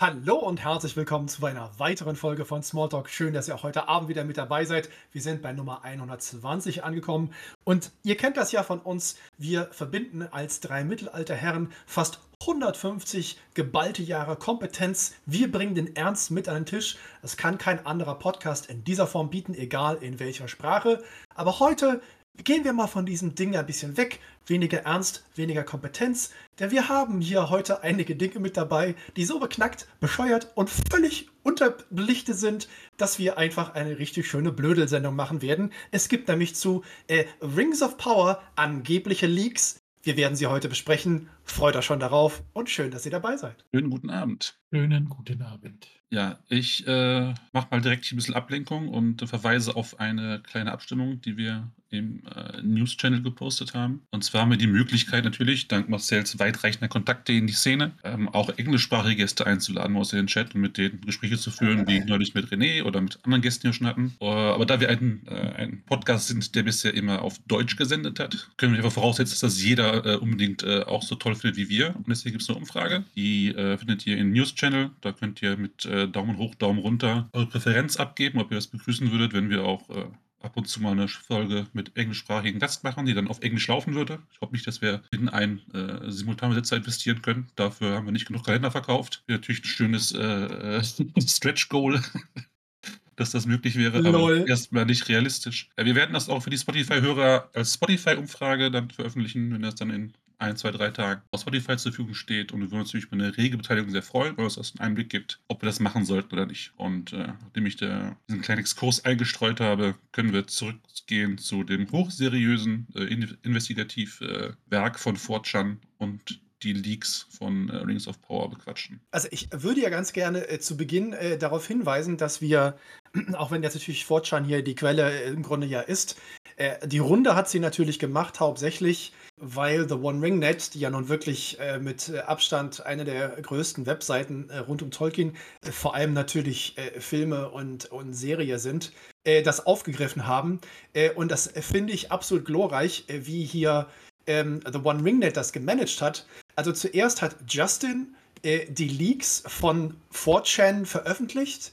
Hallo und herzlich willkommen zu einer weiteren Folge von Smalltalk. Schön, dass ihr auch heute Abend wieder mit dabei seid. Wir sind bei Nummer 120 angekommen und ihr kennt das ja von uns. Wir verbinden als drei Mittelalterherren fast 150 geballte Jahre Kompetenz. Wir bringen den Ernst mit an den Tisch. Das kann kein anderer Podcast in dieser Form bieten, egal in welcher Sprache. Aber heute Gehen wir mal von diesem Ding ein bisschen weg. Weniger Ernst, weniger Kompetenz. Denn wir haben hier heute einige Dinge mit dabei, die so beknackt, bescheuert und völlig unterbelichtet sind, dass wir einfach eine richtig schöne Blödelsendung machen werden. Es gibt nämlich zu äh, Rings of Power angebliche Leaks. Wir werden sie heute besprechen. Freut euch schon darauf und schön, dass ihr dabei seid. Schönen guten Abend. Schönen guten Abend. Ja, ich äh, mache mal direkt ein bisschen Ablenkung und verweise auf eine kleine Abstimmung, die wir im äh, News-Channel gepostet haben. Und zwar haben wir die Möglichkeit natürlich, dank Marcells weitreichender Kontakte in die Szene, ähm, auch englischsprachige Gäste einzuladen aus den Chat und mit denen Gespräche zu führen, wie neulich mit René oder mit anderen Gästen, die wir schon hatten. Uh, aber da wir ein, äh, ein Podcast sind, der bisher immer auf Deutsch gesendet hat, können wir einfach voraussetzen, dass das jeder äh, unbedingt äh, auch so toll findet wie wir. Und deswegen gibt es eine Umfrage. Die äh, findet ihr im News-Channel. Da könnt ihr mit Daumen hoch, Daumen runter eure Präferenz abgeben, ob ihr das begrüßen würdet, wenn wir auch ab und zu mal eine Folge mit englischsprachigen Gast machen, die dann auf Englisch laufen würde. Ich glaube nicht, dass wir in einen äh, Simultanübersetzer investieren können. Dafür haben wir nicht genug Kalender verkauft. Wäre natürlich ein schönes äh, Stretch-Goal, dass das möglich wäre, aber erstmal nicht realistisch. Wir werden das auch für die Spotify-Hörer als Spotify-Umfrage dann veröffentlichen, wenn das dann in ein, zwei, drei Tagen auf Spotify zur Verfügung steht. Und wir würden uns natürlich über eine rege Beteiligung sehr freuen, weil es das einen Einblick gibt, ob wir das machen sollten oder nicht. Und äh, nachdem ich da diesen kleinen Exkurs eingestreut habe, können wir zurückgehen zu dem hochseriösen äh, Investigativwerk äh, von Fortran und die Leaks von äh, Rings of Power bequatschen. Also ich würde ja ganz gerne äh, zu Beginn äh, darauf hinweisen, dass wir, auch wenn jetzt natürlich Fortran hier die Quelle äh, im Grunde ja ist, äh, die Runde hat sie natürlich gemacht, hauptsächlich, weil The One Ring Net, die ja nun wirklich äh, mit Abstand eine der größten Webseiten rund um Tolkien, vor allem natürlich Filme und, und Serie sind, das aufgegriffen haben. und das finde ich absolut glorreich, wie hier ähm, The One Ring Net das gemanagt hat. Also zuerst hat Justin äh, die Leaks von 4chan veröffentlicht.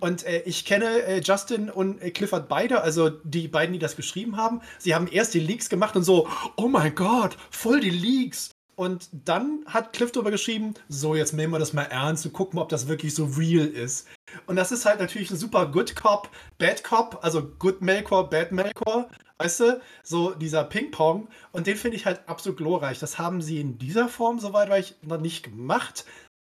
Und äh, ich kenne äh, Justin und äh, Clifford beide, also die beiden, die das geschrieben haben. Sie haben erst die Leaks gemacht und so, oh mein Gott, voll die Leaks. Und dann hat Cliff darüber geschrieben, so, jetzt nehmen wir das mal ernst und gucken, ob das wirklich so real ist. Und das ist halt natürlich ein super Good Cop, Bad Cop, also Good Melkor, Bad Melkor, weißt du? So dieser Ping-Pong. Und den finde ich halt absolut glorreich. Das haben sie in dieser Form, soweit war ich, noch nicht gemacht.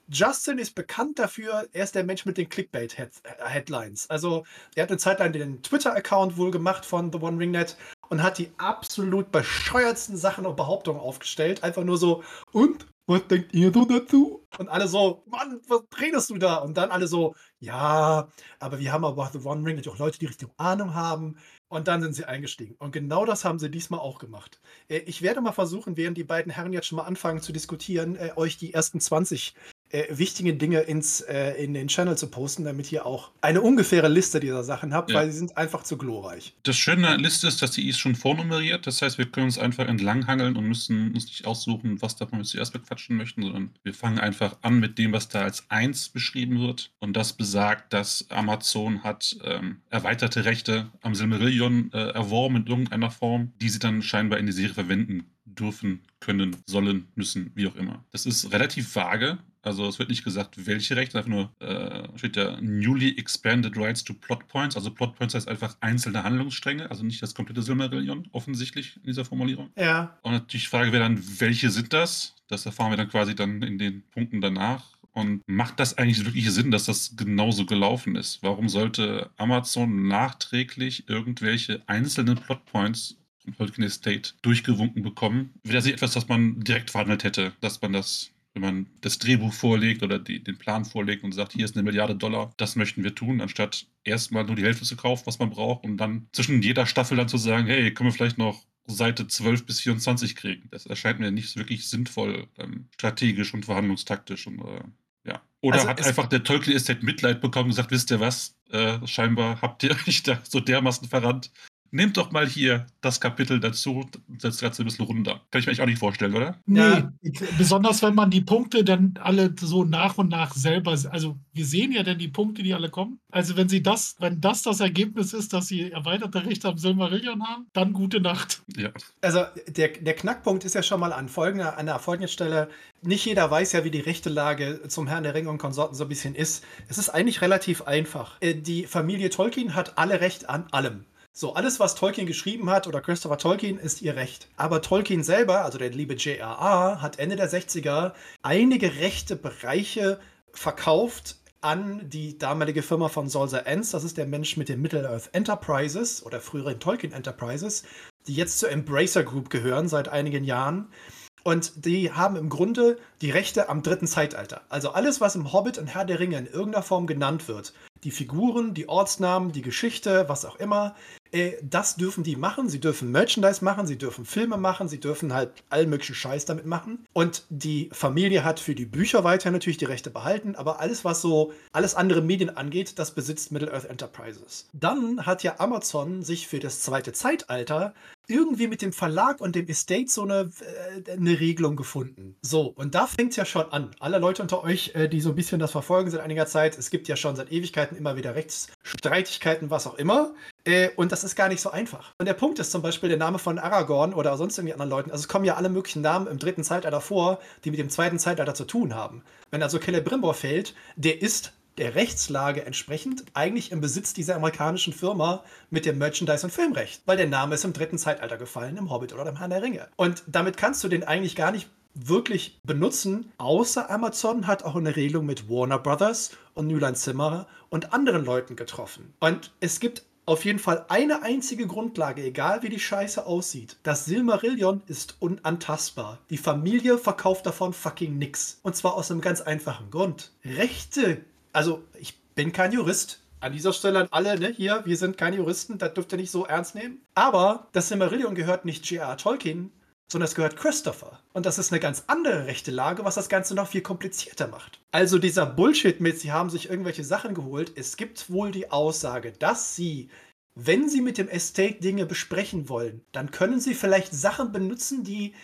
Justin ist bekannt dafür, er ist der Mensch mit den Clickbait-Headlines. Also, er hat eine Zeit lang den Twitter-Account wohl gemacht von The One Ring Net und hat die absolut bescheuertsten Sachen und Behauptungen aufgestellt. Einfach nur so, und was denkt ihr so dazu? Und alle so, Mann, was redest du da? Und dann alle so, ja, aber wir haben aber The One Ring natürlich auch Leute, die richtig Ahnung haben. Und dann sind sie eingestiegen. Und genau das haben sie diesmal auch gemacht. Äh, ich werde mal versuchen, während die beiden Herren jetzt schon mal anfangen zu diskutieren, äh, euch die ersten 20 äh, wichtige Dinge ins, äh, in den Channel zu posten, damit ihr auch eine ungefähre Liste dieser Sachen habt, ja. weil sie sind einfach zu glorreich. Das Schöne an der Liste ist, dass die ist schon vornummeriert. Das heißt, wir können uns einfach entlanghangeln und müssen uns nicht aussuchen, was davon wir zuerst bequatschen möchten, sondern wir fangen einfach an mit dem, was da als eins beschrieben wird. Und das besagt, dass Amazon hat ähm, erweiterte Rechte am Silmarillion äh, erworben in irgendeiner Form, die sie dann scheinbar in die Serie verwenden dürfen, können, sollen, müssen, wie auch immer. Das ist relativ vage. Also es wird nicht gesagt, welche Rechte, einfach nur äh, steht ja newly expanded rights to plot points. Also plot points heißt einfach einzelne Handlungsstränge, also nicht das komplette Silmarillion, offensichtlich in dieser Formulierung. Ja. Und natürlich die Frage wäre dann, welche sind das? Das erfahren wir dann quasi dann in den Punkten danach. Und macht das eigentlich wirklich Sinn, dass das genauso gelaufen ist? Warum sollte Amazon nachträglich irgendwelche einzelnen Plotpoints vom Tolkien Estate durchgewunken bekommen? Wäre das nicht etwas, das man direkt verhandelt hätte, dass man das wenn man das Drehbuch vorlegt oder die, den Plan vorlegt und sagt, hier ist eine Milliarde Dollar, das möchten wir tun, anstatt erstmal nur die Hälfte zu kaufen, was man braucht, und dann zwischen jeder Staffel dann zu sagen, hey, können wir vielleicht noch Seite 12 bis 24 kriegen. Das erscheint mir nicht wirklich sinnvoll, ähm, strategisch und verhandlungstaktisch. Und, äh, ja. Oder also hat einfach der Tolkien Estate Mitleid bekommen und gesagt, wisst ihr was, äh, scheinbar habt ihr euch da so dermaßen verrannt, nehmt doch mal hier das Kapitel dazu, setzt das Ganze ein bisschen runter. Kann ich mir eigentlich auch nicht vorstellen, oder? Nee, ja. besonders wenn man die Punkte dann alle so nach und nach selber, also wir sehen ja dann die Punkte, die alle kommen. Also wenn sie das, wenn das das Ergebnis ist, dass sie erweiterte Rechte am Silmarillion haben, dann gute Nacht. Ja. Also der, der Knackpunkt ist ja schon mal an folgender, an der folgenden Stelle, nicht jeder weiß ja, wie die rechte Lage zum Herrn der Ringe und Konsorten so ein bisschen ist. Es ist eigentlich relativ einfach. Äh, die Familie Tolkien hat alle Recht an allem. So, alles, was Tolkien geschrieben hat oder Christopher Tolkien, ist ihr Recht. Aber Tolkien selber, also der liebe J.R.R., hat Ende der 60er einige rechte Bereiche verkauft an die damalige Firma von Salzer Enz. Das ist der Mensch mit den Middle-earth Enterprises oder früheren Tolkien Enterprises, die jetzt zur Embracer Group gehören seit einigen Jahren. Und die haben im Grunde die Rechte am dritten Zeitalter. Also alles, was im Hobbit und Herr der Ringe in irgendeiner Form genannt wird, die Figuren, die Ortsnamen, die Geschichte, was auch immer, äh, das dürfen die machen. Sie dürfen Merchandise machen, sie dürfen Filme machen, sie dürfen halt allen möglichen Scheiß damit machen. Und die Familie hat für die Bücher weiter natürlich die Rechte behalten, aber alles, was so alles andere Medien angeht, das besitzt Middle-earth Enterprises. Dann hat ja Amazon sich für das zweite Zeitalter irgendwie mit dem Verlag und dem Estate so eine, äh, eine Regelung gefunden. So, und da fängt es ja schon an. Alle Leute unter euch, äh, die so ein bisschen das verfolgen seit einiger Zeit, es gibt ja schon seit Ewigkeiten immer wieder Rechtsstreitigkeiten, was auch immer. Äh, und das ist gar nicht so einfach. Und der Punkt ist zum Beispiel der Name von Aragorn oder sonst irgendwie anderen Leuten. Also es kommen ja alle möglichen Namen im dritten Zeitalter vor, die mit dem zweiten Zeitalter zu tun haben. Wenn also Celebrimbor fällt, der ist der Rechtslage entsprechend eigentlich im Besitz dieser amerikanischen Firma mit dem Merchandise- und Filmrecht, weil der Name ist im dritten Zeitalter gefallen, im Hobbit oder im Herrn der Ringe. Und damit kannst du den eigentlich gar nicht wirklich benutzen, außer Amazon hat auch eine Regelung mit Warner Brothers und New Line Cinema und anderen Leuten getroffen. Und es gibt auf jeden Fall eine einzige Grundlage, egal wie die Scheiße aussieht. Das Silmarillion ist unantastbar. Die Familie verkauft davon fucking nix. Und zwar aus einem ganz einfachen Grund. Rechte also ich bin kein Jurist. An dieser Stelle an alle, ne, hier, wir sind keine Juristen, das dürft ihr nicht so ernst nehmen. Aber das Silmarillion gehört nicht J.R. Tolkien, sondern es gehört Christopher. Und das ist eine ganz andere rechte Lage, was das Ganze noch viel komplizierter macht. Also dieser Bullshit mit, sie haben sich irgendwelche Sachen geholt, es gibt wohl die Aussage, dass sie, wenn sie mit dem Estate Dinge besprechen wollen, dann können sie vielleicht Sachen benutzen, die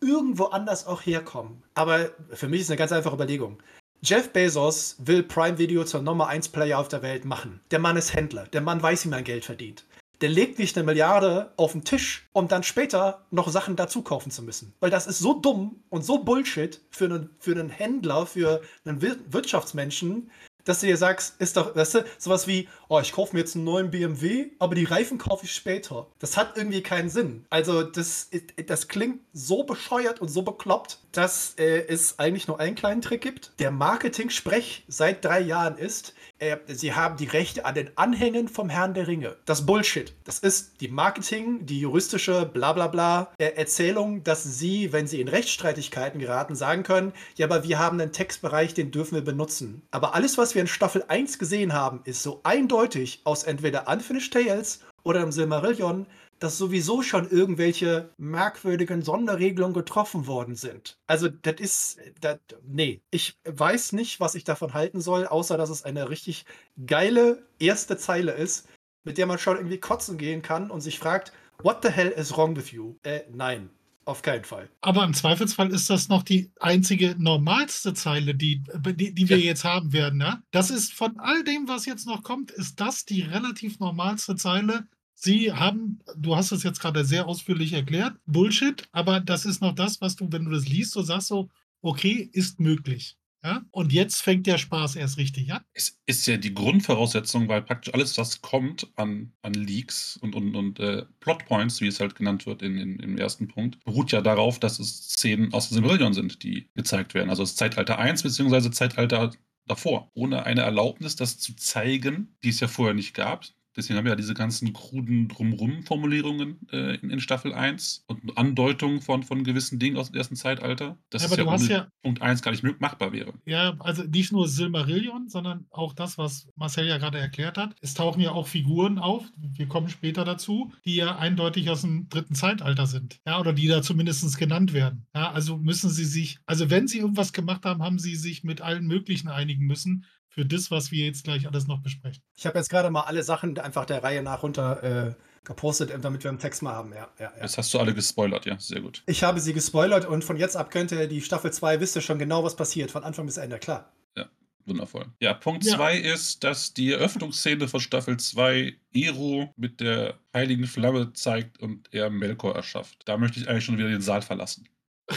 irgendwo anders auch herkommen. Aber für mich ist eine ganz einfache Überlegung. Jeff Bezos will Prime Video zur Nummer 1 Player auf der Welt machen. Der Mann ist Händler. Der Mann weiß, wie man Geld verdient. Der legt nicht eine Milliarde auf den Tisch, um dann später noch Sachen dazu kaufen zu müssen. Weil das ist so dumm und so Bullshit für einen, für einen Händler, für einen Wirtschaftsmenschen, dass du dir sagst, ist doch, weißt du, sowas wie, oh, ich kaufe mir jetzt einen neuen BMW, aber die Reifen kaufe ich später. Das hat irgendwie keinen Sinn. Also, das, das klingt so bescheuert und so bekloppt, dass äh, es eigentlich nur einen kleinen Trick gibt. Der Marketing-Sprech seit drei Jahren ist, äh, sie haben die Rechte an den Anhängen vom Herrn der Ringe. Das Bullshit. Das ist die Marketing, die juristische Blablabla äh, Erzählung, dass sie, wenn sie in Rechtsstreitigkeiten geraten, sagen können, ja, aber wir haben einen Textbereich, den dürfen wir benutzen. Aber alles, was wir in Staffel 1 gesehen haben, ist so eindeutig aus entweder Unfinished Tales oder im Silmarillion, dass sowieso schon irgendwelche merkwürdigen Sonderregelungen getroffen worden sind. Also, das ist, das, nee, ich weiß nicht, was ich davon halten soll, außer dass es eine richtig geile erste Zeile ist, mit der man schon irgendwie kotzen gehen kann und sich fragt, what the hell is wrong with you? Äh, nein. Auf keinen Fall. Aber im Zweifelsfall ist das noch die einzige normalste Zeile, die, die, die wir ja. jetzt haben werden. Ne? Das ist von all dem, was jetzt noch kommt, ist das die relativ normalste Zeile, Sie haben, du hast es jetzt gerade sehr ausführlich erklärt, Bullshit, aber das ist noch das, was du, wenn du das liest, so sagst so, okay, ist möglich. Ja? Und jetzt fängt der Spaß erst richtig an. Es ist ja die Grundvoraussetzung, weil praktisch alles, was kommt an, an Leaks und, und, und äh, Plotpoints, wie es halt genannt wird in, in, im ersten Punkt, beruht ja darauf, dass es Szenen aus dem Silmarillion sind, die gezeigt werden. Also das Zeitalter 1 bzw. Zeitalter davor. Ohne eine Erlaubnis, das zu zeigen, die es ja vorher nicht gab. Deswegen haben wir ja diese ganzen kruden Drumrum-Formulierungen äh, in, in, Staffel 1 und Andeutungen von, von gewissen Dingen aus dem ersten Zeitalter, dass ja, es ja, ohne ja Punkt 1 gar nicht machbar wäre. Ja, also nicht nur Silmarillion, sondern auch das, was Marcel ja gerade erklärt hat. Es tauchen ja auch Figuren auf, wir kommen später dazu, die ja eindeutig aus dem dritten Zeitalter sind. Ja, oder die da zumindest genannt werden. Ja, also müssen sie sich, also wenn sie irgendwas gemacht haben, haben sie sich mit allen möglichen einigen müssen für das, was wir jetzt gleich alles noch besprechen. Ich habe jetzt gerade mal alle Sachen einfach der Reihe nach runter äh, gepostet, äh, damit wir einen Text mal haben. Ja, ja, ja. Jetzt hast du alle gespoilert, ja, sehr gut. Ich habe sie gespoilert und von jetzt ab könnte die Staffel 2, wisst ihr schon genau, was passiert, von Anfang bis Ende, klar. Ja, wundervoll. Ja, Punkt Ja. 2 ist, dass die Eröffnungsszene von Staffel 2 Ero mit der heiligen Flamme zeigt und er Melkor erschafft. Da möchte ich eigentlich schon wieder den Saal verlassen.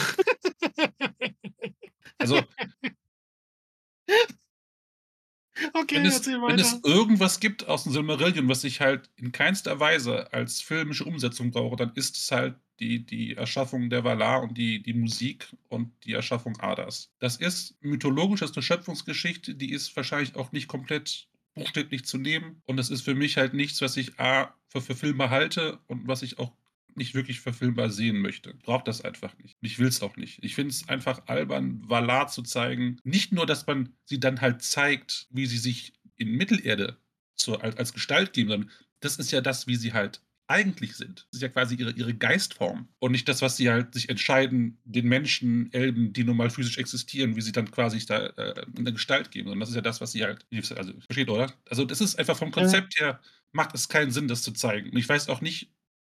Also, Okay, wenn es, wenn es irgendwas gibt aus dem Silmarillion, was ich halt in keinster Weise als filmische Umsetzung brauche, dann ist es halt die, die Erschaffung der Valar und die, die Musik und die Erschaffung Adas. Das ist mythologisch, das ist eine Schöpfungsgeschichte, die ist wahrscheinlich auch nicht komplett buchstäblich zu nehmen. Und das ist für mich halt nichts, was ich A für verfilmbar halte und was ich auch nicht wirklich verfilmbar sehen möchte. Braucht das einfach nicht. Ich will es auch nicht. Ich finde es einfach albern, Valar zu zeigen. Nicht nur, dass man sie dann halt zeigt, wie sie sich in Mittelerde zur, als, als Gestalt geben, sondern das ist ja das, wie sie halt eigentlich sind. Das ist ja quasi ihre, ihre Geistform. Und nicht das, was sie halt sich entscheiden, den Menschen, Elben, die nun mal physisch existieren, wie sie dann quasi da äh, eine Gestalt geben. Und das ist ja das, was sie halt. Also, versteht, oder? Also, das ist einfach vom Konzept her, macht es keinen Sinn, das zu zeigen. Und ich weiß auch nicht,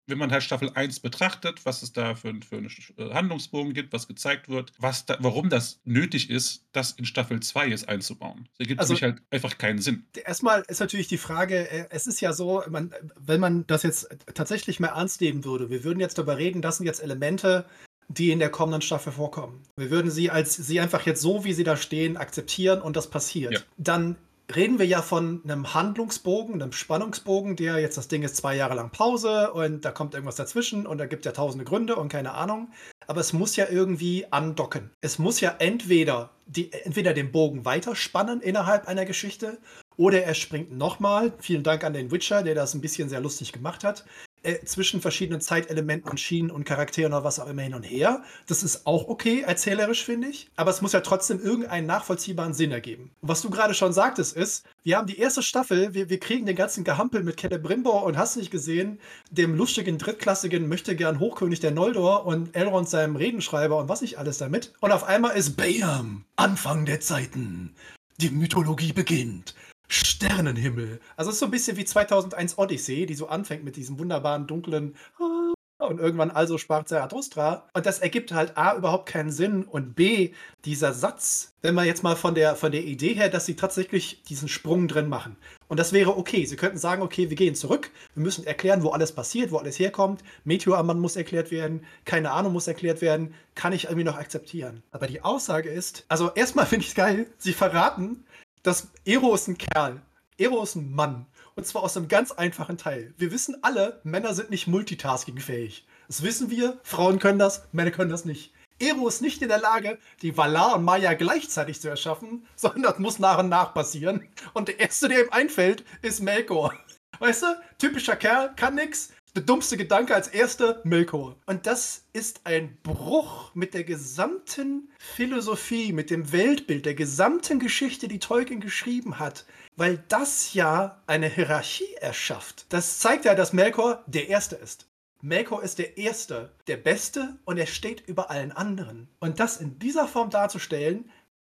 wenn man halt Staffel 1 betrachtet, was es da für, für einen äh, Handlungsbogen gibt, was gezeigt wird, was da, warum das nötig ist, das in Staffel 2 jetzt einzubauen. Das ergibt Also- für mich halt einfach keinen Sinn. Erstmal ist natürlich die Frage, äh, es ist ja so, man, wenn man das jetzt tatsächlich mal ernst nehmen würde, wir würden jetzt darüber reden, das sind jetzt Elemente, die in der kommenden Staffel vorkommen. Wir würden sie als sie einfach jetzt so, wie sie da stehen, akzeptieren und das passiert. Ja. Dann reden wir ja von einem Handlungsbogen, einem Spannungsbogen, der jetzt das Ding ist zwei Jahre lang Pause und da kommt irgendwas dazwischen und da gibt ja tausende Gründe und keine Ahnung. Aber es muss ja irgendwie andocken. Es muss ja entweder, die, entweder den Bogen weiterspannen innerhalb einer Geschichte oder er springt nochmal, vielen Dank an den Witcher, der das ein bisschen sehr lustig gemacht hat, äh, zwischen verschiedenen Zeitelementen und Schienen und Charakteren oder was auch immer hin und her. Das ist auch okay, erzählerisch, finde ich. Aber es muss ja trotzdem irgendeinen nachvollziehbaren Sinn ergeben. Und was du gerade schon sagtest, ist, wir haben die erste Staffel, wir, wir kriegen den ganzen Gehampel mit Celebrimbor und hast nicht gesehen, dem lustigen, drittklassigen, möchte gern Hochkönig der Noldor und Elrond seinem Redenschreiber und was nicht alles damit. Und auf einmal ist Bam, Anfang der Zeiten. Die Mythologie beginnt. Sternenhimmel. Also es ist so ein bisschen wie 2001 Odyssey, die so anfängt mit diesem wunderbaren dunklen "Ah", und irgendwann also sprach Zarathustra. Und das ergibt halt A überhaupt keinen Sinn und B, dieser Satz, wenn man jetzt mal von der, von der Idee her, dass sie tatsächlich diesen Sprung drin machen. Und das wäre okay. Sie könnten sagen, okay, wir gehen zurück, wir müssen erklären, wo alles passiert, wo alles herkommt. Meteormann muss erklärt werden, keine Ahnung muss erklärt werden, kann ich irgendwie noch akzeptieren. Aber die Aussage ist, also erstmal finde ich es geil, sie verraten, dass Ero ist ein Kerl. Ero ist ein Mann. Und zwar aus einem ganz einfachen Teil. Wir wissen alle, Männer sind nicht multitaskingfähig. Das wissen wir, Frauen können das, Männer können das nicht. Ero ist nicht in der Lage, die Valar und Maya gleichzeitig zu erschaffen, sondern das muss nach und nach passieren. Und der Erste, der ihm einfällt, ist Melkor. Weißt du, typischer Kerl, kann nix. Der dummste Gedanke als erster, Melkor. Und das ist ein Bruch mit der gesamten Philosophie, mit dem Weltbild, der gesamten Geschichte, die Tolkien geschrieben hat. Weil das ja eine Hierarchie erschafft. Das zeigt ja, dass Melkor der Erste ist. Melkor ist der Erste, der Beste und er steht über allen anderen. Und das in dieser Form darzustellen,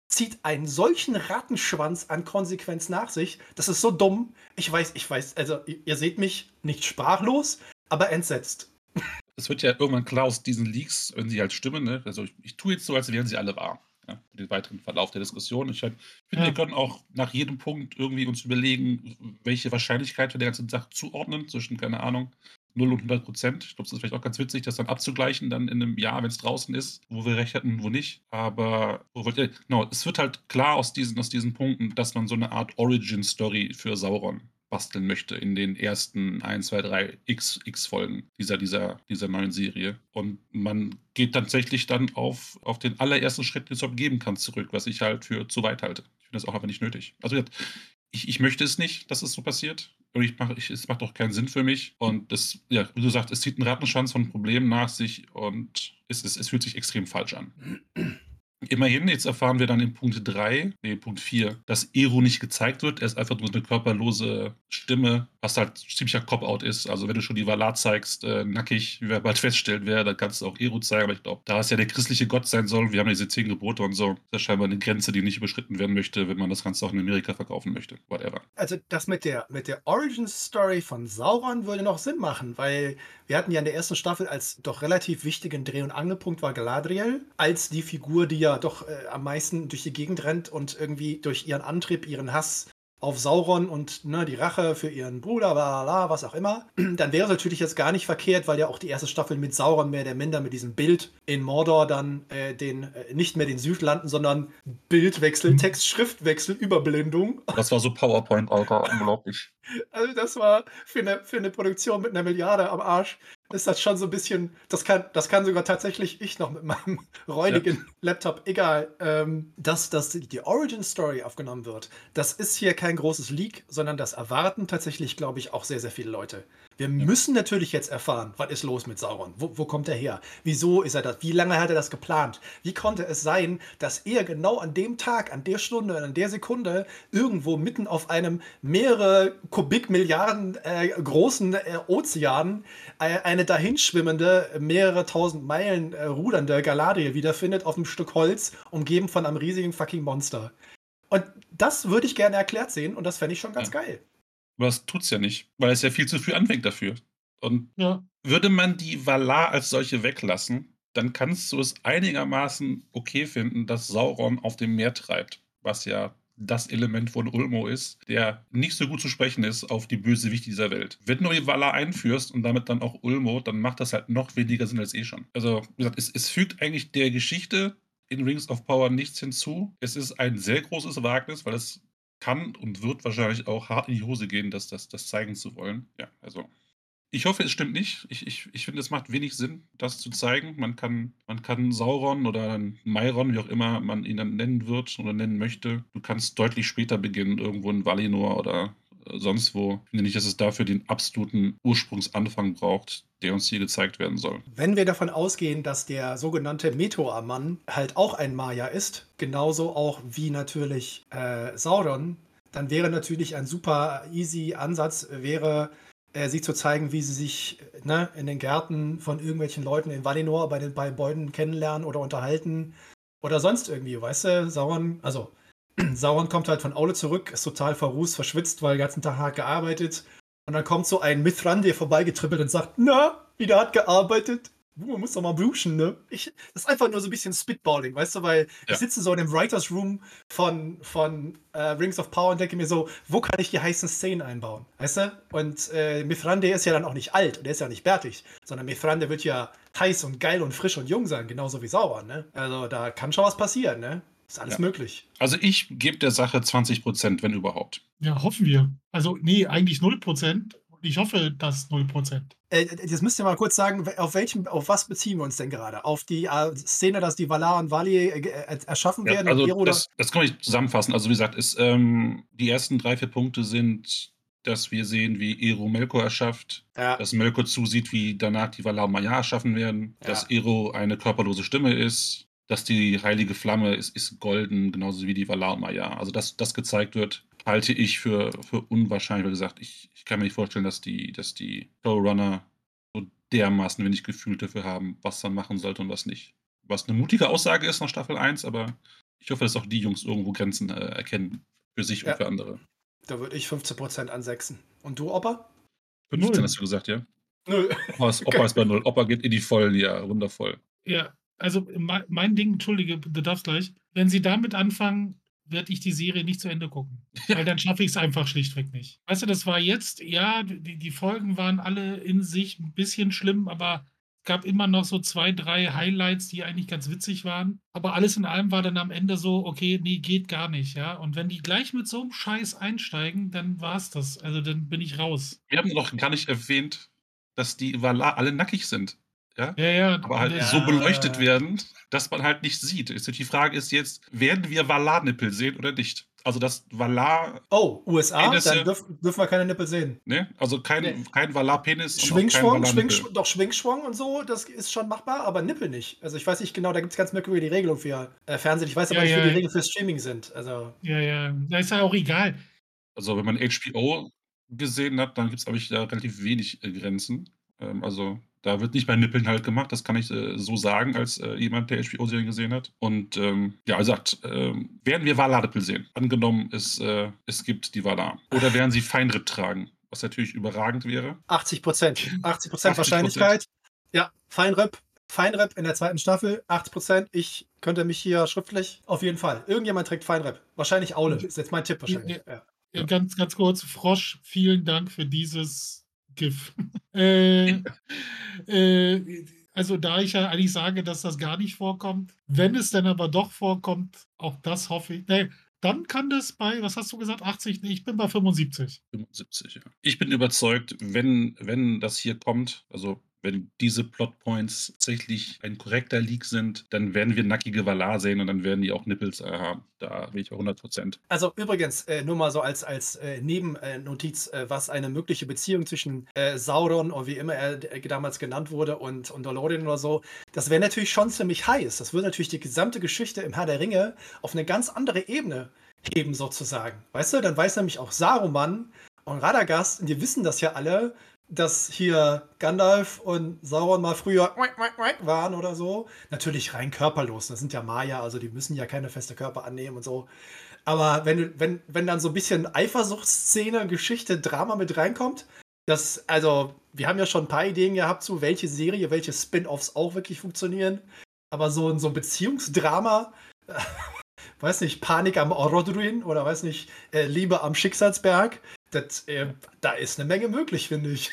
zieht einen solchen Rattenschwanz an Konsequenz nach sich. Das ist so dumm. Ich weiß, ich weiß, also ihr seht mich nicht sprachlos, aber entsetzt. Es wird ja irgendwann klar aus diesen Leaks, wenn sie halt stimmen, ne? also ich, ich tue jetzt so, als wären sie alle wahr. Ja, für den weiteren Verlauf der Diskussion. Ich halt, finde, Ja. wir können auch nach jedem Punkt irgendwie uns überlegen, welche Wahrscheinlichkeit wir der ganzen Sache zuordnen, zwischen, keine Ahnung, 0 und 100 Prozent. Ich glaube, das ist vielleicht auch ganz witzig, das dann abzugleichen, dann in einem Jahr, wenn es draußen ist, wo wir recht hatten, wo nicht. Aber wo wollt ihr, genau, es wird halt klar aus diesen, aus diesen Punkten, dass man so eine Art Origin-Story für Sauron basteln möchte in den ersten 1, 2, 3 X, X-Folgen dieser, dieser, dieser neuen Serie. Und man geht tatsächlich dann auf, auf den allerersten Schritt, den es überhaupt geben kann, zurück, was ich halt für zu weit halte. Ich finde das auch einfach nicht nötig. Also ich, ich möchte es nicht, dass es so passiert. Und ich mache, ich, es macht auch keinen Sinn für mich. Und das, ja, wie du sagst, es zieht einen Rattenschwanz von Problemen nach sich und es, es, es fühlt sich extrem falsch an. Immerhin, jetzt erfahren wir dann in Punkt 3, nee, Punkt 4, dass Ero nicht gezeigt wird. Er ist einfach nur eine körperlose Stimme, was halt ziemlicher Cop-Out ist. Also wenn du schon die Valar zeigst, äh, nackig, wie wir bald feststellen werden, dann kannst du auch Ero zeigen. Aber ich glaube, da es ja der christliche Gott sein soll, wir haben diese zehn Gebote und so, das ist scheinbar eine Grenze, die nicht überschritten werden möchte, wenn man das Ganze auch in Amerika verkaufen möchte. Whatever. Also das mit der, mit der Origin-Story von Sauron würde noch Sinn machen, weil wir hatten ja in der ersten Staffel als doch relativ wichtigen Dreh- und Angelpunkt war Galadriel, als die Figur, die ja doch äh, am meisten durch die Gegend rennt und irgendwie durch ihren Antrieb, ihren Hass auf Sauron und ne, die Rache für ihren Bruder, bla, bla, was auch immer, dann wäre es natürlich jetzt gar nicht verkehrt, weil ja auch die erste Staffel mit Sauron mehr oder minder mit diesem Bild in Mordor dann äh, den, äh, nicht mehr den Südlanden, sondern Bildwechsel, Mhm. Text, Schriftwechsel, Überblendung. Das war so PowerPoint, Alter, unglaublich. Also das war für eine, für eine Produktion mit einer Milliarde am Arsch, ist das schon so ein bisschen, das kann, das kann sogar tatsächlich ich noch mit meinem räudigen Laptop, egal. Ähm, dass, dass die Origin-Story aufgenommen wird, das ist hier kein großes Leak, sondern das erwarten tatsächlich, glaube ich, auch sehr, sehr viele Leute. Wir müssen natürlich jetzt erfahren, was ist los mit Sauron? Wo, wo kommt er her? Wieso ist er das? Wie lange hat er das geplant? Wie konnte es sein, dass er genau an dem Tag, an der Stunde, an der Sekunde irgendwo mitten auf einem mehrere Kubikmilliarden äh, großen äh, Ozean äh, eine dahinschwimmende, mehrere tausend Meilen äh, rudernde Galadriel wiederfindet auf einem Stück Holz, umgeben von einem riesigen fucking Monster? Und das würde ich gerne erklärt sehen und das fände ich schon ganz Ja. geil. Aber das tut's ja nicht, weil es ja viel zu früh anfängt dafür. Und Ja. würde man die Valar als solche weglassen, dann kannst du es einigermaßen okay finden, dass Sauron auf dem Meer treibt, was ja das Element von Ulmo ist, der nicht so gut zu sprechen ist auf die Bösewicht dieser Welt. Wenn du die Valar einführst und damit dann auch Ulmo, dann macht das halt noch weniger Sinn als eh schon. Also, wie gesagt, es, es fügt eigentlich der Geschichte in Rings of Power nichts hinzu. Es ist ein sehr großes Wagnis, weil es kann und wird wahrscheinlich auch hart in die Hose gehen, das, das, das zeigen zu wollen. Ja, also ich hoffe, es stimmt nicht. Ich, ich, ich finde, es macht wenig Sinn, das zu zeigen. Man kann, man kann Sauron oder Mairon, wie auch immer man ihn dann nennen wird oder nennen möchte, du kannst deutlich später beginnen, irgendwo in Valinor oder äh, sonst wo. Ich finde nicht, dass es dafür den absoluten Ursprungsanfang braucht, der uns hier gezeigt werden soll. Wenn wir davon ausgehen, dass der sogenannte Meteormann halt auch ein Maya ist, genauso auch wie natürlich äh, Sauron, dann wäre natürlich ein super easy Ansatz, wäre äh, sie zu zeigen, wie sie sich äh, ne, in den Gärten von irgendwelchen Leuten in Valinor bei den bei Beuden kennenlernen oder unterhalten oder sonst irgendwie, weißt du, Sauron, also Sauron kommt halt von Aule zurück, ist total verrußt, verschwitzt, weil den ganzen Tag hart gearbeitet und dann kommt so ein Mithrandir vorbeigetrippelt und sagt, na, wieder hat gearbeitet. Man muss doch mal duschen, ne? Ich, das ist einfach nur so ein bisschen Spitballing, weißt du, weil Ja. ich sitze so in dem Writers Room von, von äh, Rings of Power und denke mir so, wo kann ich die heißen Szenen einbauen, weißt du? Und äh, Mithrandir ist ja dann auch nicht alt und der ist ja nicht bärtig, sondern Mithrandir wird ja heiß und geil und frisch und jung sein, genauso wie Sauron, ne? Also da kann schon was passieren, ne? Ist alles Ja. möglich. Also ich gebe der Sache 20 Prozent, wenn überhaupt. Ja, hoffen wir. Also, nee, eigentlich 0%. Ich hoffe, dass 0%. Äh, jetzt müsst ihr mal kurz sagen, auf welchem, auf was beziehen wir uns denn gerade? Auf die äh, Szene, dass die Valar und Vali äh, äh, erschaffen Ja, werden also und Ero das, das kann ich zusammenfassen. Also wie gesagt, ist, ähm, die ersten drei, vier Punkte sind, dass wir sehen, wie Ero Melkor erschafft, Ja. dass Melkor zusieht, wie danach die Valar Maya erschaffen werden, Ja. dass Ero eine körperlose Stimme ist, dass die heilige Flamme ist, ist golden, genauso wie die Valar Maya. Also dass das gezeigt wird, halte ich für, für unwahrscheinlich. Wie gesagt, ich, ich kann mir nicht vorstellen, dass die, dass die Showrunner so dermaßen wenig Gefühl dafür haben, was man machen sollte und was nicht. Was eine mutige Aussage ist nach Staffel 1, aber ich hoffe, dass auch die Jungs irgendwo Grenzen äh, erkennen. Für sich Ja. und für andere. Da würde ich 15% ansechsen. Und du, Opa? 15 Null. hast du gesagt, ja? Nö. Opa ist, Opa ist bei 0. Opa geht in die Vollen, ja, wundervoll. Ja, also mein, mein Ding, entschuldige, du darfst gleich. Wenn sie damit anfangen, werde ich die Serie nicht zu Ende gucken. Weil dann schaffe ich es einfach schlichtweg nicht. Weißt du, das war jetzt, ja, die, die Folgen waren alle in sich ein bisschen schlimm, aber es gab immer noch so zwei, drei Highlights, die eigentlich ganz witzig waren. Aber alles in allem war dann am Ende so, okay, nee, geht gar nicht, ja. Und wenn die gleich mit so einem Scheiß einsteigen, dann war es das. Also dann bin ich raus. Wir haben noch gar nicht erwähnt, dass die Valar alle nackig sind. Ja? Ja, ja. Aber halt das- so Ja. beleuchtet werden, dass man halt nicht sieht. Die Frage ist jetzt, werden wir Valar-Nippel sehen oder nicht? Also das Valar, Oh, USA, Penisse. dann dürfen, dürfen wir keine Nippel sehen. ne? Also kein, Nee. kein Valar-Penis und auch kein Schwingschwung. Schwingschwung, doch Schwingschwung und so, das ist schon machbar, aber Nippel nicht. Also ich weiß nicht genau, da gibt es ganz merkwürdige Regelungen für äh, Fernsehen. Ich weiß aber Ja, nicht, wie ja. die Regeln für Streaming sind. Also Ja, ja, da ist ja auch egal. Also wenn man HBO gesehen hat, dann gibt es, glaube ich, da relativ wenig äh, Grenzen. Ähm, also da wird nicht bei Nippeln halt gemacht, das kann ich äh, so sagen, als äh, jemand, der HBO-Serien gesehen hat. Und ähm, ja, also gesagt, ähm, werden wir Valar-Nippel sehen? Angenommen, es, äh, es gibt die Valar. Oder werden sie Feinripp tragen? Was natürlich überragend wäre. 80 Prozent. 80 Prozent 80%. Wahrscheinlichkeit. Ja, Feinripp. Feinripp in der zweiten Staffel, 80 Prozent. Ich könnte mich hier schriftlich. Auf jeden Fall. Irgendjemand trägt Feinripp. Wahrscheinlich Aule. Ist jetzt mein Tipp wahrscheinlich. Ja. Äh, Ganz, ganz kurz, Frosch, vielen Dank für dieses GIF. äh, äh, also da ich ja eigentlich sage, dass das gar nicht vorkommt, wenn es denn aber doch vorkommt, auch das hoffe ich. Nee, dann kann das bei, was hast du gesagt, 80? Nee, ich bin bei 75. 75, ja. Ich bin überzeugt, wenn, wenn das hier kommt, also wenn diese Plotpoints tatsächlich ein korrekter Leak sind, dann werden wir nackige Valar sehen und dann werden die auch Nippels äh, haben. Da bin ich auch 100 Prozent. Also übrigens, äh, nur mal so als, als äh, Nebennotiz, äh, was eine mögliche Beziehung zwischen äh, Sauron oder wie immer er äh, damals genannt wurde und, und Dolorien oder so, das wäre natürlich schon ziemlich heiß. Das würde natürlich die gesamte Geschichte im Herr der Ringe auf eine ganz andere Ebene heben sozusagen. Weißt du, dann weiß nämlich auch Saruman und Radagast, und die wissen das ja alle, dass hier Gandalf und Sauron mal früher waren oder so. Natürlich rein körperlos. Das sind ja Maya, also die müssen ja keine feste Körper annehmen und so. Aber wenn, wenn, wenn dann so ein bisschen Eifersuchtsszene, Geschichte, Drama mit reinkommt, das, also, wir haben ja schon ein paar Ideen gehabt zu, welche Serie, welche Spin-offs auch wirklich funktionieren. Aber so, ein- so ein Beziehungsdrama, weiß nicht, Panik am Orodruin oder weiß nicht, äh, Liebe am Schicksalsberg, das, äh, da ist eine Menge möglich, finde ich.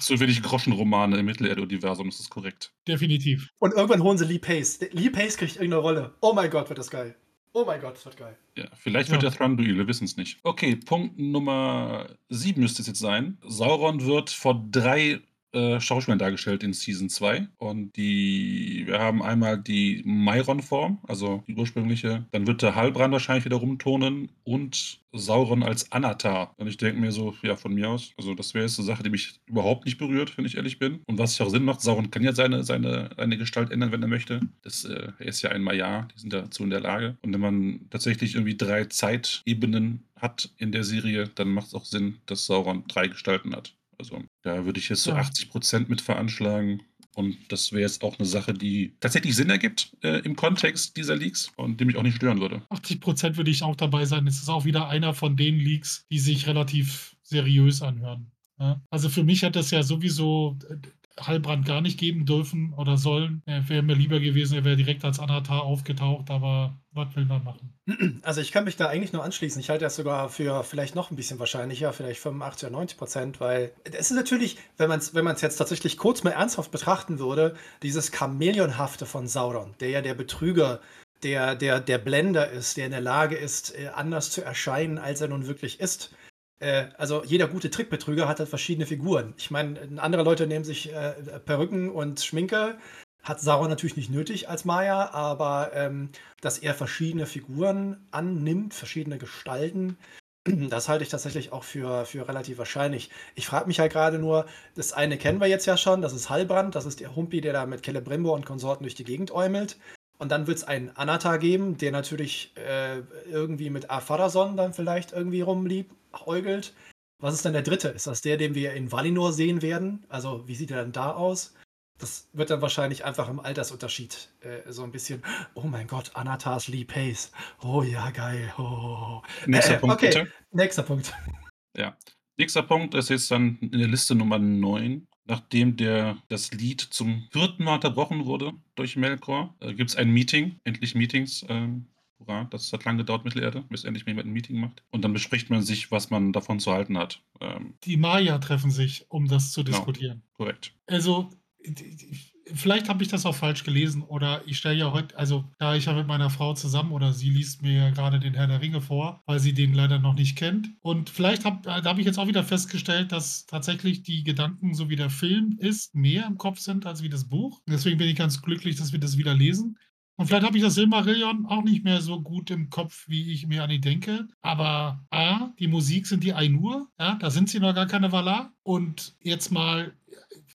So wenig Groschenromane im Mittelerde-Universum, das ist korrekt. Definitiv. Und irgendwann holen sie Lee Pace. Lee Pace kriegt irgendeine Rolle. Oh mein Gott, wird das geil. Oh mein Gott, das wird geil. Ja, vielleicht wird Ja. der Thranduil, wir wissen es nicht. Okay, Punkt Nummer 7 müsste es jetzt sein. Sauron wird vor drei äh, Schauspielern dargestellt in Season 2. Und die, wir haben einmal die Myron-Form, also die ursprüngliche. Dann wird der Halbrand wahrscheinlich wieder rumtonen und Sauron als Anatar. Und ich denke mir so, ja, von mir aus. Also, das wäre jetzt eine Sache, die mich überhaupt nicht berührt, wenn ich ehrlich bin. Und was ja auch Sinn macht, Sauron kann ja seine, seine, seine Gestalt ändern, wenn er möchte. Das, äh, er ist ja ein Maya, die sind dazu in der Lage. Und wenn man tatsächlich irgendwie drei Zeitebenen hat in der Serie, dann macht es auch Sinn, dass Sauron drei Gestalten hat. Also, da würde ich jetzt so Ja. 80 Prozent mit veranschlagen. Und das wäre jetzt auch eine Sache, die tatsächlich Sinn ergibt äh, im Kontext dieser Leaks und die mich auch nicht stören würde. 80 Prozent würde ich auch dabei sein. Es ist auch wieder einer von den Leaks, die sich relativ seriös anhören. Ja? Also für mich hätte es ja sowieso Heilbrand gar nicht geben dürfen oder sollen. Er wäre mir lieber gewesen, er wäre direkt als Anatar aufgetaucht, aber was will man machen? Also ich kann mich da eigentlich nur anschließen. Ich halte das sogar für vielleicht noch ein bisschen wahrscheinlicher, vielleicht 85 oder 90 Prozent, weil es ist natürlich, wenn man es wenn jetzt tatsächlich kurz mal ernsthaft betrachten würde, dieses Chamäleonhafte von Sauron, der ja der Betrüger, der, der, der Blender ist, der in der Lage ist, äh, anders zu erscheinen, als er nun wirklich ist. Äh, Also jeder gute Trickbetrüger hat halt verschiedene Figuren. Ich meine, andere Leute nehmen sich äh, Perücken und Schminke. Hat Sauron natürlich nicht nötig als Maya, aber ähm, dass er verschiedene Figuren annimmt, verschiedene Gestalten, das halte ich tatsächlich auch für, für relativ wahrscheinlich. Ich frage mich halt gerade nur, das eine kennen wir jetzt ja schon, das ist Halbrand, das ist der Humpi, der da mit Celebrimbo und Konsorten durch die Gegend äumelt. Und dann wird es einen Anatar geben, der natürlich äh, irgendwie mit Afarason dann vielleicht irgendwie rumliebäugelt. Was ist dann der dritte? Ist das der, den wir in Valinor sehen werden? Also, wie sieht er dann da aus? Das wird dann wahrscheinlich einfach im Altersunterschied äh, so ein bisschen. Oh mein Gott, Anatars Lee Pace. Oh ja, geil. Oh. Nächster Äh, Punkt, okay. bitte. Nächster Punkt. Nächster Punkt ist jetzt dann in der Liste Nummer 9. Nachdem der, das Lied zum vierten Mal unterbrochen wurde durch Melkor, äh, gibt es ein Meeting, endlich Meetings. Ähm, hurra, das hat lange gedauert, Mittelerde, bis endlich mal jemand ein Meeting macht. Und dann bespricht man sich, was man davon zu halten hat. Ähm, Die Maya treffen sich, um das zu Genau. diskutieren. korrekt. Also, vielleicht habe ich das auch falsch gelesen oder ich stelle ja heute, also da ich ja mit meiner Frau zusammen oder sie liest mir ja gerade den Herr der Ringe vor, weil sie den leider noch nicht kennt. Und vielleicht habe da habe ich jetzt auch wieder festgestellt, dass tatsächlich die Gedanken, so wie der Film ist, mehr im Kopf sind als wie das Buch. Deswegen bin ich ganz glücklich, dass wir das wieder lesen. Und vielleicht habe ich das Silmarillion auch nicht mehr so gut im Kopf, wie ich mir an die denke. Aber A, die Musik sind die Ainur, ja, da sind sie noch gar keine Valar. Und jetzt mal,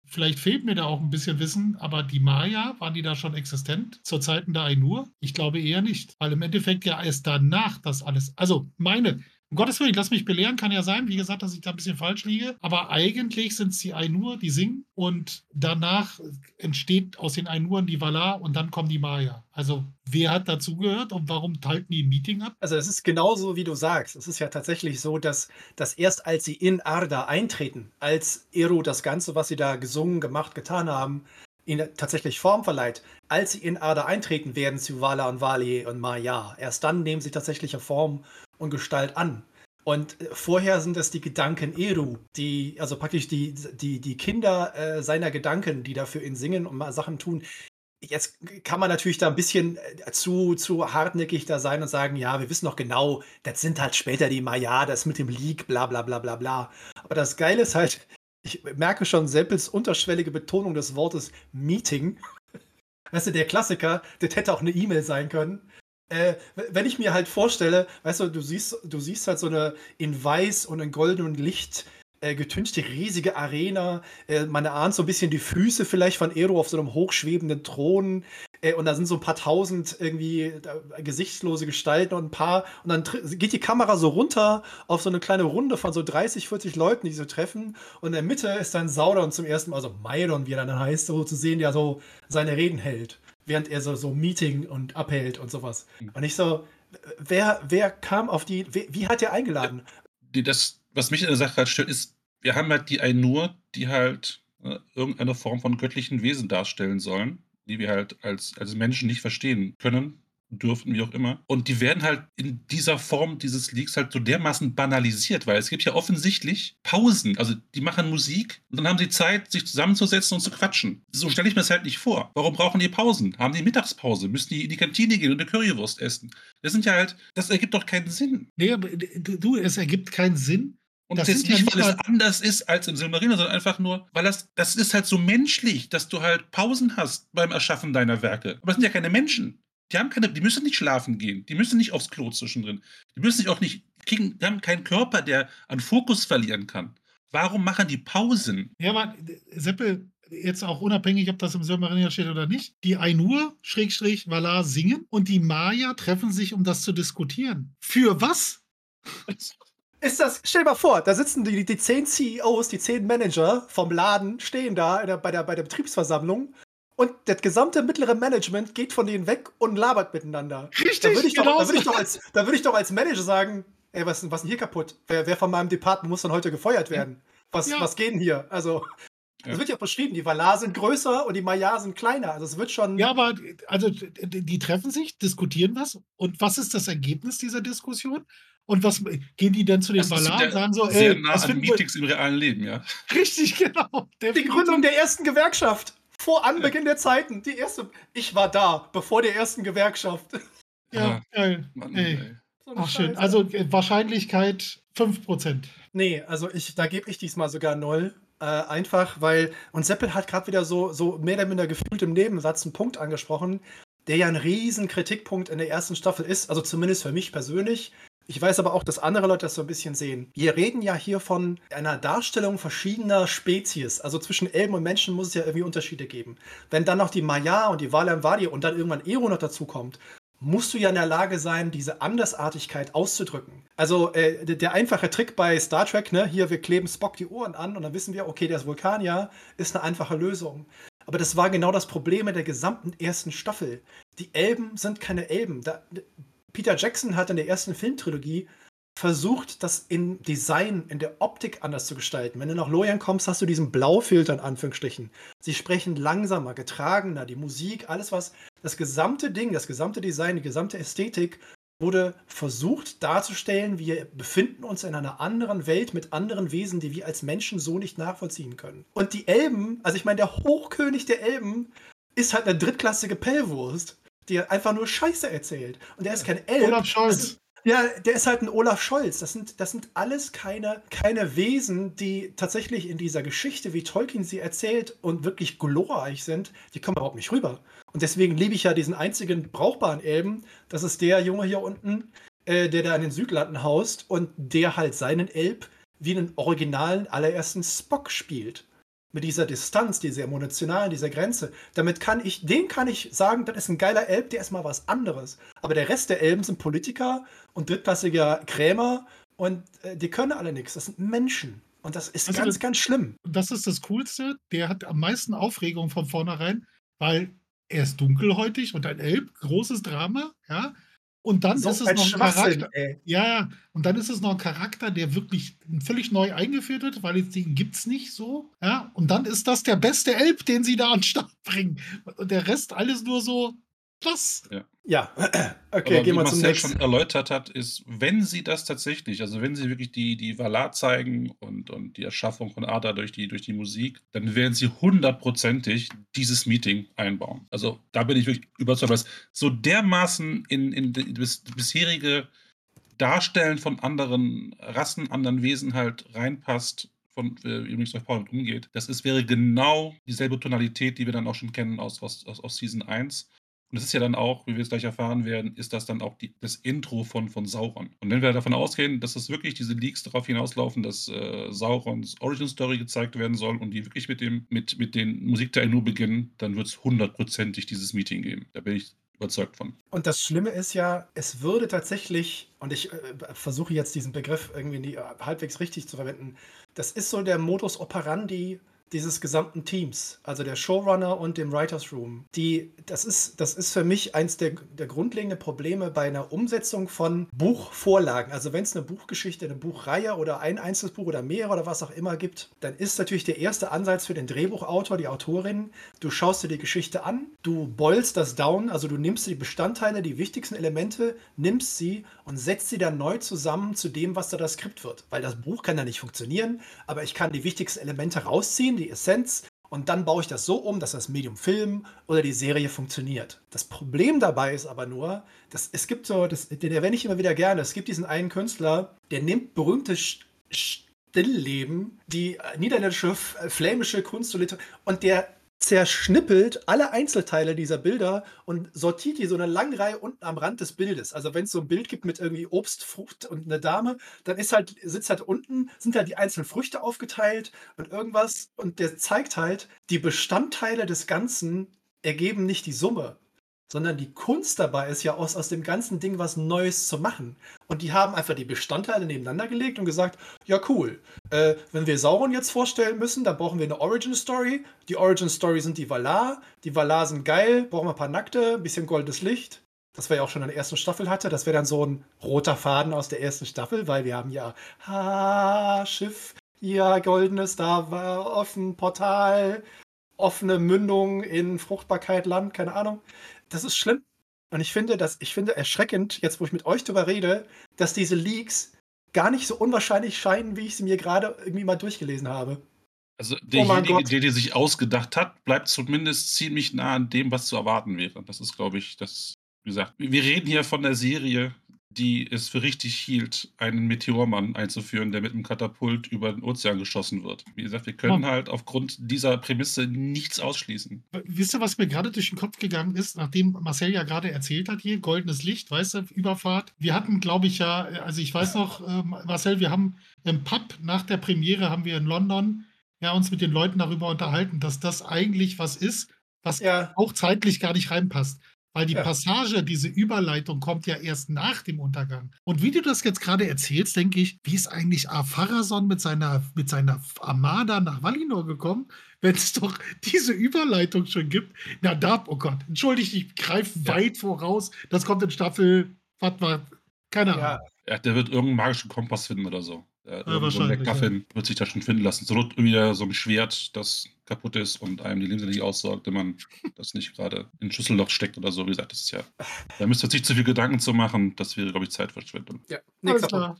vielleicht fehlt mir da auch ein bisschen Wissen, aber die Maya, waren die da schon existent zur Zeiten der Ainur? Ich glaube eher nicht, weil im Endeffekt ja erst danach das alles, also meine, um Gottes Willen, ich lass mich belehren, kann ja sein, wie gesagt, dass ich da ein bisschen falsch liege. Aber eigentlich sind es die Ainur, die singen und danach entsteht aus den Ainuren die Valar und dann kommen die Maya. Also wer hat dazugehört und warum teilten die ein Meeting ab? Also es ist genauso, wie du sagst. Es ist ja tatsächlich so, dass, dass erst als sie in Arda eintreten, als Eru das Ganze, was sie da gesungen, gemacht, getan haben, ihnen tatsächlich Form verleiht. Als sie in Arda eintreten, werden sie Vala und Vali und Maya. Erst dann nehmen sie tatsächliche Form und Gestalt an. Und äh, vorher sind es die Gedanken Eru, die, also praktisch die, die, die Kinder äh, seiner Gedanken, die dafür ihn singen und mal Sachen tun. Jetzt kann man natürlich da ein bisschen äh, zu, zu hartnäckig da sein und sagen, ja, wir wissen doch genau, das sind halt später die Maya, das mit dem Leak, bla bla bla bla bla. Aber das Geile ist halt, ich merke schon Seppels unterschwellige Betonung des Wortes Meeting. Weißt du, der Klassiker, das hätte auch eine E-Mail sein können. Äh, wenn ich mir halt vorstelle, weißt du, du siehst, du siehst halt so eine in weiß und in goldenem Licht äh, getünchte riesige Arena. Äh, man ahnt so ein bisschen die Füße vielleicht von Ero auf so einem hochschwebenden Thron. Äh, und da sind so ein paar tausend irgendwie gesichtslose Gestalten und ein paar. Und dann geht die Kamera so runter auf so eine kleine Runde von so 30, 40 Leuten, die so treffen. Und in der Mitte ist dann Sauron zum ersten Mal, also Maidon, wie er dann heißt, so zu sehen, der so seine Reden hält während er so, so Meeting und abhält und sowas. Und ich so, wer, wer kam auf die, wie, wie hat er eingeladen? Das, was mich in der Sache halt stört, ist, wir haben halt die Ainur, die halt äh, irgendeine Form von göttlichen Wesen darstellen sollen, die wir halt als, als Menschen nicht verstehen können dürfen, wie auch immer. Und die werden halt in dieser Form dieses Leaks halt so dermaßen banalisiert, weil es gibt ja offensichtlich Pausen. Also die machen Musik und dann haben sie Zeit, sich zusammenzusetzen und zu quatschen. So stelle ich mir das halt nicht vor. Warum brauchen die Pausen? Haben die Mittagspause? Müssen die in die Kantine gehen und eine Currywurst essen? Das sind ja halt, das ergibt doch keinen Sinn. Nee, du, es ergibt keinen Sinn. Und das, das ist nicht, weil es anders ist als im Silmarillion, sondern einfach nur, weil das, das ist halt so menschlich, dass du halt Pausen hast beim Erschaffen deiner Werke. Aber es sind ja keine Menschen. Die haben keine, die müssen nicht schlafen gehen, die müssen nicht aufs Klo zwischendrin. Die müssen sich auch nicht kriegen, die haben keinen Körper, der an Fokus verlieren kann. Warum machen die Pausen? Ja, aber Seppel, jetzt auch unabhängig, ob das im Silmarillion steht oder nicht, die Ainur, Schrägstrich, Valar singen und die Maya treffen sich, um das zu diskutieren. Für was? Ist das, stell dir mal vor, da sitzen die, die zehn CEOs, die zehn Manager vom Laden, stehen da der, bei, der, bei der Betriebsversammlung und das gesamte mittlere Management geht von denen weg und labert miteinander. Richtig, da würde ich, genau würd ich, doch als, würd ich doch als Manager sagen, ey, was, was ist denn hier kaputt? Wer, wer von meinem Department muss dann heute gefeuert werden? Was, ja. was geht denn hier? Also, es ja. wird ja beschrieben, die Valar sind größer und die Maya sind kleiner. Also es wird schon. Ja, aber also die treffen sich, diskutieren was. Und was ist das Ergebnis dieser Diskussion? Und was gehen die denn zu den Valar und sagen so, sehr ey, nah was an Meetings wir? im realen Leben, ja. Richtig, genau. Die Gründung der ersten Gewerkschaft. Vor Anbeginn der Zeiten. Die erste. Ich war da, bevor der ersten Gewerkschaft. Ja, geil. Mann, ey. So Ach, schön. Also äh, Wahrscheinlichkeit 5%. Nee, also ich, da gebe ich diesmal sogar 0. Äh, einfach, weil. Und Seppel hat gerade wieder so, so mehr oder minder gefühlt im Nebensatz einen Punkt angesprochen, der ja ein riesen Kritikpunkt in der ersten Staffel ist. Also zumindest für mich persönlich. Ich weiß aber auch, dass andere Leute das so ein bisschen sehen. Wir reden ja hier von einer Darstellung verschiedener Spezies. Also zwischen Elben und Menschen muss es ja irgendwie Unterschiede geben. Wenn dann noch die Maya und die Valar Vadi und dann irgendwann Ero noch dazu kommt, musst du ja in der Lage sein, diese Andersartigkeit auszudrücken. Also äh, der einfache Trick bei Star Trek, ne, hier, wir kleben Spock die Ohren an und dann wissen wir, okay, der ist Vulkanier, ist eine einfache Lösung. Aber das war genau das Problem in der gesamten ersten Staffel. Die Elben sind keine Elben. Da, Peter Jackson hat in der ersten Filmtrilogie versucht, das im Design, in der Optik anders zu gestalten. Wenn du nach Lorian kommst, hast du diesen Blaufilter in Anführungsstrichen. Sie sprechen langsamer, getragener, die Musik, alles was, das gesamte Ding, das gesamte Design, die gesamte Ästhetik wurde versucht darzustellen, wir befinden uns in einer anderen Welt mit anderen Wesen, die wir als Menschen so nicht nachvollziehen können. Und die Elben, also ich meine, der Hochkönig der Elben ist halt eine drittklassige Pellwurst die einfach nur Scheiße erzählt. Und der ist kein Elb. Olaf Scholz. Ja, der ist halt ein Olaf Scholz. Das sind, das sind alles keine, keine Wesen, die tatsächlich in dieser Geschichte, wie Tolkien sie erzählt und wirklich glorreich sind, die kommen überhaupt nicht rüber. Und deswegen liebe ich ja diesen einzigen brauchbaren Elben. Das ist der Junge hier unten, äh, der da in den Südlanden haust und der halt seinen Elb wie einen originalen allerersten Spock spielt mit dieser Distanz, dieser emotionalen, dieser Grenze. Damit kann ich, den kann ich sagen, das ist ein geiler Elb, der ist mal was anderes. Aber der Rest der Elben sind Politiker und drittklassiger Krämer und äh, die können alle nichts. Das sind Menschen. Und das ist also ganz, das, ganz schlimm. Das ist das Coolste. Der hat am meisten Aufregung von vornherein, weil er ist dunkelhäutig und ein Elb, großes Drama, ja. Und dann so ist es noch ein Charakter. Ey. Ja, und dann ist es noch ein Charakter, der wirklich völlig neu eingeführt wird, weil den gibt es nicht so. Ja, und dann ist das der beste Elb, den sie da an den Start bringen. Und der Rest alles nur so, was? Ja. ja. okay, Aber gehen wir zum nächsten. schon erläutert hat, ist, wenn sie das tatsächlich, also wenn sie wirklich die, die Valar zeigen und, und die Erschaffung von Ada durch die, durch die Musik, dann werden sie hundertprozentig dieses Meeting einbauen. Also da bin ich wirklich überzeugt, was so dermaßen in, in das bisherige Darstellen von anderen Rassen, anderen Wesen halt reinpasst, von äh, wie Mixed Power umgeht. Das ist, wäre genau dieselbe Tonalität, die wir dann auch schon kennen aus, aus, aus Season 1. Und es ist ja dann auch, wie wir es gleich erfahren werden, ist das dann auch die, das Intro von, von Sauron. Und wenn wir davon ausgehen, dass es wirklich diese Leaks darauf hinauslaufen, dass äh, Saurons Origin Story gezeigt werden soll und die wirklich mit, dem, mit, mit den Musikteilen nur beginnen, dann wird es hundertprozentig dieses Meeting geben. Da bin ich überzeugt von. Und das Schlimme ist ja, es würde tatsächlich, und ich äh, versuche jetzt diesen Begriff irgendwie die, äh, halbwegs richtig zu verwenden, das ist so der Modus operandi dieses gesamten Teams, also der Showrunner und dem Writers Room. Die, das, ist, das ist für mich eins der, der grundlegenden Probleme bei einer Umsetzung von Buchvorlagen. Also wenn es eine Buchgeschichte, eine Buchreihe oder ein einzelnes Buch oder mehrere oder was auch immer gibt, dann ist natürlich der erste Ansatz für den Drehbuchautor, die Autorin, du schaust dir die Geschichte an, du boilst das down, also du nimmst die Bestandteile, die wichtigsten Elemente, nimmst sie und setzt sie dann neu zusammen zu dem, was da das Skript wird. Weil das Buch kann ja nicht funktionieren, aber ich kann die wichtigsten Elemente rausziehen, die Essenz, und dann baue ich das so um, dass das Medium Film oder die Serie funktioniert. Das Problem dabei ist aber nur, dass es gibt so, das, den erwähne ich immer wieder gerne, es gibt diesen einen Künstler, der nimmt berühmte Stillleben, die niederländische, flämische Kunst und der zerschnippelt alle Einzelteile dieser Bilder und sortiert die so eine lange Reihe unten am Rand des Bildes. Also wenn es so ein Bild gibt mit irgendwie Obst, Frucht und eine Dame, dann ist halt, sitzt halt unten, sind halt die einzelnen Früchte aufgeteilt und irgendwas und der zeigt halt, die Bestandteile des Ganzen ergeben nicht die Summe sondern die Kunst dabei ist ja aus, aus dem ganzen Ding was Neues zu machen. Und die haben einfach die Bestandteile nebeneinander gelegt und gesagt, ja cool, äh, wenn wir Sauron jetzt vorstellen müssen, dann brauchen wir eine Origin Story. Die Origin Story sind die Valar. Die Valar sind geil, brauchen wir ein paar Nackte, ein bisschen goldenes Licht. Das wir ja auch schon in der ersten Staffel hatte. Das wäre dann so ein roter Faden aus der ersten Staffel, weil wir haben ja ha, Schiff, ja, goldenes, da war offen, Portal, offene Mündung in Fruchtbarkeit, Land, keine Ahnung das ist schlimm. Und ich finde das, ich finde erschreckend, jetzt wo ich mit euch drüber rede, dass diese Leaks gar nicht so unwahrscheinlich scheinen, wie ich sie mir gerade irgendwie mal durchgelesen habe. Also oh derjenige, oh der die sich ausgedacht hat, bleibt zumindest ziemlich nah an dem, was zu erwarten wäre. Das ist, glaube ich, das, wie gesagt, wir reden hier von der Serie, die es für richtig hielt, einen Meteormann einzuführen, der mit einem Katapult über den Ozean geschossen wird. Wie gesagt, wir können ja. halt aufgrund dieser Prämisse nichts ausschließen. Wisst ihr, was mir gerade durch den Kopf gegangen ist, nachdem Marcel ja gerade erzählt hat hier, goldenes Licht, weißt du, Überfahrt. Wir hatten, glaube ich, ja, also ich weiß noch, äh, Marcel, wir haben im Pub nach der Premiere haben wir in London ja uns mit den Leuten darüber unterhalten, dass das eigentlich was ist, was ja. auch zeitlich gar nicht reinpasst. Weil die ja. Passage, diese Überleitung kommt ja erst nach dem Untergang. Und wie du das jetzt gerade erzählst, denke ich, wie ist eigentlich Apharason mit seiner, mit seiner Armada nach Valinor gekommen, wenn es doch diese Überleitung schon gibt? Na da, oh Gott, entschuldigt, ich greife ja. weit voraus. Das kommt in Staffel, warte mal, keine Ahnung. Ja, der wird irgendeinen magischen Kompass finden oder so. Äh, ja, wahrscheinlich. Der Gaffin ja. wird sich da schon finden lassen. So wird wieder so ein Schwert, das kaputt ist und einem die Lebensenergie aussaugt, wenn man das nicht gerade in ein Schüsselloch steckt oder so. Wie gesagt, das ist ja. Da müsst ihr sich zu viel Gedanken zu machen. Das wäre, glaube ich, Zeitverschwendung. Ja, nächster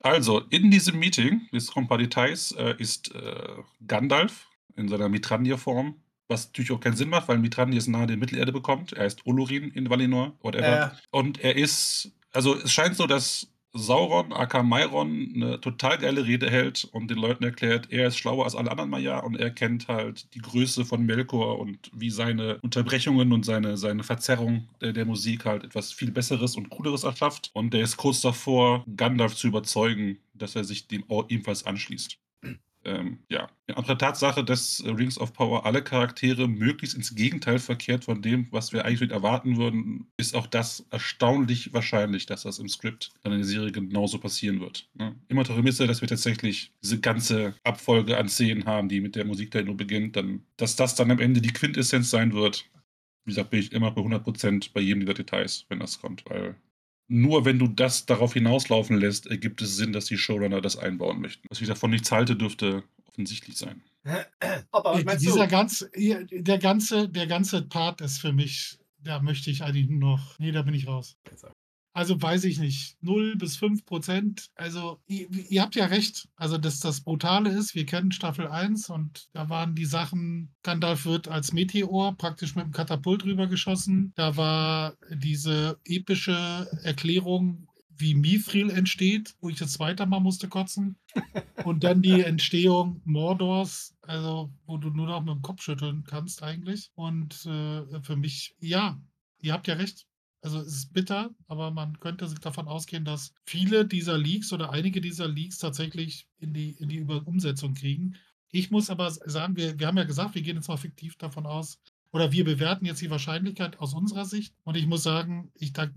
Also, in diesem Meeting, jetzt kommen ein paar Details, äh, ist äh, Gandalf in seiner Mitrandir-Form was natürlich auch keinen Sinn macht, weil Mitrandir ist nahe der Mittelerde bekommt. Er ist Olorin in Valinor, whatever. Äh. Und er ist also es scheint so, dass Sauron, aka Myron, eine total geile Rede hält und den Leuten erklärt, er ist schlauer als alle anderen Maya und er kennt halt die Größe von Melkor und wie seine Unterbrechungen und seine, seine Verzerrung der, der Musik halt etwas viel Besseres und Cooleres erschafft. Und er ist kurz davor, Gandalf zu überzeugen, dass er sich dem ebenfalls anschließt ähm, ja, eine andere Tatsache, dass äh, Rings of Power alle Charaktere möglichst ins Gegenteil verkehrt von dem, was wir eigentlich erwarten würden, ist auch das erstaunlich wahrscheinlich, dass das im Skript dann in der Serie genauso passieren wird. Ne? Immer der Prämisse, dass wir tatsächlich diese ganze Abfolge an Szenen haben, die mit der Musik da nur beginnt, dann, dass das dann am Ende die Quintessenz sein wird. Wie gesagt, bin ich immer bei 100% bei jedem dieser Details, wenn das kommt, weil nur wenn du das darauf hinauslaufen lässt, ergibt es Sinn, dass die Showrunner das einbauen möchten. Was ich davon nichts halte, dürfte offensichtlich sein. Aber was meinst Dieser du? Ganze, der, ganze, der ganze Part ist für mich, da möchte ich eigentlich nur noch, nee, da bin ich raus. Also weiß ich nicht, 0 bis 5 Prozent. Also ihr, ihr, habt ja recht, also dass das Brutale ist, wir kennen Staffel 1 und da waren die Sachen, Gandalf wird als Meteor praktisch mit dem Katapult rübergeschossen. Da war diese epische Erklärung, wie Mithril entsteht, wo ich das zweite Mal musste kotzen. Und dann die Entstehung Mordors, also wo du nur noch mit dem Kopf schütteln kannst eigentlich. Und äh, für mich, ja, ihr habt ja recht. Also es ist bitter, aber man könnte sich davon ausgehen, dass viele dieser Leaks oder einige dieser Leaks tatsächlich in die, in die Umsetzung kriegen. Ich muss aber sagen, wir, wir haben ja gesagt, wir gehen jetzt mal fiktiv davon aus, oder wir bewerten jetzt die Wahrscheinlichkeit aus unserer Sicht. Und ich muss sagen, ich da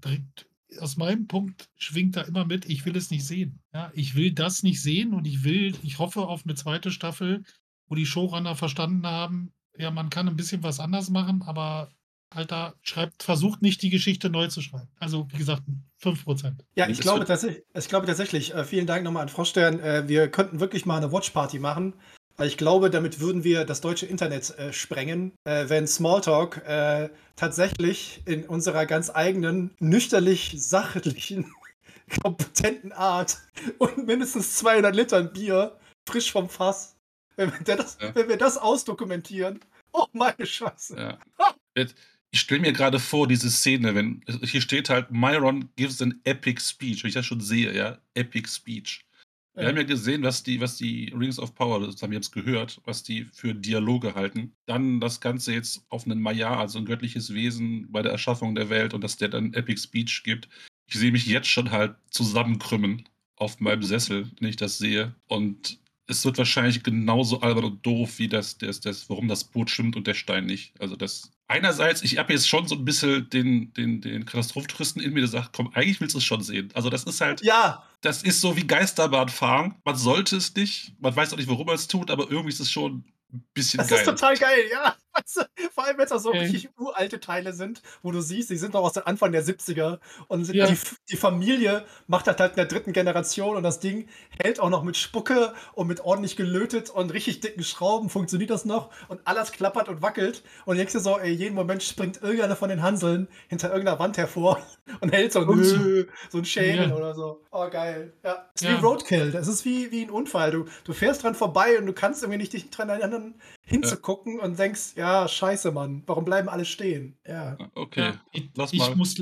aus meinem Punkt schwingt da immer mit, ich will es nicht sehen. Ja, ich will das nicht sehen und ich will, ich hoffe auf eine zweite Staffel, wo die Showrunner verstanden haben, ja, man kann ein bisschen was anders machen, aber Alter, schreibt, versucht nicht die Geschichte neu zu schreiben. Also, wie gesagt, 5%. Ja, ich glaube, tatsächlich, ich glaube tatsächlich, äh, vielen Dank nochmal an Froschstern. Äh, wir könnten wirklich mal eine Watchparty machen. Weil ich glaube, damit würden wir das deutsche Internet äh, sprengen, äh, wenn Smalltalk äh, tatsächlich in unserer ganz eigenen, nüchterlich sachlichen, kompetenten Art und mindestens 200 Litern Bier frisch vom Fass, wenn wir das, ja. wenn wir das ausdokumentieren. Oh, meine Scheiße. Ja. Jetzt, ich stelle mir gerade vor, diese Szene, wenn hier steht halt, Myron gives an epic speech, wenn ich das schon sehe, ja, epic speech. Wir ja. haben ja gesehen, was die, was die Rings of Power, das haben wir jetzt gehört, was die für Dialoge halten. Dann das Ganze jetzt auf einen Maya, also ein göttliches Wesen bei der Erschaffung der Welt und dass der dann Epic Speech gibt. Ich sehe mich jetzt schon halt zusammenkrümmen auf meinem Sessel, wenn ich das sehe. Und es wird wahrscheinlich genauso albern und doof wie das, das, das, warum das Boot schwimmt und der Stein nicht. Also das. Einerseits, ich habe jetzt schon so ein bisschen den, den, den Katastrophentouristen in mir, der sagt, komm, eigentlich willst du es schon sehen. Also das ist halt. Ja. Das ist so wie Geisterbahn fahren. Man sollte es nicht. Man weiß auch nicht, warum man es tut, aber irgendwie ist es schon ein bisschen das geil. Das ist total geil, ja. Vor allem, wenn es auch so okay. richtig uralte Teile sind, wo du siehst, die sind noch aus dem Anfang der 70er und ja. die, die, Familie macht das halt in der dritten Generation und das Ding hält auch noch mit Spucke und mit ordentlich gelötet und richtig dicken Schrauben funktioniert das noch und alles klappert und wackelt und denkst dir so, ey, jeden Moment springt irgendeiner von den Hanseln hinter irgendeiner Wand hervor und hält so, nö, so ein Schädel ja. oder so. Oh, geil. Ja, es ist ja. wie Roadkill. Das ist wie, wie ein Unfall. Du, du fährst dran vorbei und du kannst irgendwie nicht dich dran erinnern, hinzugucken und denkst, ja, scheiße, Mann, warum bleiben alle stehen? Ja. Okay, ja, ich, lass mal. Ich muss,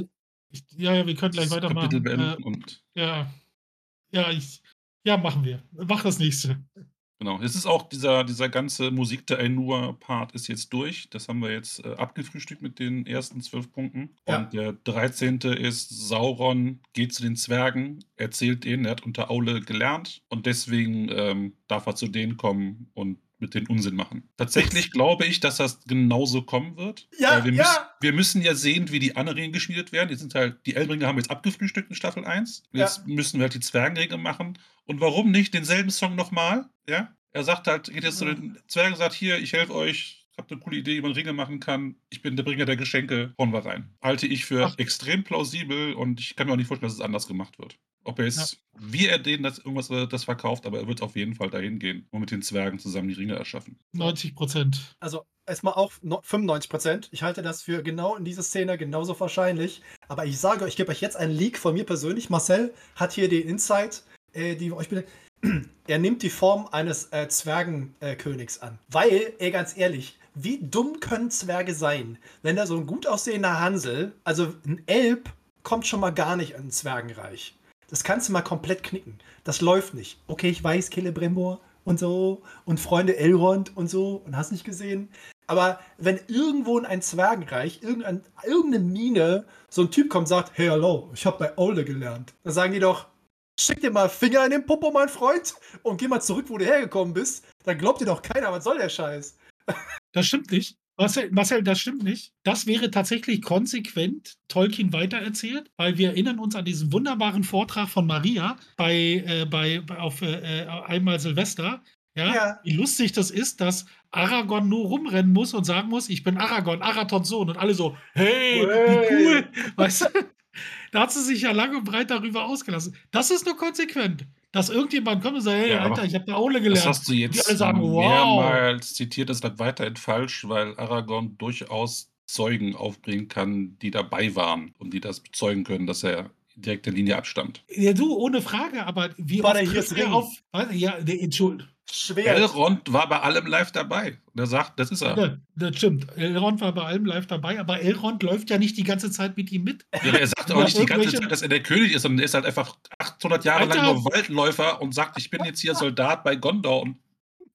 ich, ja, ja, wir können gleich weitermachen. Äh, und ja, ja, ich, ja, machen wir. Mach das nächste. Genau, es ist auch dieser, dieser ganze Musik der Ainur-Part ist jetzt durch. Das haben wir jetzt äh, abgefrühstückt mit den ersten zwölf Punkten. Ja. Und der 13. ist Sauron geht zu den Zwergen, erzählt denen, er hat unter Aule gelernt und deswegen ähm, darf er zu denen kommen und mit den Unsinn machen. Tatsächlich glaube ich, dass das genauso kommen wird. Ja, wir, ja. Müssen, wir müssen ja sehen, wie die Anregeln geschmiedet werden. Die sind halt, die Elbringer haben jetzt abgefrühstückt in Staffel 1. Jetzt ja. müssen wir halt die Zwergenregeln machen. Und warum nicht denselben Song nochmal? Ja? Er sagt halt, geht jetzt zu den Zwergen sagt, hier, ich helfe euch, habe eine coole Idee, wie man Ringe machen kann. Ich bin der Bringer der Geschenke, hauen wir rein. Halte ich für Ach. extrem plausibel und ich kann mir auch nicht vorstellen, dass es anders gemacht wird. Ob er jetzt, ja. wie er denen das irgendwas das verkauft, aber er wird auf jeden Fall dahin gehen und mit den Zwergen zusammen die Ringe erschaffen. 90 Prozent. Also erstmal auch 95 Prozent. Ich halte das für genau in dieser Szene genauso wahrscheinlich. Aber ich sage euch, ich gebe euch jetzt einen Leak von mir persönlich. Marcel hat hier den Insight, äh, die euch bitte. Er nimmt die Form eines äh, Zwergenkönigs äh, an. Weil, ey, ganz ehrlich, wie dumm können Zwerge sein, wenn da so ein gut aussehender Hansel, also ein Elb, kommt schon mal gar nicht ins Zwergenreich. Das kannst du mal komplett knicken. Das läuft nicht. Okay, ich weiß, Celebrimbor und so und Freunde Elrond und so und hast nicht gesehen. Aber wenn irgendwo in ein Zwergenreich, irgendein, irgendeine Mine, so ein Typ kommt und sagt, hey, hallo, ich habe bei Ole gelernt, dann sagen die doch, schick dir mal Finger in den Popo, mein Freund, und geh mal zurück, wo du hergekommen bist. Dann glaubt dir doch keiner, was soll der Scheiß? Das stimmt nicht. Marcel, Marcel, das stimmt nicht. Das wäre tatsächlich konsequent Tolkien weitererzählt, weil wir erinnern uns an diesen wunderbaren Vortrag von Maria bei, äh, bei, auf äh, einmal Silvester, ja, ja, wie lustig das ist, dass Aragorn nur rumrennen muss und sagen muss, ich bin Aragorn, Aratons Sohn. Und alle so, hey, wie cool. Weißt du, da hat sie sich ja lang und breit darüber ausgelassen. Das ist nur konsequent. Dass irgendjemand kommt und sagt, hey, ja, Alter, ich habe eine Aule gelernt. Das hast du jetzt alle sagen, mehrmals wow. zitiert, das bleibt weiterhin falsch, weil Aragorn durchaus Zeugen aufbringen kann, die dabei waren und die das bezeugen können, dass er direkte Linie abstammt. Ja, du, ohne Frage, aber wie war der hier auf? Ja, der, Entschuldigung. Schwer. Elrond war bei allem live dabei. Und er sagt, das ist er. Ja, das stimmt. Elrond war bei allem live dabei, aber Elrond läuft ja nicht die ganze Zeit mit ihm mit. Ja, er sagt auch nicht die ganze Zeit, dass er der König ist, sondern er ist halt einfach 800 Jahre Alter, lang nur Waldläufer und sagt, ich bin jetzt hier Soldat bei Gondor und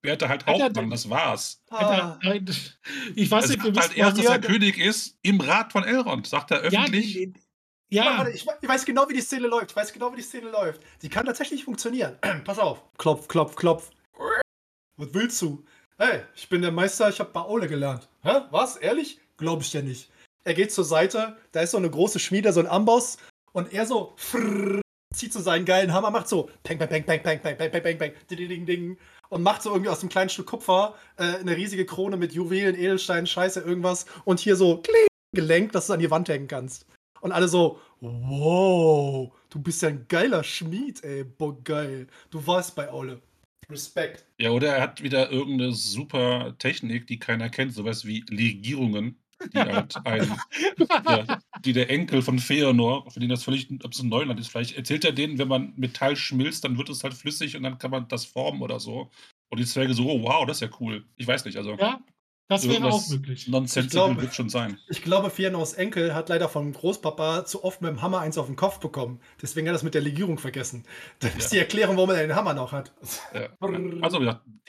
werde halt Hauptmann, das war's. Alter, ich weiß er nicht, sagt halt erst, dass er König ist, im Rat von Elrond, sagt er öffentlich. Ja, ja. Warte, ich, ich, weiß genau, wie die Szene läuft. Ich weiß genau, wie die Szene läuft. Die kann tatsächlich funktionieren. Pass auf. Klopf, klopf, klopf. Was willst du? Hey, ich bin der Meister, ich habe bei Ole gelernt. Hä? Was? Ehrlich? Glaube ich dir nicht. Er geht zur Seite, da ist so eine große Schmiede, so ein Amboss, und er so frrr, zieht so seinen geilen Hammer, macht so peng, peng, peng, peng, peng, peng, peng, peng, peng, peng, ding, ding, ding, und macht so irgendwie aus einem kleinen Stück Kupfer äh, eine riesige Krone mit Juwelen, Edelsteinen, Scheiße, irgendwas, und hier so kling, gelenkt, dass du an die Wand hängen kannst. Und alle so, wow, du bist ja ein geiler Schmied, ey, boah, geil. Du warst bei Ole. Respekt. Ja, oder er hat wieder irgendeine super Technik, die keiner kennt, sowas wie Legierungen, die halt ein, ja, die der Enkel von Feanor, für den das völlig absolut Neuland ist, vielleicht erzählt er denen, wenn man Metall schmilzt, dann wird es halt flüssig und dann kann man das formen oder so. Und die Zwerge so, oh, wow, das ist ja cool. Ich weiß nicht, also. Ja, das wäre auch möglich. Nonsensical wird schon sein. Ich glaube, Fianos Enkel hat leider vom Großpapa zu oft mit dem Hammer eins auf den Kopf bekommen. Deswegen hat er das mit der Legierung vergessen. Das ja. ist die Erklärung, warum er den Hammer noch hat. Ja. Also,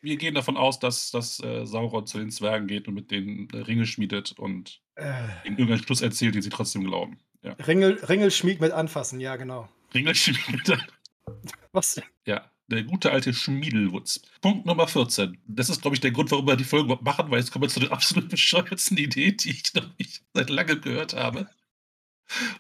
wir gehen davon aus, dass, dass äh, Sauron zu den Zwergen geht und mit denen äh, Ringe schmiedet und äh. ihnen irgendeinen Schluss erzählt, den sie trotzdem glauben. Ja. Ringel, Ringel schmied mit anfassen, ja, genau. Ringel schmied mit anfassen. Was? Ja. Der gute alte Schmiedelwutz. Punkt Nummer 14. Das ist, glaube ich, der Grund, warum wir die Folge machen, weil jetzt kommen wir zu der absolut bescheuertsten Idee, die ich noch nicht seit langem gehört habe.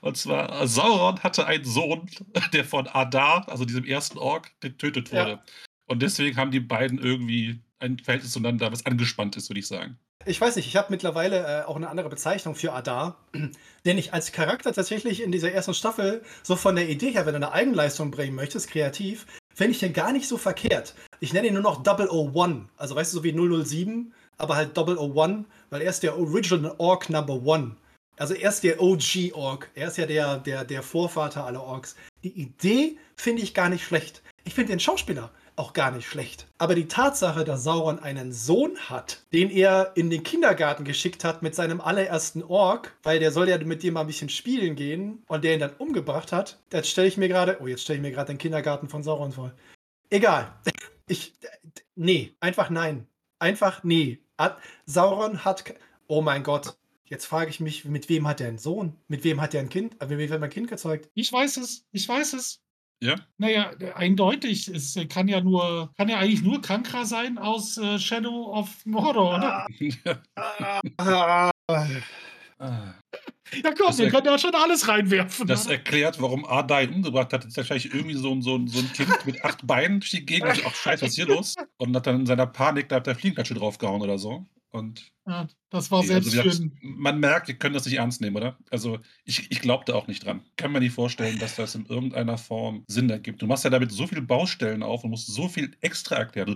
Und zwar, Sauron hatte einen Sohn, der von Adar, also diesem ersten Ork, getötet wurde. Ja. Und deswegen haben die beiden irgendwie ein Verhältnis zueinander, was angespannt ist, würde ich sagen. Ich weiß nicht, ich habe mittlerweile äh, auch eine andere Bezeichnung für Adar, den ich als Charakter tatsächlich in dieser ersten Staffel so von der Idee her, wenn du eine Eigenleistung bringen möchtest, kreativ, fände ich den gar nicht so verkehrt. Ich nenne ihn nur noch 001, also weißt du, so wie 007, aber halt 001, weil er ist der Original Orc Number One. Also er ist der OG Orc. Er ist ja der, der, der Vorvater aller Orks. Die Idee finde ich gar nicht schlecht. Ich finde den Schauspieler auch gar nicht schlecht. Aber die Tatsache, dass Sauron einen Sohn hat, den er in den Kindergarten geschickt hat mit seinem allerersten Ork, weil der soll ja mit dir mal ein bisschen spielen gehen und der ihn dann umgebracht hat, das stelle ich mir gerade, oh, jetzt stelle ich mir gerade den Kindergarten von Sauron vor. Egal. Ich, nee, einfach nein. Einfach nee. Sauron hat, oh mein Gott, Jetzt frage ich mich, mit wem hat er einen Sohn? Mit wem hat er ein Kind? Mit wem hat er ein Kind gezeugt? Ich weiß es. Ich weiß es. Ja. Naja, eindeutig. Es kann ja nur, kann ja eigentlich nur Kankra sein aus äh, Shadow of Mordor, oder? Ah. Ja, komm, das wir können ja schon alles reinwerfen. Das oder? erklärt, warum Ada ihn umgebracht hat. Das ist wahrscheinlich irgendwie so, so, so ein Kind mit acht Beinen durch die Gegend. Ach, scheiße, was ist hier los? Und hat dann in seiner Panik da der Fliegenklatsche draufgehauen oder so. Und ja, das war selbst also schön. Man merkt, wir können das nicht ernst nehmen, oder? Also ich, ich glaube da auch nicht dran. Kann man nicht vorstellen, dass das in irgendeiner Form Sinn ergibt. Du machst ja damit so viele Baustellen auf und musst so viel extra erklären. Du,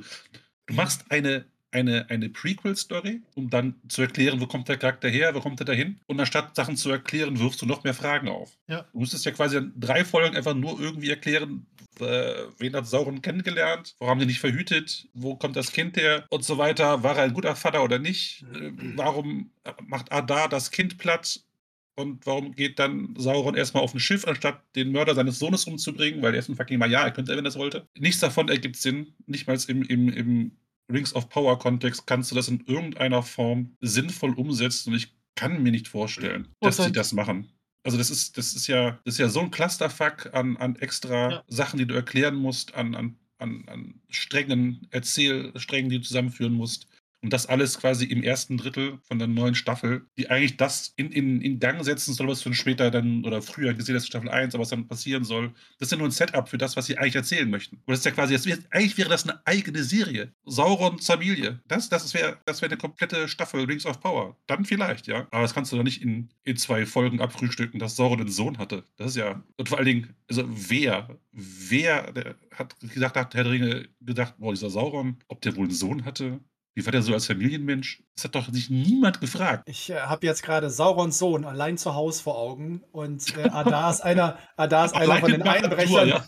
du machst eine eine, eine Prequel-Story, um dann zu erklären, wo kommt der Charakter her, wo kommt er dahin. Und anstatt Sachen zu erklären, wirfst du noch mehr Fragen auf. Ja. Du müsstest ja quasi in drei Folgen einfach nur irgendwie erklären, äh, wen hat Sauron kennengelernt, warum haben die nicht verhütet, wo kommt das Kind her und so weiter. War er ein guter Vater oder nicht? Äh, warum macht Adar das Kind platt? Und warum geht dann Sauron erstmal auf ein Schiff, anstatt den Mörder seines Sohnes umzubringen? Weil er ist ein fucking Mal, ja, er könnte, wenn er das wollte. Nichts davon ergibt Sinn. Nicht mal im, im, im Rings of Power-Kontext kannst du das in irgendeiner Form sinnvoll umsetzen. Und ich kann mir nicht vorstellen, dass sie das machen. Also das ist, das ist ja, das ist ja so ein Clusterfuck an, an extra ja. Sachen, die du erklären musst, an, an, an, an strengen Erzählsträngen, die du zusammenführen musst. Und das alles quasi im ersten Drittel von der neuen Staffel, die eigentlich das in, in, in Gang setzen soll, was schon später dann oder früher gesehen ist, Staffel 1, aber was dann passieren soll. Das ist ja nur ein Setup für das, was sie eigentlich erzählen möchten. Und das ist ja quasi, das wär, eigentlich wäre das eine eigene Serie. Saurons Familie. Das, das wäre das wär eine komplette Staffel Rings of Power. Dann vielleicht, ja. Aber das kannst du doch nicht in, in zwei Folgen abfrühstücken, dass Sauron einen Sohn hatte. Das ist ja. Und vor allen Dingen, also wer, wer hat gesagt, hat Herr Ringe gedacht, boah, dieser Sauron, ob der wohl einen Sohn hatte? Wie war der so als Familienmensch? Das hat doch sich niemand gefragt. Ich äh, habe jetzt gerade Saurons Sohn allein zu Hause vor Augen und äh, Adar ist einer, Adar ist einer von den Einbrechern. Ja.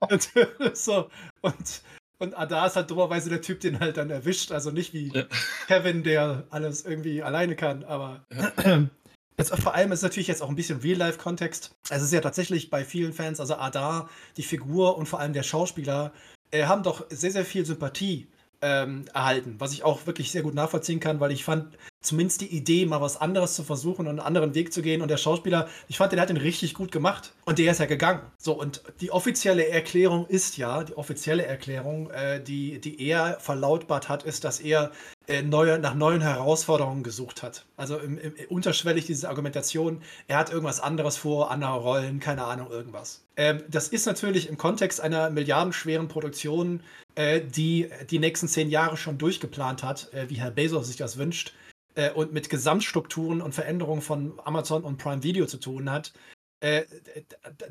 und, so, und, und Adar ist halt dummerweise der Typ, den halt dann erwischt. Also nicht wie ja. Kevin, der alles irgendwie alleine kann, aber. Ja. Jetzt, vor allem ist es natürlich jetzt auch ein bisschen Real-Life-Kontext. Es ist ja tatsächlich bei vielen Fans, also Adar, die Figur und vor allem der Schauspieler, äh, haben doch sehr, sehr viel Sympathie ähm, erhalten, was ich auch wirklich sehr gut nachvollziehen kann, weil ich fand zumindest die Idee, mal was anderes zu versuchen und einen anderen Weg zu gehen und der Schauspieler, ich fand, der hat den richtig gut gemacht und der ist ja gegangen. So, und die offizielle Erklärung ist ja, die offizielle Erklärung, äh, die, die er verlautbart hat, ist, dass er äh, neue, nach neuen Herausforderungen gesucht hat. Also im, im, unterschwellig diese Argumentation, er hat irgendwas anderes vor, andere Rollen, keine Ahnung, irgendwas. Ähm, das ist natürlich im Kontext einer milliardenschweren Produktion äh, die die nächsten zehn Jahre schon durchgeplant hat, äh, wie Herr Bezos sich das wünscht, äh, und mit Gesamtstrukturen und Veränderungen von Amazon und Prime Video zu tun hat, äh,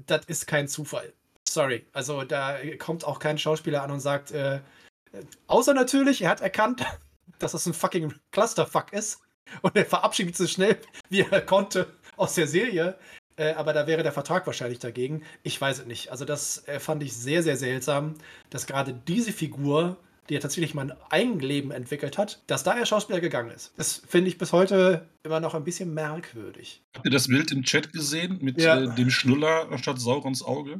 das ist kein Zufall. Sorry. Also da kommt auch kein Schauspieler an und sagt, äh, außer natürlich, er hat erkannt, dass das ein fucking Clusterfuck ist. Und er verabschiedet sich so schnell, wie er konnte, aus der Serie. Äh, aber da wäre der Vertrag wahrscheinlich dagegen. Ich weiß es nicht. Also das äh, fand ich sehr, sehr seltsam, dass gerade diese Figur, die ja tatsächlich mal ein Eigenleben entwickelt hat, dass da der Schauspieler gegangen ist. Das finde ich bis heute immer noch ein bisschen merkwürdig. Habt ihr das Bild im Chat gesehen mit ja. äh, dem Schnuller statt Saurons Auge?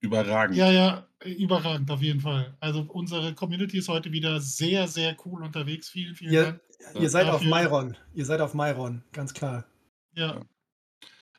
Überragend. Ja, ja, überragend auf jeden Fall. Also unsere Community ist heute wieder sehr, sehr cool unterwegs. Vielen, vielen ihr, Dank. Ihr seid dafür. auf Myron. Ihr seid auf Myron, ganz klar. Ja.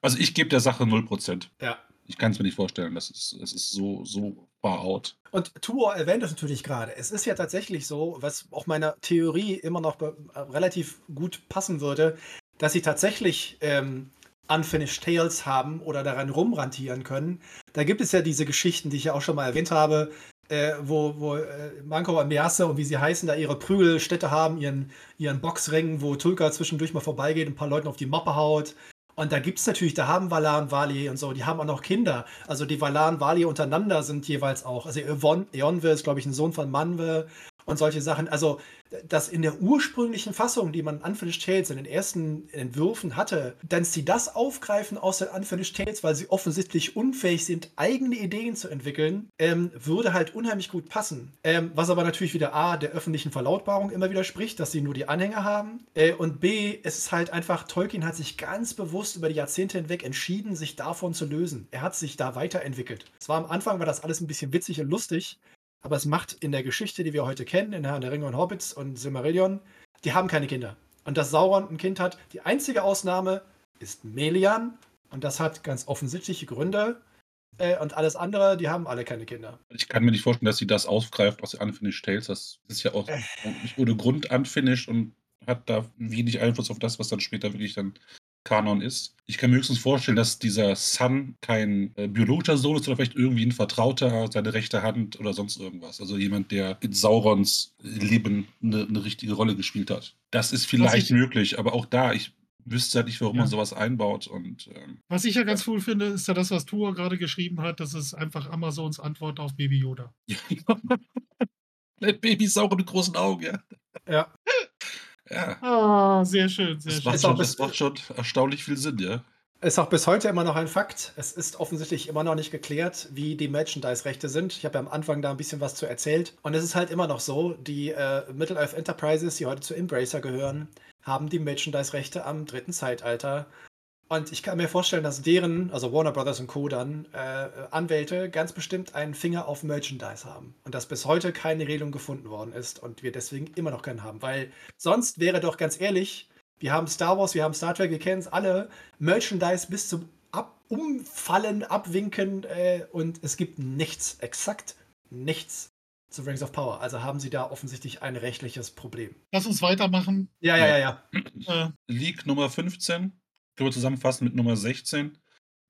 Also ich gebe der Sache 0%. Ja. Ich kann es mir nicht vorstellen. Das ist, das ist so, so far out. Und Tuor erwähnt es natürlich gerade. Es ist ja tatsächlich so, was auch meiner Theorie immer noch relativ gut passen würde, dass sie tatsächlich ähm, Unfinished Tales haben oder daran rumrantieren können. Da gibt es ja diese Geschichten, die ich ja auch schon mal erwähnt habe, äh, wo, wo äh, Manko und Measse und wie sie heißen, da ihre Prügelstätte haben, ihren, ihren Boxring, wo Tulka zwischendurch mal vorbeigeht, ein paar Leuten auf die Mappe haut. Und da gibt es natürlich, da haben Valar und Vali und so, die haben auch noch Kinder. Also die Valar und Vali untereinander sind jeweils auch. Also Eonwe ist, glaube ich, ein Sohn von Manwe und solche Sachen. Also dass in der ursprünglichen Fassung, die man Unfinished Tales in den ersten Entwürfen hatte, dass sie das aufgreifen aus den Unfinished Tales, weil sie offensichtlich unfähig sind, eigene Ideen zu entwickeln, ähm, würde halt unheimlich gut passen. Ähm, was aber natürlich wieder A, der öffentlichen Verlautbarung immer widerspricht, dass sie nur die Anhänger haben. Äh, und B, es ist halt einfach, Tolkien hat sich ganz bewusst über die Jahrzehnte hinweg entschieden, sich davon zu lösen. Er hat sich da weiterentwickelt. Es war am Anfang, war das alles ein bisschen witzig und lustig, aber es macht in der Geschichte, die wir heute kennen, in Herrn der Ringe und Hobbits und Silmarillion, die haben keine Kinder. Und dass Sauron ein Kind hat, die einzige Ausnahme ist Melian. Und das hat ganz offensichtliche Gründe. Äh, und alles andere, die haben alle keine Kinder. Ich kann mir nicht vorstellen, dass sie das aufgreift aus Unfinished Tales. Das ist ja auch äh. nicht ohne Grund unfinished und hat da wenig Einfluss auf das, was dann später wirklich dann Kanon ist. Ich kann mir höchstens vorstellen, dass dieser Son kein äh, biologischer Sohn ist, oder vielleicht irgendwie ein Vertrauter, seine rechte Hand oder sonst irgendwas. Also jemand, der in Saurons Leben eine, eine richtige Rolle gespielt hat. Das ist vielleicht ich, möglich, aber auch da, ich wüsste halt nicht, warum ja. man sowas einbaut. Und, ähm, was ich ja ganz cool finde, ist ja das, was Tua gerade geschrieben hat. Das ist einfach Amazons Antwort auf Baby Yoda. Baby Sauron mit großen Augen, ja. Ja. Ja. Oh, sehr schön, sehr das schön. Macht schon, das macht schon erstaunlich viel Sinn, ja. Ist auch bis heute immer noch ein Fakt. Es ist offensichtlich immer noch nicht geklärt, wie die Merchandise-Rechte sind. Ich habe ja am Anfang da ein bisschen was zu erzählt. Und es ist halt immer noch so, die äh, Middle-earth Enterprises, die heute zu Embracer gehören, haben die Merchandise-Rechte am dritten Zeitalter. Und ich kann mir vorstellen, dass deren, also Warner Brothers und Co. dann, äh, Anwälte ganz bestimmt einen Finger auf Merchandise haben. Und dass bis heute keine Regelung gefunden worden ist und wir deswegen immer noch keinen haben. Weil sonst wäre doch ganz ehrlich, wir haben Star Wars, wir haben Star Trek, wir kennen es alle, Merchandise bis zum Ab Umfallen, Abwinken äh, und es gibt nichts, exakt nichts zu Rings of Power. Also haben sie da offensichtlich ein rechtliches Problem. Lass uns weitermachen. Ja, ja, ja, ja. Äh, Leak Nummer 15 können wir zusammenfassen mit Nummer 16.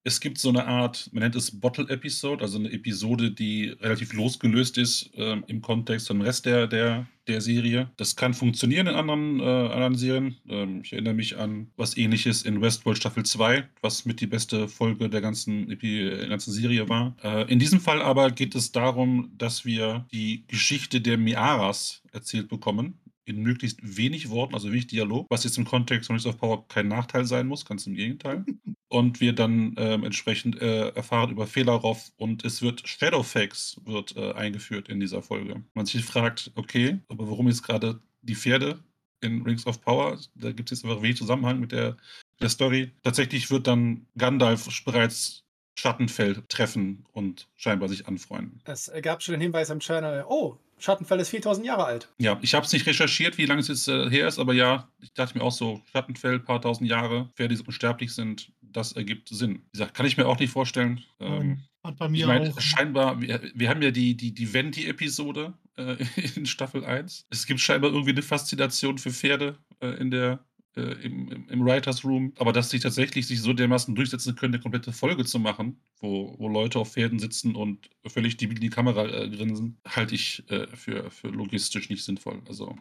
Es gibt so eine Art, man nennt es Bottle-Episode, also eine Episode, die relativ losgelöst ist äh, im Kontext zum Rest der, der, der Serie. Das kann funktionieren in anderen, äh, anderen Serien. Ähm, ich erinnere mich an was ähnliches in Westworld Staffel 2, was mit die beste Folge der ganzen, der ganzen Serie war. Äh, in diesem Fall aber geht es darum, dass wir die Geschichte der Miaras erzählt bekommen in möglichst wenig Worten, also wenig Dialog, was jetzt im Kontext von Rings of Power kein Nachteil sein muss, ganz im Gegenteil. Und wir dann ähm, entsprechend äh, erfahren über Fehlerhoff und es wird Shadowfax wird äh, eingeführt in dieser Folge. Man sich fragt, okay, aber warum jetzt gerade die Pferde in Rings of Power? Da gibt es jetzt einfach wenig Zusammenhang mit der, der Story. Tatsächlich wird dann Gandalf bereits Schattenfeld treffen und scheinbar sich anfreunden. Es gab schon den Hinweis am Channel, oh, Schattenfell ist 4000 Jahre alt. Ja, ich habe es nicht recherchiert, wie lange es jetzt äh, her ist, aber ja, ich dachte mir auch so, Schattenfell, paar tausend Jahre, Pferde, die unsterblich sind, das ergibt Sinn. Wie gesagt, kann ich mir auch nicht vorstellen. Ähm, Hat bei mir ich meine, auch. scheinbar, wir, wir haben ja die, die, die Venti-Episode äh, in Staffel 1. Es gibt scheinbar irgendwie eine Faszination für Pferde äh, in der, im, im, im Writers Room, aber dass sie tatsächlich sich so dermaßen durchsetzen können, eine komplette Folge zu machen, wo, wo Leute auf Pferden sitzen und völlig die, die Kamera äh, grinsen, halte ich äh, für, für logistisch nicht sinnvoll. Also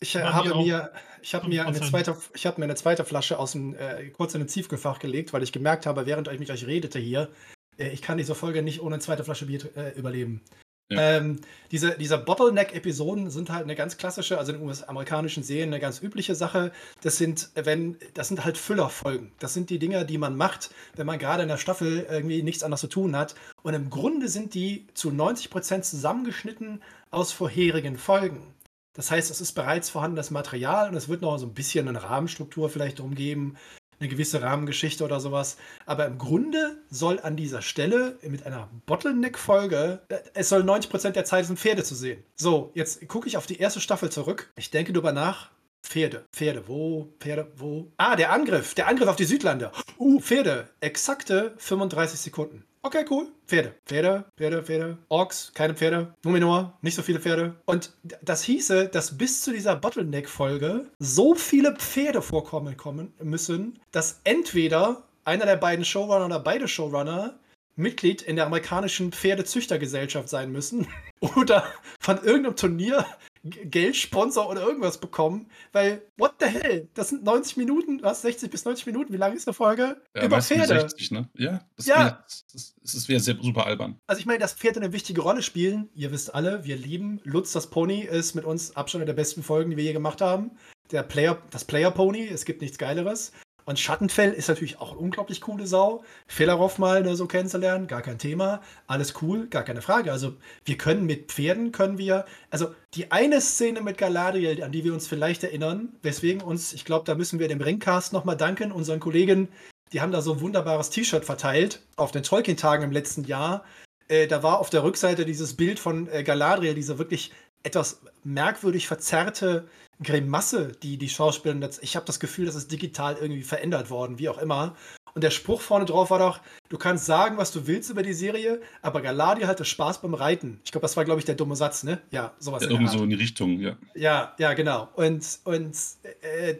Ich äh, habe mir, ich habe mir eine 5%. zweite, ich habe mir eine zweite Flasche aus dem äh, kurz in den Ziefgefach gelegt, weil ich gemerkt habe, während ich mit euch redete hier, äh, ich kann diese Folge nicht ohne eine zweite Flasche Bier äh, überleben. Ähm, diese diese Bottleneck-Episoden sind halt eine ganz klassische, also in US-amerikanischen Serien eine ganz übliche Sache. Das sind, wenn, das sind halt Füllerfolgen. Das sind die Dinger, die man macht, wenn man gerade in der Staffel irgendwie nichts anderes zu tun hat. Und im Grunde sind die zu 90% zusammengeschnitten aus vorherigen Folgen. Das heißt, es ist bereits vorhandenes Material und es wird noch so ein bisschen eine Rahmenstruktur vielleicht drum geben, eine gewisse Rahmengeschichte oder sowas. Aber im Grunde soll an dieser Stelle mit einer Bottleneck-Folge, es soll 90% der Zeit sind Pferde zu sehen. So, jetzt gucke ich auf die erste Staffel zurück. Ich denke drüber nach. Pferde, Pferde, wo, Pferde, wo? Ah, der Angriff, der Angriff auf die Südlande. Uh, Pferde, exakte 35 Sekunden. Okay, cool. Pferde, Pferde, Pferde, Pferde. Orks, keine Pferde. Numenor, nicht so viele Pferde. Und das hieße, dass bis zu dieser Bottleneck-Folge so viele Pferde vorkommen kommen müssen, dass entweder einer der beiden Showrunner oder beide Showrunner Mitglied in der amerikanischen Pferdezüchtergesellschaft sein müssen oder von irgendeinem Turnier G- Geldsponsor oder irgendwas bekommen, weil, what the hell? Das sind 90 Minuten, was? 60 bis 90 Minuten, wie lang ist eine Folge? ja, Über Pferde. 60, ne? Ja, das Ja. wär- das, das, sehr super albern. Also ich meine, dass Pferde eine wichtige Rolle spielen. Ihr wisst alle, wir lieben Lutz das Pony ist mit uns Abstand der besten Folgen, die wir je gemacht haben. Der Player, das Player Pony, es gibt nichts Geileres. Und Schattenfell ist natürlich auch eine unglaublich coole Sau. Fehlerhoff mal ne, so kennenzulernen, gar kein Thema. Alles cool, gar keine Frage. Also wir können mit Pferden, können wir, also die eine Szene mit Galadriel, an die wir uns vielleicht erinnern, weswegen uns, ich glaube, da müssen wir dem Ringcast nochmal danken, unseren Kollegen, die haben da so ein wunderbares T-Shirt verteilt auf den Tolkien-Tagen im letzten Jahr. Äh, da war auf der Rückseite dieses Bild von äh, Galadriel, diese wirklich etwas merkwürdig verzerrte Grimasse, die die Schauspielerin, ich habe das Gefühl, das ist digital irgendwie verändert worden, wie auch immer. Und der Spruch vorne drauf war doch, du kannst sagen, was du willst über die Serie, aber Galadriel hatte Spaß beim Reiten. Ich glaube, das war, glaube ich, der dumme Satz, ne? Ja, sowas. Ja, in der irgend Art. so in die Richtung, ja. Ja, ja, genau. Und, und äh,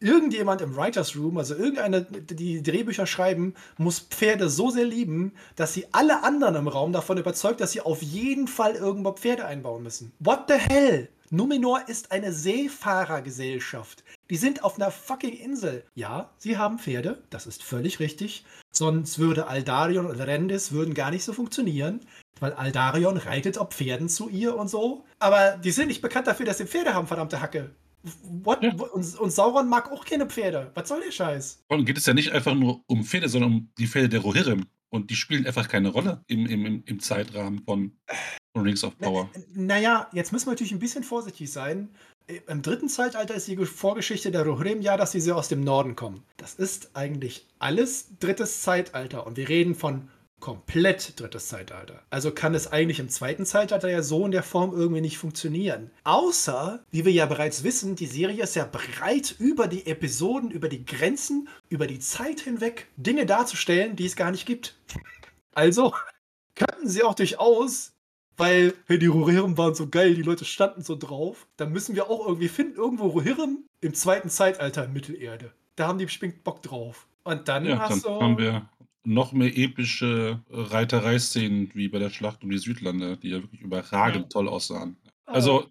irgendjemand im Writers Room, also irgendeine, die Drehbücher schreiben, muss Pferde so sehr lieben, dass sie alle anderen im Raum davon überzeugt, dass sie auf jeden Fall irgendwo Pferde einbauen müssen. What the hell? Numenor ist eine Seefahrergesellschaft. Die sind auf einer fucking Insel. Ja, sie haben Pferde, das ist völlig richtig. Sonst würde Aldarion und Rendis würden gar nicht so funktionieren, weil Aldarion reitet auf Pferden zu ihr und so. Aber die sind nicht bekannt dafür, dass sie Pferde haben, verdammte Hacke. What? Ja. Und, und Sauron mag auch keine Pferde. Was soll der Scheiß? Und geht es ja nicht einfach nur um Pferde, sondern um die Pferde der Rohirrim. Und die spielen einfach keine Rolle im, im, im, Zeitrahmen von Rings of Power. N- Naja, jetzt müssen wir natürlich ein bisschen vorsichtig sein, Im dritten Zeitalter ist die Vorgeschichte der Rohirrim ja, dass sie aus dem Norden kommen. Das ist eigentlich alles drittes Zeitalter und wir reden von komplett drittes Zeitalter. Also kann es eigentlich im zweiten Zeitalter ja so in der Form irgendwie nicht funktionieren. Außer, wie wir ja bereits wissen, die Serie ist ja bereit, über die Episoden, über die Grenzen, über die Zeit hinweg Dinge darzustellen, die es gar nicht gibt. Also könnten sie auch durchaus weil, hey, die Rohirrim waren so geil, die Leute standen so drauf. Da müssen wir auch irgendwie finden, irgendwo Rohirrim im zweiten Zeitalter in Mittelerde. Da haben die bestimmt Bock drauf. Und dann Ja, hast dann du. haben wir noch mehr epische Reiterei-Szenen wie bei der Schlacht um die Südlande, die ja wirklich überragend Ja. toll aussahen. Ah, Also,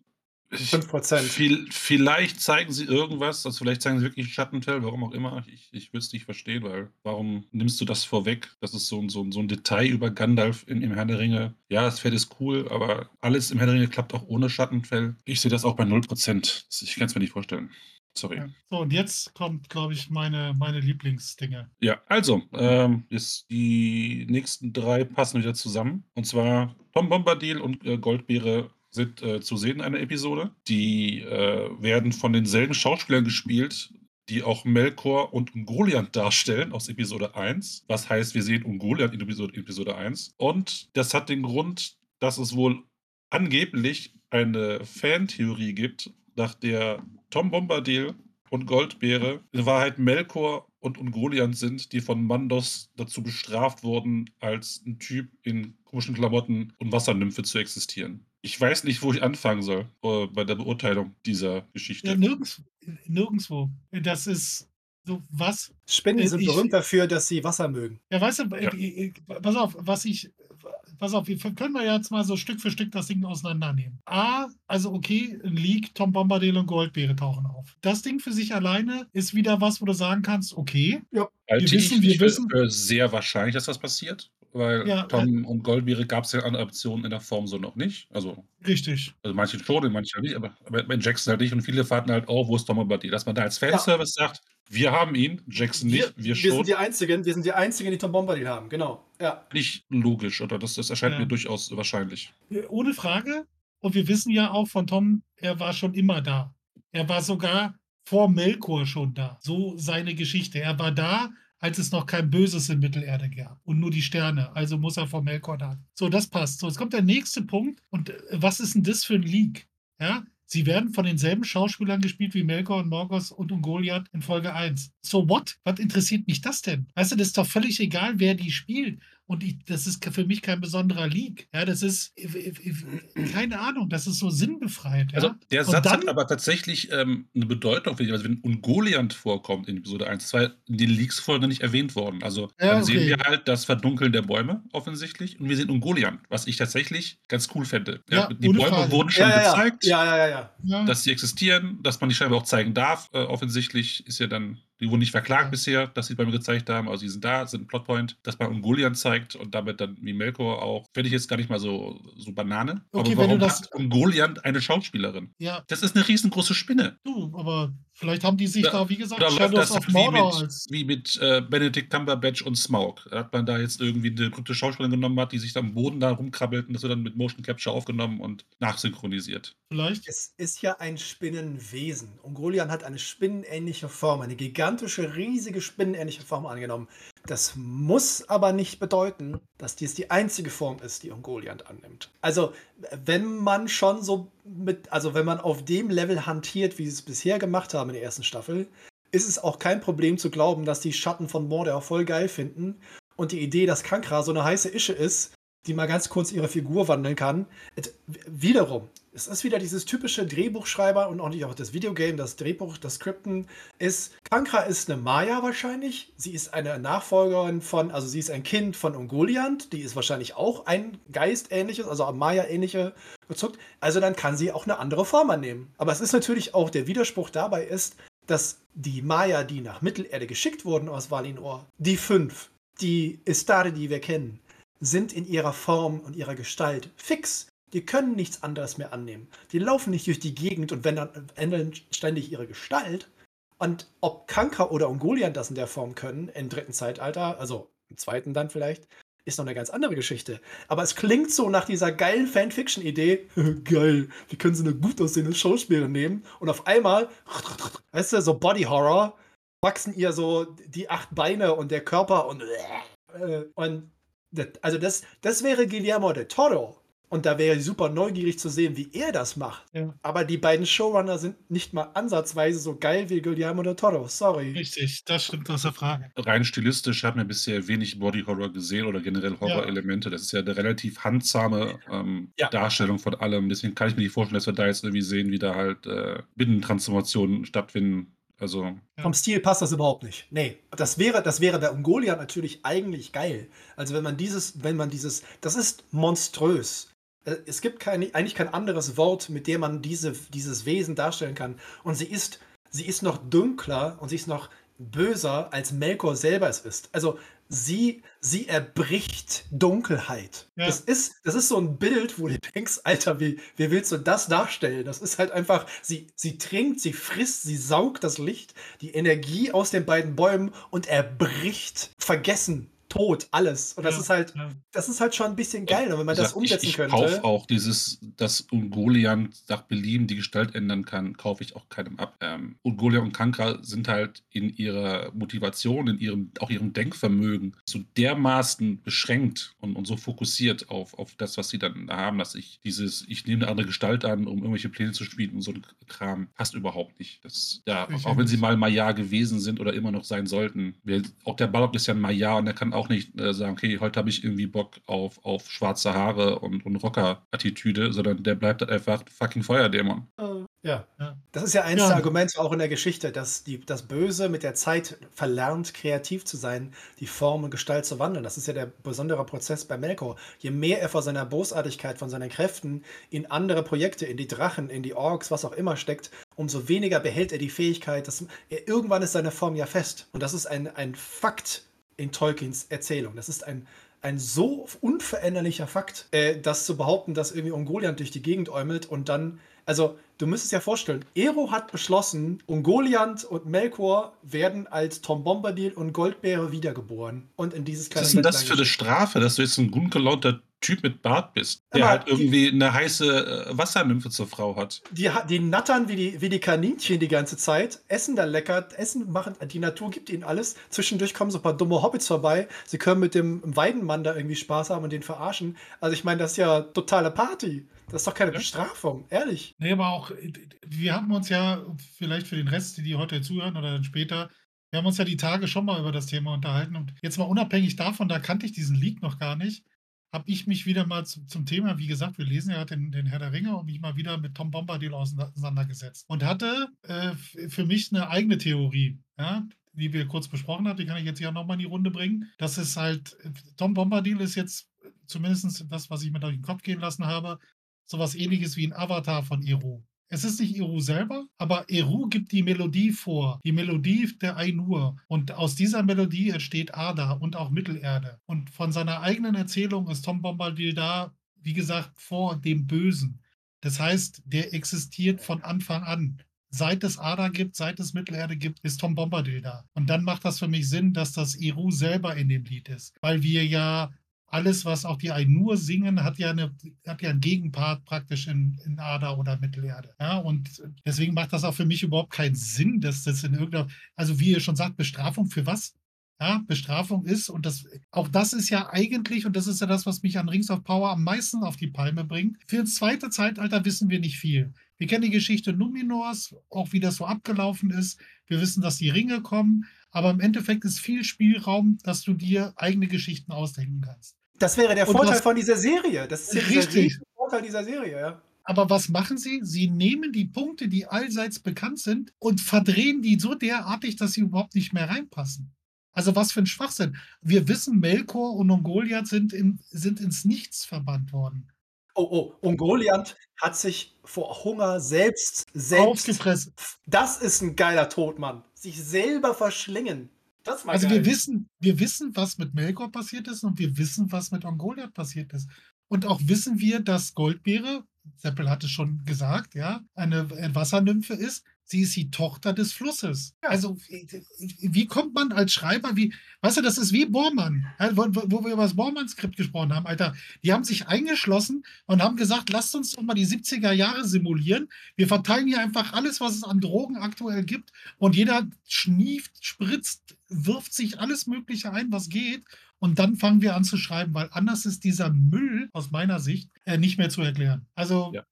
5%. viel vielleicht zeigen sie irgendwas, also vielleicht zeigen sie wirklich Schattenfell, warum auch immer. Ich ich würde es nicht verstehen, weil warum nimmst du das vorweg? Das ist so 'n so so 'n Detail über Gandalf in im Herr der Ringe. Ja, das Pferd ist cool, aber alles im Herr der Ringe klappt auch ohne Schattenfell. Ich sehe das auch bei 0% Ich kann's mir nicht vorstellen. Sorry. Ja. So, und jetzt kommt, glaube ich, meine, meine Lieblingsdinge. Ja, also, ähm, ist die nächsten 3 passen wieder zusammen. Und zwar Tom Bombadil und, äh, Goldbeere sind, äh, zu sehen in einer Episode. Die, äh, werden von denselben Schauspielern gespielt, die auch Melkor und Ungoliant darstellen aus Episode 1. Was heißt, wir sehen Ungoliant in Episode Episode 1. Und das hat den Grund, dass es wohl angeblich eine Fantheorie gibt, nach der Tom Bombadil und Goldbeere in Wahrheit Melkor und Ungoliant sind, die von Mandos dazu bestraft wurden, als ein Typ in komischen Klamotten und Wassernymphe zu existieren. Ich weiß nicht, wo ich anfangen soll, äh, bei der Beurteilung dieser Ja, Geschichte. nirgends, nirgendwo. Das ist so, was? Spinnen Äh, sind ich- berühmt dafür, dass sie Wasser mögen. Ja, weißt du, Ja. äh, äh, pass auf, was ich, pass auf, wir können wir jetzt mal so Stück für Stück das Ding auseinandernehmen. A, also okay, ein Leak, Tom Bombadil und Goldbeere tauchen auf. Das Ding für sich alleine ist wieder was, wo du sagen kannst, okay, Halte wissen- ich wir nicht für, wissen- für sehr wahrscheinlich, dass das passiert, weil Ja, Tom und Goldbeere gab es ja an Optionen in der Form so noch nicht. Also, richtig. also manche schon, manche nicht, aber aber bei Jackson halt nicht. Und viele warten halt auch, wo ist Tom Bombadil? Dass man da als Fanservice sagt, wir haben ihn, Jackson nicht, wir, wir schon. sind die Einzigen, wir sind die Einzigen, die Tom Bombadil haben, genau. Ja. nicht logisch, oder das, das erscheint Ja. mir durchaus wahrscheinlich. Äh, Ohne Frage. Und wir wissen ja auch von Tom, er war schon immer da. Er war sogar vor Melkor schon da. So seine Geschichte. Er war da, als es noch kein Böses in Mittelerde gab und nur die Sterne. Also muss er vor Melkor da. So, das passt. So, jetzt kommt der nächste Punkt. Und äh, was ist denn das für ein Leak? Ja, sie werden von denselben Schauspielern gespielt wie Melkor und Morgos und Ungoliath in Folge 1. So what? Was interessiert mich das denn? Weißt du, das ist doch völlig egal, wer die spielt. Und ich, das ist für mich kein besonderer Leak. Ja, das ist, äh, äh, keine Ahnung, das ist so sinnbefreit. Ja? Also der Und Satz hat dann- aber tatsächlich ähm, eine Bedeutung für dich. Also wenn Ungoliant vorkommt in Episode 1, das war in den Leaks-Folgen nicht erwähnt worden. Also Ja, dann sehen okay. wir halt das Verdunkeln der Bäume offensichtlich und wir sehen Ungoliant, was ich tatsächlich ganz cool fände. Ja, die Bäume Frage. wurden schon Ja, ja, ja. gezeigt. ja, ja, ja, ja. Ja, dass sie existieren, dass man die scheinbar auch zeigen darf. Äh, offensichtlich ist ja dann, die wurden nicht verklagt bisher, dass sie bei mir gezeigt haben, also die sind da, sind ein Plotpoint, dass man Ungoliant zeigt und damit dann wie Melkor auch, finde ich jetzt gar nicht mal so, so Banane. Okay, aber wenn du warum das- hat Ungoliant eine Schauspielerin? ja, Das ist eine riesengroße Spinne. du, aber vielleicht haben die sich Da- da, wie gesagt, läuft Shadows das of wie Mordor mit, als. wie mit äh, Benedict Cumberbatch und Smaug? Hat man da jetzt irgendwie eine berühmte Schauspielerin genommen hat, die sich da am Boden da rumkrabbelt und das wird dann mit Motion Capture aufgenommen und nachsynchronisiert. Vielleicht. Es ist ja ein Spinnenwesen. Ungoliant hat eine spinnenähnliche Form, eine gigantische, riesige spinnenähnliche Form angenommen. Das muss aber nicht bedeuten, dass dies die einzige Form ist, die Ungoliant annimmt. Also, wenn man schon so mit, also wenn man auf dem Level hantiert, wie sie es bisher gemacht haben in der ersten Staffel, ist es auch kein Problem zu glauben, dass die Schatten von Mordor voll geil finden und die Idee, dass Kankra so eine heiße Ische ist, die mal ganz kurz ihre Figur wandeln kann. Et, wiederum, es ist wieder dieses typische Drehbuchschreiber und auch nicht auch das Videogame, das Drehbuch, das Skripten ist, Kankra ist eine Maya wahrscheinlich. Sie ist eine Nachfolgerin von, also sie ist ein Kind von Ungoliant, die ist wahrscheinlich auch ein Geist-ähnliches, also Maya-ähnliche gezuckt. Also dann kann sie auch eine andere Form annehmen. Aber es ist natürlich auch, der Widerspruch dabei ist, dass die Maya, die nach Mittelerde geschickt wurden aus Valinor, die fünf, die Istari, die wir kennen, sind in ihrer Form und ihrer Gestalt fix. Die können nichts anderes mehr annehmen. Die laufen nicht durch die Gegend und ändern ständig ihre Gestalt. Und ob Kanka oder Ungoliant das in der Form können, im dritten Zeitalter, also im zweiten dann vielleicht, ist noch eine ganz andere Geschichte. Aber es klingt so nach dieser geilen Fanfiction-Idee. Geil, wir können so eine gut aussehende Schauspielerin nehmen und auf einmal, weißt du, so Body Horror, wachsen ihr so die acht Beine und der Körper und, äh, und also das, das wäre Guillermo del Toro. Und da wäre ich super neugierig zu sehen, wie er das macht. Ja. Aber die beiden Showrunner sind nicht mal ansatzweise so geil wie Guillermo del Toro. Sorry. Richtig, das stimmt außer Frage. Rein stilistisch hat man bisher wenig Body Horror gesehen oder generell Horror-Elemente. Das ist ja eine relativ handsame ähm, Ja. Darstellung von allem. Deswegen kann ich mir nicht vorstellen, dass wir da jetzt irgendwie sehen, wie da halt äh, Binnentransformationen stattfinden. Also. Vom Stil passt das überhaupt nicht. Nee, das wäre, das wäre bei Ungoliant natürlich eigentlich geil. Also wenn man dieses, wenn man dieses, das ist monströs. Äh, Es gibt keine, eigentlich kein anderes Wort, mit dem man diese, dieses Wesen darstellen kann. Und sie ist, sie ist noch dunkler und sie ist noch böser, als Melkor selber es ist. Also sie, sie erbricht Dunkelheit. Ja. Das, ist, das ist so ein Bild, wo du denkst, Alter, wie, wie willst du das darstellen? Das ist halt einfach, sie, sie trinkt, sie frisst, sie saugt das Licht, die Energie aus den beiden Bäumen und erbricht, vergessen, tot, alles. Und das Ja, ist halt, ja. das ist halt schon ein bisschen geil. Wenn man das gesagt, umsetzen ich, ich könnte. kaufe auch dieses, dass Ungoliant nach Belieben die Gestalt ändern kann, kaufe ich auch keinem ab. Ähm, Ungoliant und Kankra sind halt in ihrer Motivation, in ihrem, auch ihrem Denkvermögen so dermaßen beschränkt und, und so fokussiert auf, auf das, was sie dann da haben, dass ich dieses, ich nehme eine andere Gestalt an, um irgendwelche Pläne zu schmieden und so ein Kram, passt überhaupt nicht. Das, ja, Ich auch wenn sie mal Maya gewesen sind oder immer noch sein sollten. Wir, auch der Balrog ist ja ein Maya und er kann auch nicht äh, sagen, okay, heute habe ich irgendwie Bock auf, auf schwarze Haare und, und Rocker-Attitüde, sondern der bleibt halt einfach fucking Feuerdämon. Ja. Ja. Das ist ja eins Ja. der Argumente auch in der Geschichte, dass die, das Böse mit der Zeit verlernt, kreativ zu sein, die Form und Gestalt zu wandeln. Das ist ja der besondere Prozess bei Melkor. Je mehr er vor seiner Bosartigkeit, von seinen Kräften in andere Projekte, in die Drachen, in die Orks, was auch immer steckt, umso weniger behält er die Fähigkeit, dass er, irgendwann ist seine Form ja fest. Und das ist ein, ein Fakt in Tolkiens Erzählung. Das ist ein, ein so unveränderlicher Fakt, äh, das zu behaupten, dass irgendwie Ungoliant durch die Gegend äumelt und dann, also du müsstest dir vorstellen, Ero hat beschlossen, Ungoliant und Melkor werden als Tom Bombadil und Goldbeere wiedergeboren und in dieses Was kleine ist denn das für eine. Strafe, dass du jetzt ein gut gelaunter Typ mit Bart bist, der Aber halt die- irgendwie eine heiße äh, Wassernymphe zur Frau hat? Die, die nattern wie die, wie die Kaninchen die ganze Zeit, essen da lecker, essen, machen, die Natur gibt ihnen alles. Zwischendurch kommen so ein paar dumme Hobbits vorbei. Sie können mit dem Weidenmann da irgendwie Spaß haben und den verarschen. Also ich meine, das ist ja totale Party. Das ist doch keine Ja. Bestrafung, ehrlich. Nee, aber auch, äh, wir haben uns ja, vielleicht für den Rest, die, die heute zuhören oder dann später, wir haben uns ja die Tage schon mal über das Thema unterhalten. Und jetzt mal unabhängig davon, da kannte ich diesen Leak noch gar nicht, habe ich mich wieder mal zu, zum Thema, wie gesagt, wir lesen ja den, den Herr der Ringe und mich mal wieder mit Tom Bombadil auseinandergesetzt. Und hatte äh, für mich eine eigene Theorie, ja, die wir kurz besprochen haben, die kann ich jetzt hier nochmal in die Runde bringen. Das ist halt, äh, Tom Bombadil ist jetzt äh, zumindest das, was ich mir durch den Kopf gehen lassen habe, sowas ähnliches wie ein Avatar von Eru. Es ist nicht Eru selber, aber Eru gibt die Melodie vor, die Melodie der Ainur. Und aus dieser Melodie entsteht Ada und auch Mittelerde. Und von seiner eigenen Erzählung ist Tom Bombadil da, wie gesagt, vor dem Bösen. Das heißt, der existiert von Anfang an. Seit es Ada gibt, seit es Mittelerde gibt, ist Tom Bombadil da. Und dann macht das für mich Sinn, dass das Eru selber in dem Lied ist. Weil wir ja alles, was auch die Ainur singen, hat ja, eine, hat ja einen Gegenpart praktisch in, in Ada oder Mittelerde. Ja, und deswegen macht das auch für mich überhaupt keinen Sinn, dass das in irgendeiner, also wie ihr schon sagt, Bestrafung für was? Ja, Bestrafung ist, und das, auch das ist ja eigentlich, und das ist ja das, was mich an Rings of Power am meisten auf die Palme bringt. Für das zweite Zeitalter wissen wir nicht viel. Wir kennen die Geschichte Numenors, auch wie das so abgelaufen ist. Wir wissen, dass die Ringe kommen, aber im Endeffekt ist viel Spielraum, dass du dir eigene Geschichten ausdenken kannst. Das wäre der Und Vorteil von dieser Serie. Das ist ja Richtig. riesen Vorteil dieser Serie, ja. Aber was machen sie? Sie nehmen die Punkte, die allseits bekannt sind, und verdrehen die so derartig, dass sie überhaupt nicht mehr reinpassen. Also was für ein Schwachsinn. Wir wissen, Melkor und Ungoliath sind, in, sind ins Nichts verbannt worden. Oh, oh, Ungoliant hat sich vor Hunger selbst, selbst. Aufgefressen. Das ist ein geiler Tod, Mann. Sich selber verschlingen. Also geil. wir wissen, wir wissen, was mit Melkor passiert ist und wir wissen, was mit Ungoliath passiert ist. Und auch wissen wir, dass Goldbeere, Seppel hat es schon gesagt, ja, eine, Wassernymphe ist. Sie ist die Tochter des Flusses. Ja. Also, wie kommt man als Schreiber, wie, weißt du, das ist wie Bormann, wo wo wir über das Bormann-Skript gesprochen haben, Alter. Die haben sich eingeschlossen und haben gesagt, lasst uns doch mal die 70er Jahre simulieren. Wir verteilen hier einfach alles, was es an Drogen aktuell gibt und jeder schnieft, spritzt, wirft sich alles Mögliche ein, was geht. Und dann fangen wir an zu schreiben, weil anders ist dieser Müll aus meiner Sicht äh, nicht mehr zu erklären. Also, Ja.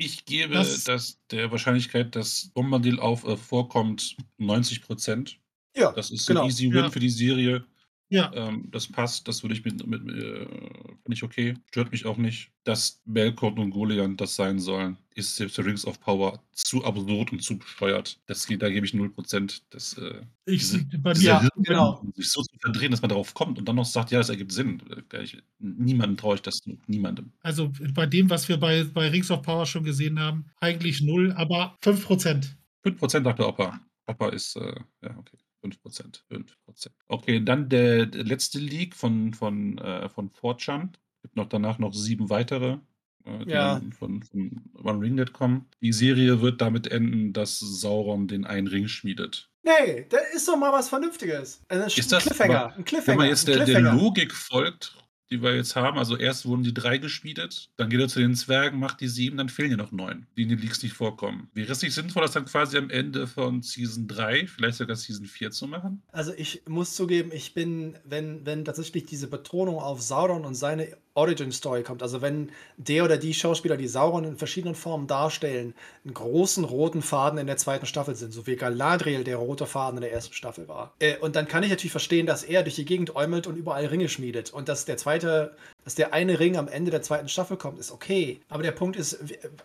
Ich gebe Das- das, der Wahrscheinlichkeit, dass Bombadil auf äh, vorkommt, 90 Prozent. Ja, Das ist genau. ein easy Win Ja. für die Serie. Ja, Ähm, das passt, das würde ich mit, mit äh, finde ich okay. Stört mich auch nicht. Dass Belkont und Golian das sein sollen, ist selbst für Rings of Power zu absurd und zu bescheuert. Das, da gebe ich 0%. Das, äh, ich, diese, bei diese Ja, Hirn- genau. sich so zu verdrehen, dass man darauf kommt und dann noch sagt, ja, das ergibt Sinn. Äh, nicht- Niemandem traue ich das. Niemandem. also bei dem, was wir bei, bei Rings of Power schon gesehen haben, eigentlich null, aber 5%. 5% sagt der Opa. Opa ist, äh, ja, okay. 5%. 5%. Okay, dann der, der letzte Leak von, von, äh, von 4chan. Gibt noch danach noch sieben weitere, äh, die Ja. von, von One Ringnet kommen. Die Serie wird damit enden, dass Sauron den einen Ring schmiedet. Nee, da ist doch mal was Vernünftiges. Also, ein Ist das- Cliffhanger. aber Ein Cliffhanger. Wenn man jetzt ein der, der. Logik folgt, die wir jetzt haben, also erst wurden die drei geschmiedet, dann geht er zu den Zwergen, macht die sieben, dann fehlen ja noch neun, die in den Leaks nicht vorkommen. Wäre es nicht sinnvoll, das dann quasi am Ende von Season 3, vielleicht sogar Season 4 zu machen? Also ich muss zugeben, ich bin, wenn, wenn tatsächlich diese Betonung auf Sauron und seine Origin Story kommt, also wenn der oder die Schauspieler, die Sauron in verschiedenen Formen darstellen, einen großen roten Faden in der zweiten Staffel sind, so wie Galadriel der rote Faden in der ersten Staffel war. Äh, und dann kann ich natürlich verstehen, dass er durch die Gegend äumelt und überall Ringe schmiedet. Und dass der zweite, dass der eine Ring am Ende der zweiten Staffel kommt, ist okay. Aber der Punkt ist,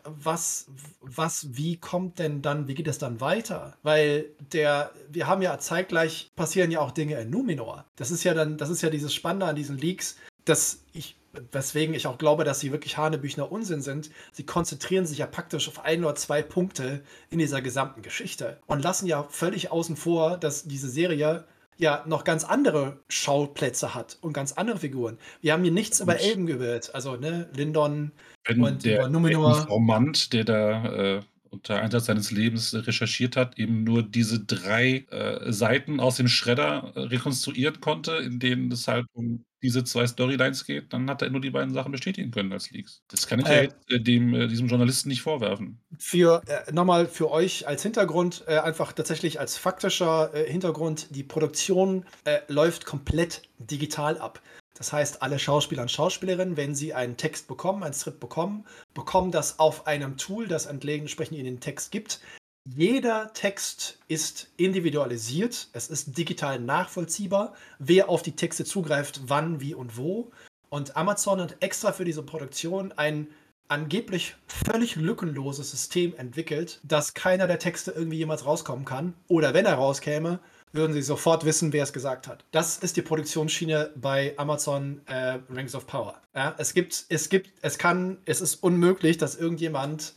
was, was, wie kommt denn dann, wie geht es dann weiter? Weil der, wir haben ja zeitgleich passieren ja auch Dinge in Numenor. Das ist ja dann, das ist ja dieses Spannende an diesen Leaks, dass ich, weswegen ich auch glaube, dass sie wirklich Hanebüchner Unsinn sind. Sie konzentrieren sich ja praktisch auf ein oder zwei Punkte in dieser gesamten Geschichte und lassen ja völlig außen vor, dass diese Serie ja noch ganz andere Schauplätze hat und ganz andere Figuren. Wir haben hier nichts über Und- Elben gehört. Also, ne, Lindon, Und der über Numenor- Informant, der da äh, unter Einsatz seines Lebens recherchiert hat, eben nur diese drei äh, Seiten aus dem Schredder äh, rekonstruieren konnte, in denen es halt um diese zwei Storylines geht, dann hat er nur die beiden Sachen bestätigen können als Leaks. Das kann ich ja Äh. jetzt, äh, dem, äh, diesem Journalisten nicht vorwerfen. für äh, nochmal für euch als Hintergrund, äh, einfach tatsächlich als faktischer Hintergrund, die Produktion läuft komplett digital ab. Das heißt, alle Schauspieler und Schauspielerinnen, wenn sie einen Text bekommen, ein Skript bekommen, bekommen das auf einem Tool, das entsprechend ihnen den Text gibt. Jeder Text ist individualisiert, es ist digital nachvollziehbar, wer auf die Texte zugreift, wann, wie und wo. Und Amazon hat extra für diese Produktion ein angeblich völlig lückenloses System entwickelt, dass keiner der Texte irgendwie jemals rauskommen kann. Oder wenn er rauskäme, würden sie sofort wissen, wer es gesagt hat. Das ist die Produktionsschiene bei Amazon äh, Rings of Power. Ja, es gibt, es gibt, es kann, es ist unmöglich, dass irgendjemand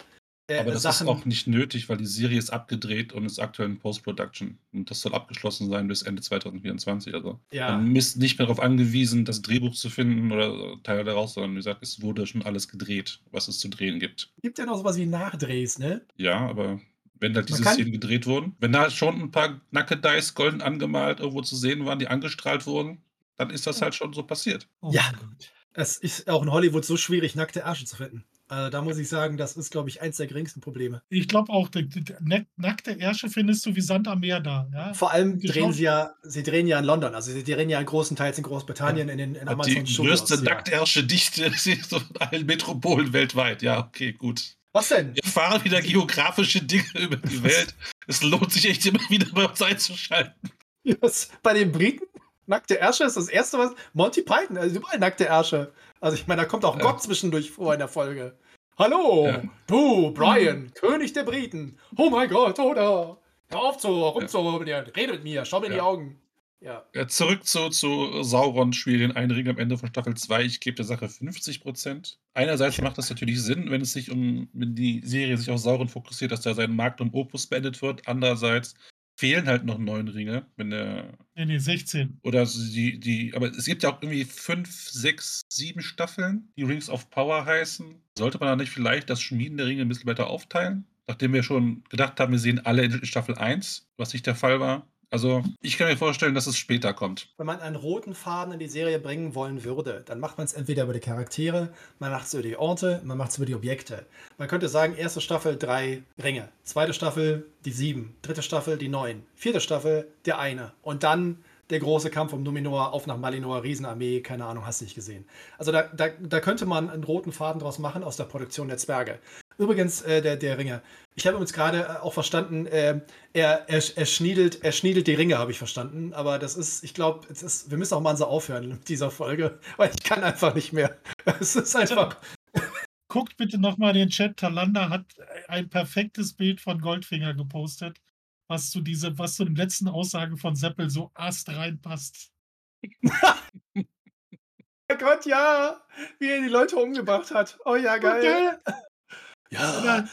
äh, Aber das Sachen. ist auch nicht nötig, weil die Serie ist abgedreht und ist aktuell in Post-Production. Und das soll abgeschlossen sein bis Ende 2024. Also ja, man ist nicht mehr darauf angewiesen, das Drehbuch zu finden oder Teile daraus, sondern wie gesagt, es wurde schon alles gedreht, was es zu drehen gibt. gibt ja noch sowas wie Nachdrehs, ne? Ja, aber wenn da diese kann- Szenen gedreht wurden, wenn da schon ein paar Nackedeis golden angemalt irgendwo zu sehen waren, die angestrahlt wurden, dann ist das halt schon so passiert. Oh Ja. Es ist auch in Hollywood so schwierig, nackte Ärsche zu finden. Also da muss ich sagen, das ist, glaube ich, eins der geringsten Probleme. Ich glaube auch, die, die, die nack- nackte Ärsche findest du wie Sand am Meer da. Ja? Vor allem Die drehen sie ja, sie drehen ja in London, also sie drehen ja größtenteils in Großbritannien in den in Amazon die größte ja. Nacktärsche Dichte von allen Metropolen weltweit. Ja, okay, gut. Was denn? Wir erfahren wieder geografische Dinge über die Welt. Es lohnt sich echt immer wieder bei uns einzuschalten. Was? Bei den Briten? Nackte Ärsche ist das erste, was. Monty Python, also überall nackte Ärsche. Also ich meine, da kommt auch Ja. Gott zwischendurch vor in der Folge. Hallo, Ja. du, Brian, König der Briten. Oh mein Gott, oder? Hör auf zu rumzurubbeln. Rede mit mir, schau mir in die Ja. Augen. Ja. Ja, zurück zu, zu Sauron den Einring am Ende von Staffel 2. Ich gebe der Sache 50 Prozent. Einerseits macht das natürlich Sinn, wenn es sich um, wenn die Serie sich auf Sauron fokussiert, dass da sein Markt um Opus beendet wird. Andererseits fehlen halt noch neun Ringe, wenn der Nee, nee, 16. oder die, die, aber es gibt ja auch irgendwie fünf, sechs, sieben Staffeln, die Rings of Power heißen. Sollte man da nicht vielleicht das Schmieden der Ringe ein bisschen weiter aufteilen? nachdem wir schon gedacht haben, wir sehen alle in Staffel 1, was nicht der Fall war. Also, ich kann mir vorstellen, dass es später kommt. Wenn man einen roten Faden in die Serie bringen wollen würde, dann macht man es entweder über die Charaktere, man macht es über die Orte, man macht es über die Objekte. Man könnte sagen, erste Staffel drei Ringe, zweite Staffel die sieben, dritte Staffel die neun, vierte Staffel der eine und dann der große Kampf um Numenor, auf nach Malinor, Riesenarmee, keine Ahnung, hast du nicht gesehen. Also da, da, da könnte man einen roten Faden draus machen aus der Produktion der Zwerge. Übrigens, äh, der, der Ringe. Ich habe uns gerade äh, auch verstanden, äh, er, er, er, schniedelt, er schniedelt die Ringe, habe ich verstanden. Aber das ist, ich glaube, wir müssen auch mal so aufhören mit dieser Folge, weil ich kann einfach nicht mehr. Es ist einfach. Guckt bitte nochmal den Chat. Talanda hat ein perfektes Bild von Goldfinger gepostet, was zu, diese, was zu den letzten Aussagen von Seppel so ast reinpasst. oh Gott, ja! Wie er die Leute umgebracht hat. Oh ja, geil. Okay. Ja,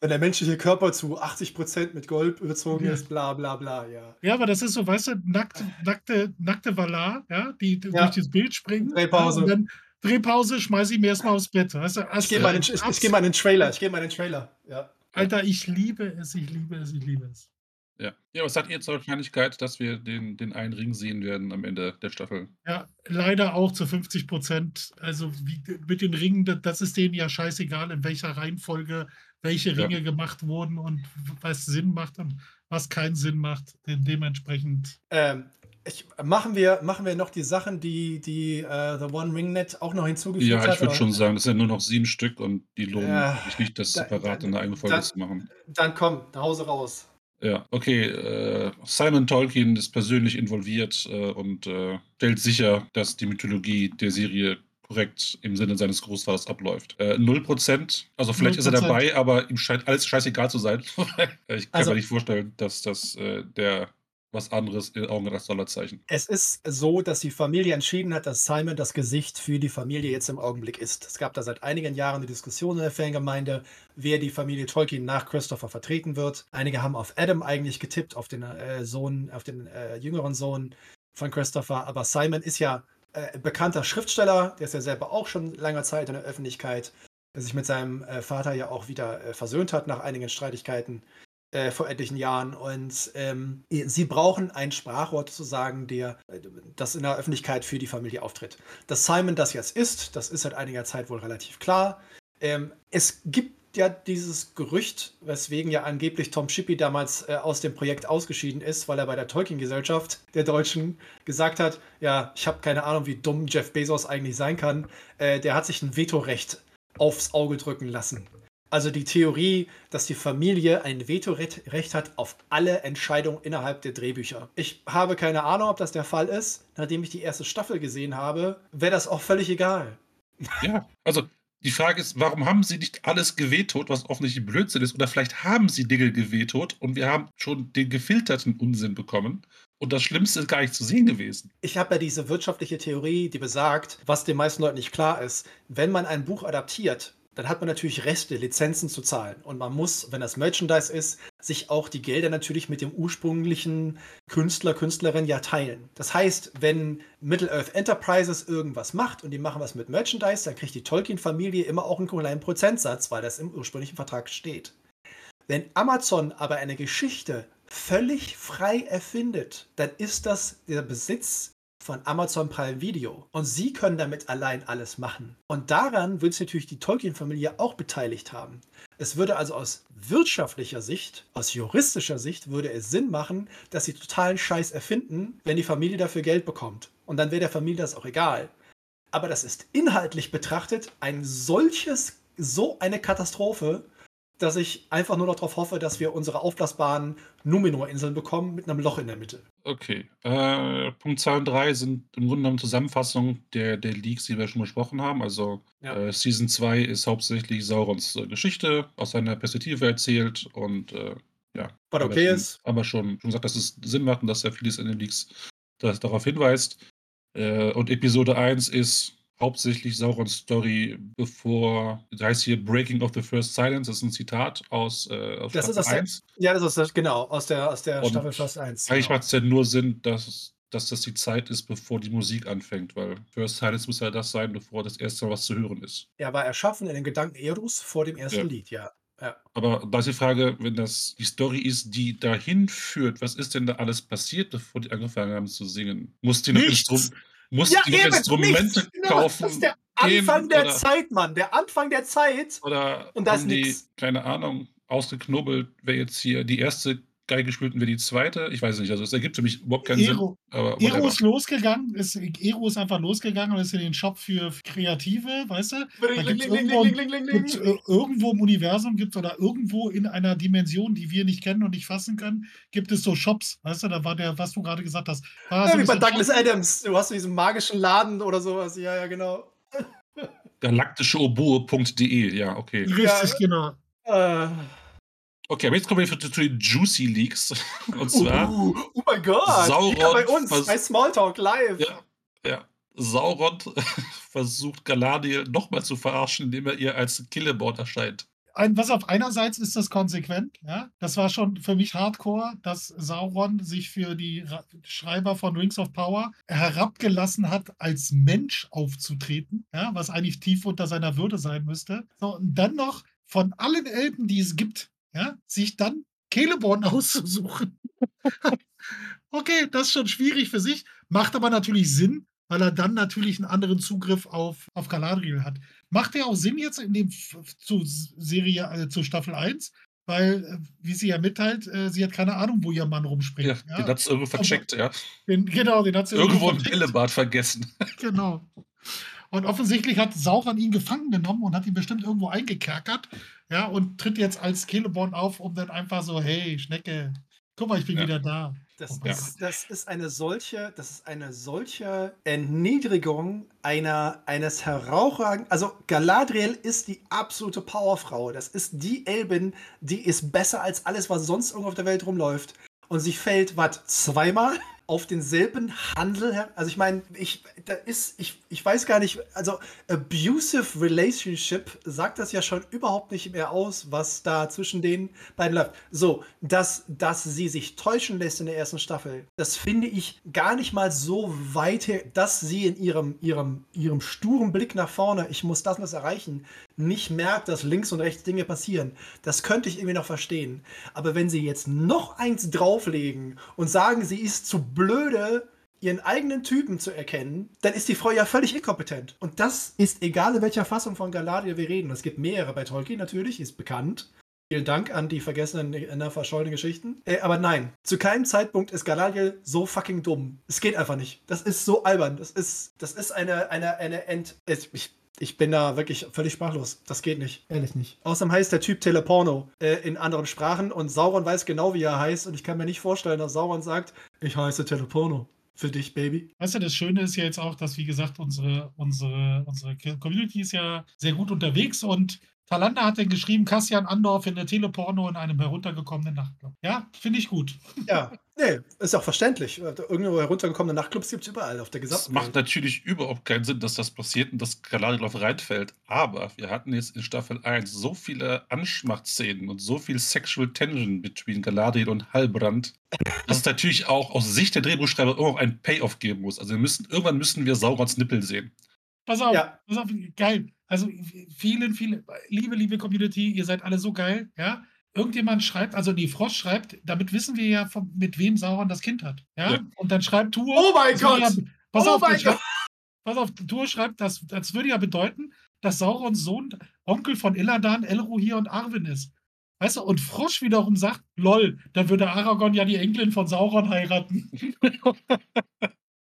wenn der menschliche Körper zu 80% mit Gold überzogen ja. ist, bla bla bla, ja. Ja, aber das ist so, weißt du, nackte, nackte, nackte Valar, ja, die ja. durch das Bild springen. Drehpause. Und dann Drehpause, schmeiß ich mir erstmal aufs Bett. Weißt du, ich gehe mal in den Trailer, ich gehe mal in den Trailer, ja. Alter, ich liebe es, ich liebe es, ich liebe es. Ja. Ja, was sagt ihr zur Wahrscheinlichkeit, dass wir den, den einen Ring sehen werden am Ende der Staffel? Ja, leider auch zu 50 Prozent. Also wie, mit den Ringen, das ist denen ja scheißegal, in welcher Reihenfolge welche Ringe ja. gemacht wurden und was Sinn macht und was keinen Sinn macht. Dementsprechend. Ähm, ich, machen, wir, machen wir noch die Sachen, die, die uh, The One Ring Net auch noch hinzugefügt hat? Ja, ich würde schon sagen, es sind nur noch sieben Stück und die lohnen ja, sich nicht, das separat in eine eigene Folge zu machen. Dann komm, nach Hause raus. Ja, okay. Äh, Simon Tolkien ist persönlich involviert äh, und äh, stellt sicher, dass die Mythologie der Serie korrekt im Sinne seines Großvaters abläuft. Äh, 0%, also vielleicht 0%. ist er dabei, aber ihm scheint alles scheißegal zu sein. ich kann also, mir nicht vorstellen, dass das der was anderes in Augen als Dollarzeichen. Es ist so, dass die Familie entschieden hat, dass Simon das Gesicht für die Familie jetzt im Augenblick ist. Es gab da seit einigen Jahren eine Diskussion in der Fangemeinde, wer die Familie Tolkien nach Christopher vertreten wird. Einige haben auf Adam eigentlich getippt, auf den äh, Sohn, auf den äh, jüngeren Sohn von Christopher, aber Simon ist ja äh, bekannter Schriftsteller, der ist ja selber auch schon lange Zeit in der Öffentlichkeit, der sich mit seinem äh, Vater ja auch wieder äh, versöhnt hat nach einigen Streitigkeiten äh, vor etlichen Jahren. Und ähm, sie brauchen ein Sprachwort sozusagen, der das in der Öffentlichkeit für die Familie auftritt. Dass Simon das jetzt ist, das ist seit einiger Zeit wohl relativ klar. Ähm, es gibt ja dieses Gerücht, weswegen ja angeblich Tom Shippey damals äh, aus dem Projekt ausgeschieden ist, weil er bei der Tolkien-Gesellschaft der Deutschen gesagt hat, ja, ich habe keine Ahnung, wie dumm Jeff Bezos eigentlich sein kann. Äh, der hat sich ein Vetorecht aufs Auge drücken lassen. Also die Theorie, dass die Familie ein Vetorecht hat auf alle Entscheidungen innerhalb der Drehbücher. Ich habe keine Ahnung, ob das der Fall ist. Nachdem ich die erste Staffel gesehen habe, wäre das auch völlig egal. Ja, also die Frage ist, warum haben sie nicht alles gewetot, was offensichtlich Blödsinn ist? Oder vielleicht haben sie Dinge gewetot und wir haben schon den gefilterten Unsinn bekommen. Und das Schlimmste ist gar nicht zu sehen gewesen. Ich habe ja diese wirtschaftliche Theorie, die besagt, was den meisten Leuten nicht klar ist. Wenn man ein Buch adaptiert, dann hat man natürlich Reste, Lizenzen zu zahlen. Und man muss, wenn das Merchandise ist, sich auch die Gelder natürlich mit dem ursprünglichen Künstler, Künstlerin ja teilen. Das heißt, wenn Middle-earth Enterprises irgendwas macht und die machen was mit Merchandise, dann kriegt die Tolkien-Familie immer auch einen kleinen Prozentsatz, weil das im ursprünglichen Vertrag steht. Wenn Amazon aber eine Geschichte völlig frei erfindet, dann ist das der Besitz von Amazon Prime Video. Und sie können damit allein alles machen. Und daran wird sich natürlich die Tolkien-Familie auch beteiligt haben. Es würde also aus wirtschaftlicher Sicht, aus juristischer Sicht, würde es Sinn machen, dass sie totalen Scheiß erfinden, wenn die Familie dafür Geld bekommt. Und dann wäre der Familie das auch egal. Aber das ist inhaltlich betrachtet ein solches, so eine Katastrophe, dass ich einfach nur noch darauf hoffe, dass wir unsere aufblasbaren Numenor-Inseln bekommen mit einem Loch in der Mitte. Okay. Äh, Punkt 2 und 3 sind im Grunde genommen Zusammenfassung der, der Leaks, die wir schon besprochen haben. Also ja. äh, Season 2 ist hauptsächlich Saurons äh, Geschichte aus seiner Perspektive erzählt und äh, ja. Was okay ist. Aber schon, schon gesagt, dass es Sinn macht und dass ja vieles in den Leaks darauf hinweist. Äh, und Episode 1 ist hauptsächlich Saurons Story, bevor, das heißt hier Breaking of the First Silence, das ist ein Zitat aus, äh, aus das Staffel ist aus 1. Der, ja, das ist genau, aus der, aus der Staffel First 1. Eigentlich genau. macht es ja nur Sinn, dass, dass das die Zeit ist, bevor die Musik anfängt, weil First Silence muss ja das sein, bevor das erste Mal was zu hören ist. Er war erschaffen in den Gedanken Erus vor dem ersten ja. Lied, ja. Ja. Aber da ist die Frage, wenn das die Story ist, die dahin führt, was ist denn da alles passiert, bevor die angefangen haben zu singen? Mussten die noch. Instrum mussten die noch Instrumente nichts. Genau, kaufen? Das ist der Anfang der oder- Zeit, Mann. Der Anfang der Zeit. Oder Und da ist haben die, keine Ahnung, ausgeknobelt, wer jetzt hier die erste Geige spielt und wer die zweite? Ich weiß nicht. Also es ergibt für mich überhaupt keinen Ero, Sinn. Aber Ero ist losgegangen, ist, Ero ist einfach losgegangen und ist in den Shop für Kreative, weißt du? Da gibt's irgendwo, gibt's, äh, irgendwo im Universum gibt oder irgendwo in einer Dimension, die wir nicht kennen und nicht fassen können, gibt es so Shops, weißt du? Da war der, was du gerade gesagt hast. War Ja, so wie bei Douglas Shop. Adams. Du hast diesen magischen Laden oder sowas. Ja, ja, genau. Galaktischeoboe.de, ja, okay. Richtig, Ja. genau. Äh, Okay, aber jetzt kommen wir zu zu den Juicy Leaks. Und zwar, oh, oh mein Gott. Sauron bei uns, vers- bei Smalltalk live. ja, ja, Sauron versucht Galadriel nochmal zu verarschen, indem er ihr als Killeboard erscheint. Ein, was auf einerseits ist das konsequent, ja. Das war schon für mich hardcore, dass Sauron sich für die Ra Schreiber von Rings of Power herabgelassen hat, als Mensch aufzutreten, ja, was eigentlich tief unter seiner Würde sein müsste. So, und dann noch von allen Elben, die es gibt, ja, sich dann Celeborn auszusuchen. okay, das ist schon schwierig für sich, macht aber natürlich Sinn, weil er dann natürlich einen anderen Zugriff auf, auf Galadriel hat. Macht ja auch Sinn jetzt in dem zu Serie, äh, zu Staffel 1, weil, äh, wie sie ja mitteilt, äh, sie hat keine Ahnung, wo ihr Mann Ja, rumspringt. den hat es irgendwo vercheckt, ja. den, genau, den hat sie Irgendwo im versteckt. Bällebad vergessen. Genau. Und offensichtlich hat Sauron ihn gefangen genommen und hat ihn bestimmt irgendwo eingekerkert. Ja, und tritt jetzt als Celeborn auf, um dann einfach so, hey, Schnecke, guck mal, ich bin Ja. wieder da. Das, Ja. ist, das ist eine solche, das ist eine solche Erniedrigung einer, eines herausragenden. Also Galadriel ist die absolute Powerfrau. Das ist die Elbin, die ist besser als alles, was sonst irgendwo auf der Welt rumläuft. Und sie fällt, was, zweimal auf denselben Handel her? Also ich meine, ich, da ist, ich, ich weiß gar nicht, also abusive relationship sagt das ja schon überhaupt nicht mehr aus, was da zwischen den beiden läuft. So, dass, dass sie sich täuschen lässt in der ersten Staffel, das finde ich gar nicht mal so weit her, dass sie in ihrem, ihrem, ihrem sturen Blick nach vorne, ich muss das und das erreichen, nicht merkt, dass links und rechts Dinge passieren. Das könnte ich irgendwie noch verstehen. Aber wenn sie jetzt noch eins drauflegen und sagen, sie ist zu blöde, ihren eigenen Typen zu erkennen, dann ist die Frau ja völlig inkompetent. Und das ist egal, in welcher Fassung von Galadriel wir reden. Es gibt mehrere bei Tolkien natürlich, ist bekannt. Vielen Dank an die vergessenen, äh, verschollenen Geschichten. Äh, aber nein, zu keinem Zeitpunkt ist Galadriel so fucking dumm. Es geht einfach nicht. Das ist so albern. Das ist, das ist eine, eine, eine Ent... Ich, ich bin da wirklich völlig sprachlos. Das geht nicht. Ehrlich nicht. Außerdem heißt der Typ Teleporno äh, in anderen Sprachen und Sauron weiß genau, wie er heißt. Und ich kann mir nicht vorstellen, dass Sauron sagt, ich heiße Teleporno. Für dich, Baby. Weißt du, das Schöne ist ja jetzt auch, dass, wie gesagt, unsere, unsere, unsere Community ist ja sehr gut unterwegs und Talanda hat dann geschrieben, Cassian Andor findet Teleporno in einem heruntergekommenen Nachtclub. Ja, finde ich gut. Ja, nee, ist auch verständlich. Irgendwo heruntergekommene Nachtclubs gibt es überall auf der Es gesamten macht Welt. natürlich überhaupt keinen Sinn, dass das passiert und dass Galadriel auf reinfällt. Aber wir hatten jetzt in Staffel 1 so viele Anschmachtszenen und so viel Sexual Tension between Galadriel und Halbrand, dass es natürlich auch aus Sicht der Drehbuchschreiber irgendwo einen Payoff geben muss. Also wir müssen, irgendwann müssen wir Saurons Nippel sehen. Pass auf, Ja. pass auf, geil. Also vielen, vielen, liebe, liebe Community, ihr seid alle so geil, ja. Irgendjemand schreibt, also die Frost schreibt, damit wissen wir ja, von, mit wem Sauron das Kind hat. Ja. Ja. Und dann schreibt Tour. Oh mein Gott! Ja, pass Oh auf, mein schreibt, pass auf, Tour schreibt, das, das würde ja bedeuten, dass Saurons Sohn Onkel von Illidan, Elrohir und Arwen ist. Weißt du, und Frosch wiederum sagt, lol, dann würde Aragorn ja die Enkelin von Sauron heiraten.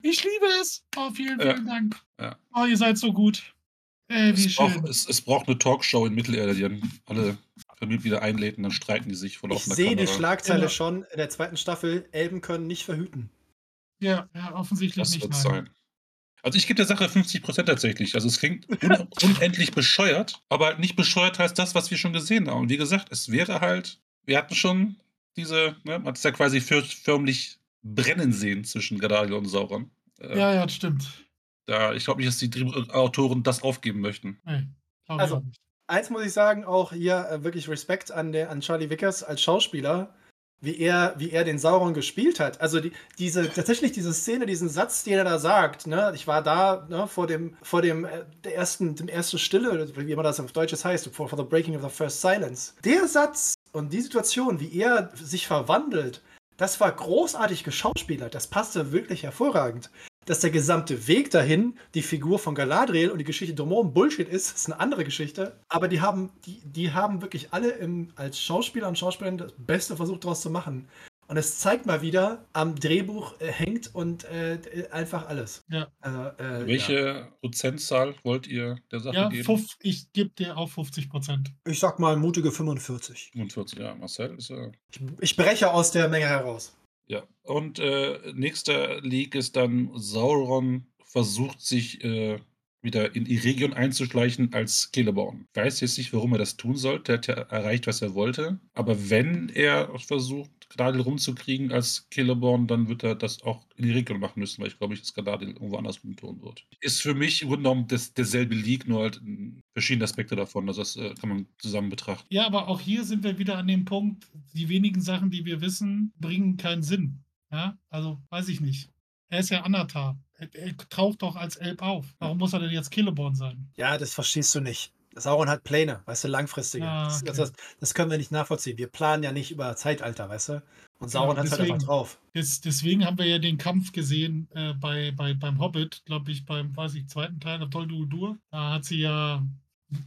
ich liebe es. Oh, vielen, Ja. vielen Dank. Ja. Oh, ihr seid so gut. Ey, wie Es braucht, es, es braucht eine Talkshow in Mittelerde, die dann alle Familienmitglieder einlädt und dann streiten die sich vor Ich laufender sehe die. Schlagzeile Genau. schon in der zweiten Staffel. Elben können nicht verhüten. Ja, ja, offensichtlich Das nicht. wird nein. sein. Also ich gebe der Sache 50% tatsächlich. Also es klingt un unendlich bescheuert, aber halt nicht bescheuert heißt das, was wir schon gesehen haben. Und wie gesagt, es wäre halt, wir hatten schon diese, ne, man hat es ja quasi für, förmlich brennen sehen zwischen Galadriel und Sauron. Äh, Ja, ja, das stimmt. da, ich glaube nicht, dass die Drehbuchautoren das aufgeben möchten. Nee, ich Also, nicht. Eins muss ich sagen, auch hier äh, wirklich Respekt an, der, an Charlie Vickers als Schauspieler. wie er, wie er den Sauron gespielt hat. Also die, diese, tatsächlich diese Szene, diesen Satz, den er da sagt, ne, ich war da ne, vor dem, vor dem äh, der ersten, dem ersten Stille, wie immer das auf Deutsch heißt, for, for the breaking of the first silence. Der Satz und die Situation, wie er sich verwandelt, das war großartig geschauspielert. Das passte wirklich hervorragend dass der gesamte Weg dahin die Figur von Galadriel und die Geschichte drumherum Bullshit ist, ist eine andere Geschichte. Aber die haben, die, die haben wirklich alle im, als Schauspieler und Schauspielerin das Beste versucht daraus zu machen. Und es zeigt mal wieder, am Drehbuch äh, hängt und äh, einfach alles. Ja. Also, äh, Welche ja. Prozentzahl wollt ihr der Sache ja, geben? Fuf, ich gebe dir auch 50 Prozent. Ich sag mal mutige 45. 45, ja. Marcel ist ja. Ich, ich breche aus der Menge heraus. Ja, und äh, nächster Leak ist dann, Sauron versucht sich äh, wieder in die Region einzuschleichen als Celeborn. Ich weiß jetzt nicht, warum er das tun sollte. Er hat ja erreicht, was er wollte. Aber wenn er versucht, Galadriel rumzukriegen als Celeborn, dann wird er das auch in die Region machen müssen, weil ich glaube, dass Galadriel irgendwo anders tun wird. Ist für mich im Grunde genommen das, derselbe Leak, nur halt verschiedene Aspekte davon. Also das äh, kann man zusammen betrachten. Ja, aber auch hier sind wir wieder an dem Punkt, die wenigen Sachen, die wir wissen, bringen keinen Sinn. Ja, also weiß ich nicht. Er ist ja Anatar. Er, taucht doch als Elb auf. Warum muss er denn jetzt Celeborn sein? Ja, das verstehst du nicht. Sauron hat Pläne, weißt du, langfristige. Ah, okay. das, das, das, können wir nicht nachvollziehen. Wir planen ja nicht über Zeitalter, weißt du? Und Sauron ja, hat es halt einfach drauf. Des, deswegen haben wir ja den Kampf gesehen äh, bei, bei, beim Hobbit, glaube ich, beim, weiß ich, zweiten Teil, Tol Dur. Da hat sie ja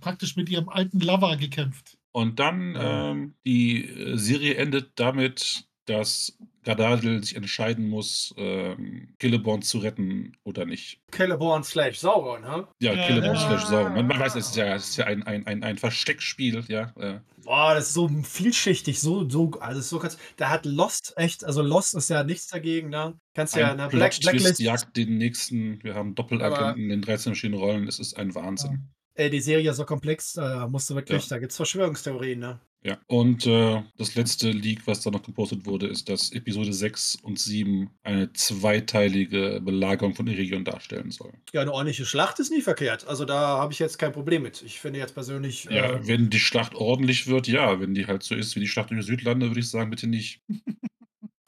praktisch mit ihrem alten Lover gekämpft. Und dann ähm, die äh, Serie endet damit, dass Galadriel sich entscheiden muss, ähm, Celeborn zu retten oder nicht. Celeborn slash Sauron, ne? Ja, ja Celeborn ja. slash Sauron. Man, man, weiß, es ist ja, es ist ja ein, ein, ein, ein Versteckspiel, ja. Äh. Boah, das ist so vielschichtig, so, so, also so kannst, da hat Lost echt, also Lost ist ja nichts dagegen, ne? Kannst ja eine Black, Blacklist. jagt den nächsten, wir haben Doppelagenten in den 13 verschiedenen Rollen, es ist ein Wahnsinn. Ey, die Serie ist so komplex, da musst du wirklich, ja. da gibt's Verschwörungstheorien, ne? Ja, und äh, das letzte Leak, was da noch gepostet wurde, ist, dass Episode 6 und 7 eine zweiteilige Belagerung von Irigion darstellen soll. Ja, eine ordentliche Schlacht ist nie verkehrt. Also da habe ich jetzt kein Problem mit. Ich finde jetzt persönlich. Ja, äh, wenn die Schlacht ordentlich wird, ja. Wenn die halt so ist wie die Schlacht durch die Südlande, würde ich sagen, bitte nicht.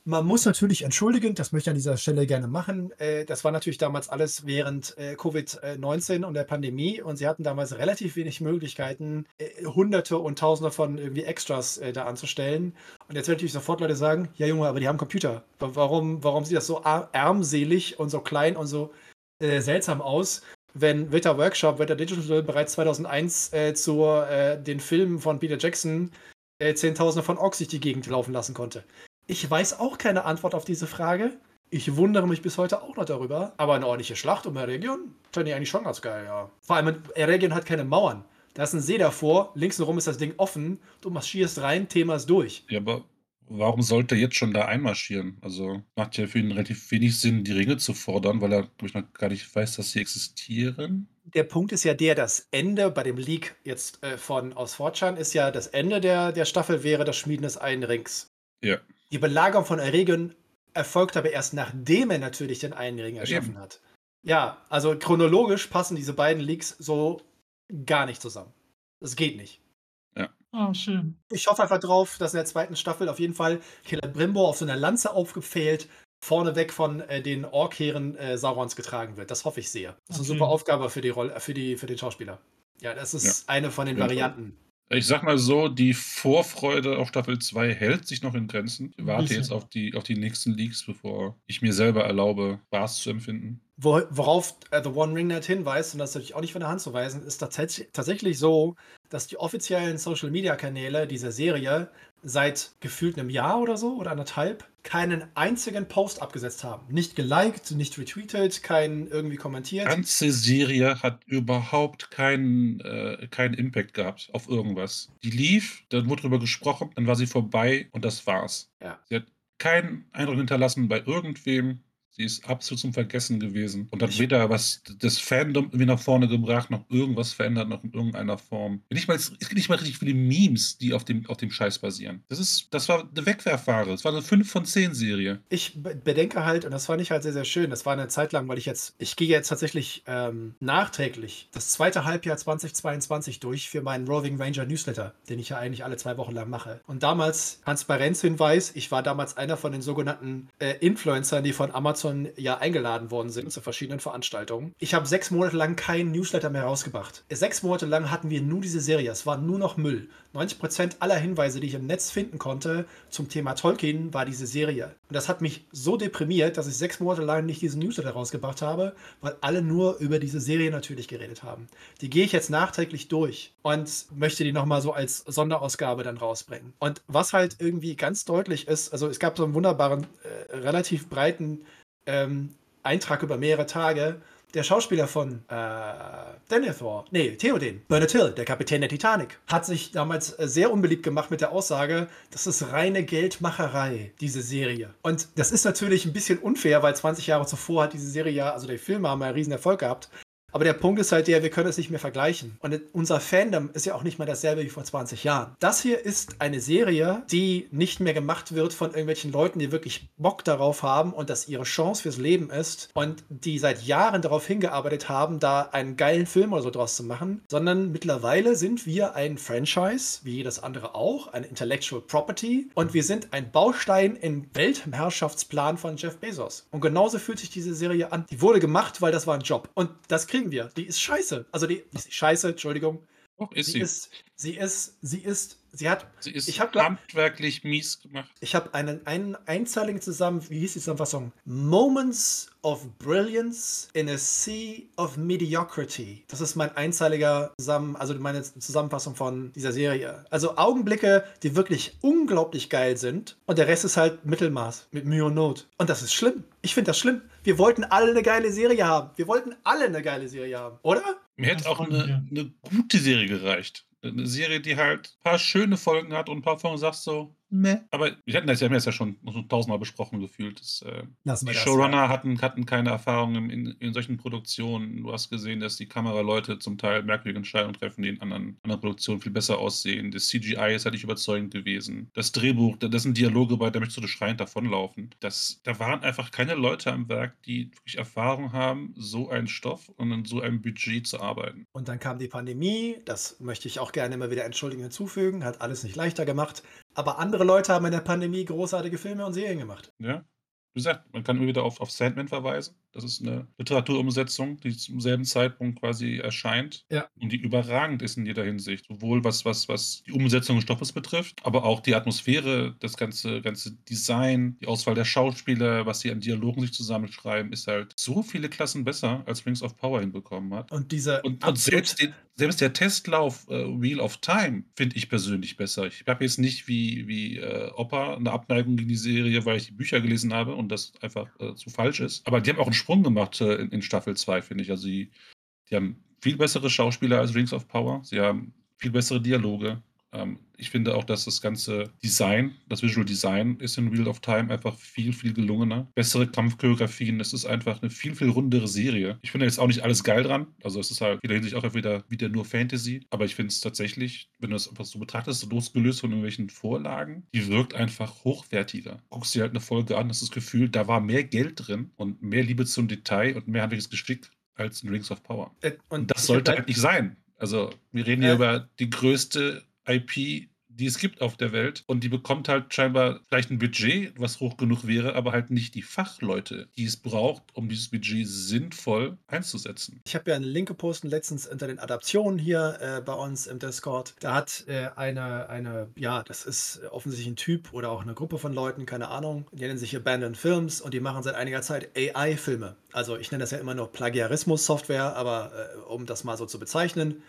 Man muss natürlich entschuldigen, das möchte ich an dieser Stelle gerne machen. Äh, das war natürlich damals alles während äh, Covid-19 und der Pandemie und sie hatten damals relativ wenig Möglichkeiten, äh, Hunderte und Tausende von irgendwie Extras da anzustellen. Und jetzt werden natürlich sofort Leute sagen: Ja, Junge, aber die haben Computer. Warum, warum sieht das so armselig und so klein und so seltsam aus? wenn Vita Workshop, Vita Digital bereits 2001 äh, zu äh, den Filmen von Peter Jackson äh, Zehntausende von Orks durch die Gegend laufen lassen konnte. Ich weiß auch keine Antwort auf diese Frage. Ich wundere mich bis heute auch noch darüber. Aber eine ordentliche Schlacht um Eregion fände ich eigentlich schon ganz geil, ja. Vor allem, Eregion hat keine Mauern. Da ist ein See davor, links und rum ist das Ding offen, du marschierst rein, Thema ist durch. Ja, aber warum sollte er jetzt schon da einmarschieren? Also macht ja für ihn relativ wenig Sinn, die Ringe zu fordern, weil er, glaube ich, noch gar nicht weiß, dass sie existieren. Der Punkt ist ja der, das Ende bei dem Leak jetzt äh, von aus Fortran ist ja, das Ende der, der Staffel wäre das Schmieden des einen Rings. Ja. Die Belagerung von Eregion erfolgt aber erst nachdem er natürlich den einen Ring erschaffen Eben. hat. Ja, also chronologisch passen diese beiden Leaks so gar nicht zusammen. Das geht nicht. Ja. Oh, schön. Ich hoffe einfach drauf, dass in der zweiten Staffel auf jeden Fall Killer Brimbo auf so einer Lanze aufgepfählt vorneweg von äh, den Orkheeren äh, Saurons getragen wird. Das hoffe ich sehr. Das ist okay. eine super Aufgabe für die Rolle, für die, für den Schauspieler. Ja, das ist ja. eine von den Varianten. Ich sag mal so, die Vorfreude auf Staffel 2 hält sich noch in Grenzen. Ich warte jetzt auf die, auf die nächsten Leaks, bevor ich mir selber erlaube, Spaß zu empfinden. Wo, worauf äh, The One Ring Net hinweist, und das ist natürlich auch nicht von der Hand zu weisen, ist tatsächlich so, dass die offiziellen Social Media Kanäle dieser Serie seit gefühlt einem Jahr oder so oder anderthalb keinen einzigen Post abgesetzt haben. Nicht geliked, nicht retweetet, keinen irgendwie kommentiert. Die ganze Serie hat überhaupt keinen, äh, keinen Impact gehabt auf irgendwas. Die lief, dann wurde drüber gesprochen, dann war sie vorbei und das war's. Ja. Sie hat keinen Eindruck hinterlassen bei irgendwem. Sie ist absolut zum Vergessen gewesen und hat weder was das Fandom irgendwie nach vorne gebracht, noch irgendwas verändert, noch in irgendeiner Form. Nicht mal, es gibt nicht mal richtig viele Memes, die auf dem, auf dem Scheiß basieren. Das ist, das war eine Wegwerfware. Es war eine 5 von 10 Serie. Ich bedenke halt, und das fand ich halt sehr, sehr schön, das war eine Zeit lang, weil ich jetzt, ich gehe jetzt tatsächlich ähm, nachträglich das zweite Halbjahr 2022 durch für meinen Roving Ranger Newsletter, den ich ja eigentlich alle zwei Wochen lang mache. Und damals, Transparenzhinweis, ich war damals einer von den sogenannten äh, Influencern, die von Amazon Amazon ja eingeladen worden sind zu verschiedenen Veranstaltungen. Ich habe sechs Monate lang keinen Newsletter mehr rausgebracht. Sechs Monate lang hatten wir nur diese Serie. Es war nur noch Müll. 90% aller Hinweise, die ich im Netz finden konnte zum Thema Tolkien, war diese Serie. Und das hat mich so deprimiert, dass ich sechs Monate lang nicht diesen Newsletter rausgebracht habe, weil alle nur über diese Serie natürlich geredet haben. Die gehe ich jetzt nachträglich durch und möchte die nochmal so als Sonderausgabe dann rausbringen. Und was halt irgendwie ganz deutlich ist, also es gab so einen wunderbaren, äh, relativ breiten ähm, Eintrag über mehrere Tage. Der Schauspieler von äh, Denethor, nee, Theoden, Bernard Hill, der Kapitän der Titanic, hat sich damals äh, sehr unbeliebt gemacht mit der Aussage, das ist reine Geldmacherei, diese Serie. Und das ist natürlich ein bisschen unfair, weil 20 Jahre zuvor hat diese Serie ja, also die Filme haben einen riesen Erfolg gehabt. Aber der Punkt ist halt der, wir können es nicht mehr vergleichen. Und unser Fandom ist ja auch nicht mal dasselbe wie vor 20 Jahren. Das hier ist eine Serie, die nicht mehr gemacht wird von irgendwelchen Leuten, die wirklich Bock darauf haben und das ihre Chance fürs Leben ist und die seit Jahren darauf hingearbeitet haben, da einen geilen Film oder so draus zu machen, sondern mittlerweile sind wir ein Franchise, wie jedes andere auch, eine Intellectual Property und wir sind ein Baustein im Weltherrschaftsplan von Jeff Bezos. Und genauso fühlt sich diese Serie an. Die wurde gemacht, weil das war ein Job. Und das kriegen kriegen wir. Die ist scheiße. Also die, die ist scheiße, Entschuldigung. Doch, ist sie. sie. Ist, sie ist, sie ist, sie hat. Sie ist ich hab, handwerklich mies gemacht. Ich habe einen, einen einzeiligen zusammen, wie hieß die Zusammenfassung? Moments of Brilliance in a Sea of Mediocrity. Das ist mein einzeiliger zusammen, also meine Zusammenfassung von dieser Serie. Also Augenblicke, die wirklich unglaublich geil sind und der Rest ist halt Mittelmaß mit Mühe und Not. Und das ist schlimm. Ich finde das schlimm. Wir wollten alle eine geile Serie haben. Wir wollten alle eine geile Serie haben, oder? Mir hätte auch eine, eine gute Serie gereicht. Eine Serie, die halt ein paar schöne Folgen hat und ein paar Folgen sagst so, meh. Aber wir hatten das ja, ja schon, tausendmal besprochen gefühlt. Das, äh, die das, Showrunner ja. hatten, hatten keine Erfahrung in, in, solchen Produktionen. Du hast gesehen, dass die Kameraleute zum Teil merkwürdige Entscheidungen treffen, die in anderen, anderen Produktionen viel besser aussehen. Das CGI ist halt nicht überzeugend gewesen. Das Drehbuch, da, das sind Dialoge bei, da möchtest du schreiend davonlaufen. Das, da waren einfach keine Leute am Werk, die wirklich Erfahrung haben, so einen Stoff und in so einem Budget zu arbeiten. Und dann kam die Pandemie, das möchte ich auch gerne immer wieder Entschuldigung hinzufügen, hat alles nicht leichter gemacht. Aber andere Leute haben in der Pandemie großartige Filme und Serien gemacht. Ja. Wie gesagt, man kann immer wieder auf, auf Sandman verweisen. Das ist eine Literaturumsetzung, die zum selben Zeitpunkt quasi erscheint ja. und die überragend ist in jeder Hinsicht. Sowohl was, was, was die Umsetzung des Stoffes betrifft, aber auch die Atmosphäre, das ganze, ganze Design, die Auswahl der Schauspieler, was sie an Dialogen sich zusammenschreiben, ist halt so viele Klassen besser, als Rings of Power hinbekommen hat. Und diese und, und selbst, den, selbst der Testlauf äh, Wheel of Time finde ich persönlich besser. Ich habe jetzt nicht wie, wie äh, Opa eine Abneigung gegen die Serie, weil ich die Bücher gelesen habe und das einfach äh, zu falsch ist. Aber die haben auch einen Sprung gemacht äh, in, in, Staffel 2, finde ich. Also die, die haben viel bessere Schauspieler als Rings of Power. Sie haben viel bessere Dialoge. Ähm, ich finde auch, dass das ganze Design, das Visual Design ist in Wheel of Time einfach viel, viel gelungener. Bessere Kampfchoreografien, es ist einfach eine viel, viel rundere Serie. Ich finde jetzt auch nicht alles geil dran. Also es ist halt wieder hinsichtlich auch wieder, wieder nur Fantasy. Aber ich finde es tatsächlich, wenn du es einfach so betrachtest, so losgelöst von irgendwelchen Vorlagen, die wirkt einfach hochwertiger. Guckst dir halt eine Folge an, hast das Gefühl, da war mehr Geld drin und mehr Liebe zum Detail und mehr handwerkliches Geschick als in Rings of Power. Äh, und, und das sollte halt nicht sein. Also, wir reden hier äh, über die größte IP, die es gibt auf der Welt. Und die bekommt halt scheinbar vielleicht ein Budget, was hoch genug wäre, aber halt nicht die Fachleute, die es braucht, um dieses Budget sinnvoll einzusetzen. Ich habe ja einen Link gepostet letztens unter den Adaptionen hier äh, bei uns im Discord. Da hat äh, eine, eine, ja, das ist offensichtlich ein Typ oder auch eine Gruppe von Leuten, keine Ahnung, die nennen sich Abandoned Films und die machen seit einiger Zeit AI-Filme. Also ich nenne das ja immer noch Plagiarismus-Software, aber äh, um das mal so zu bezeichnen,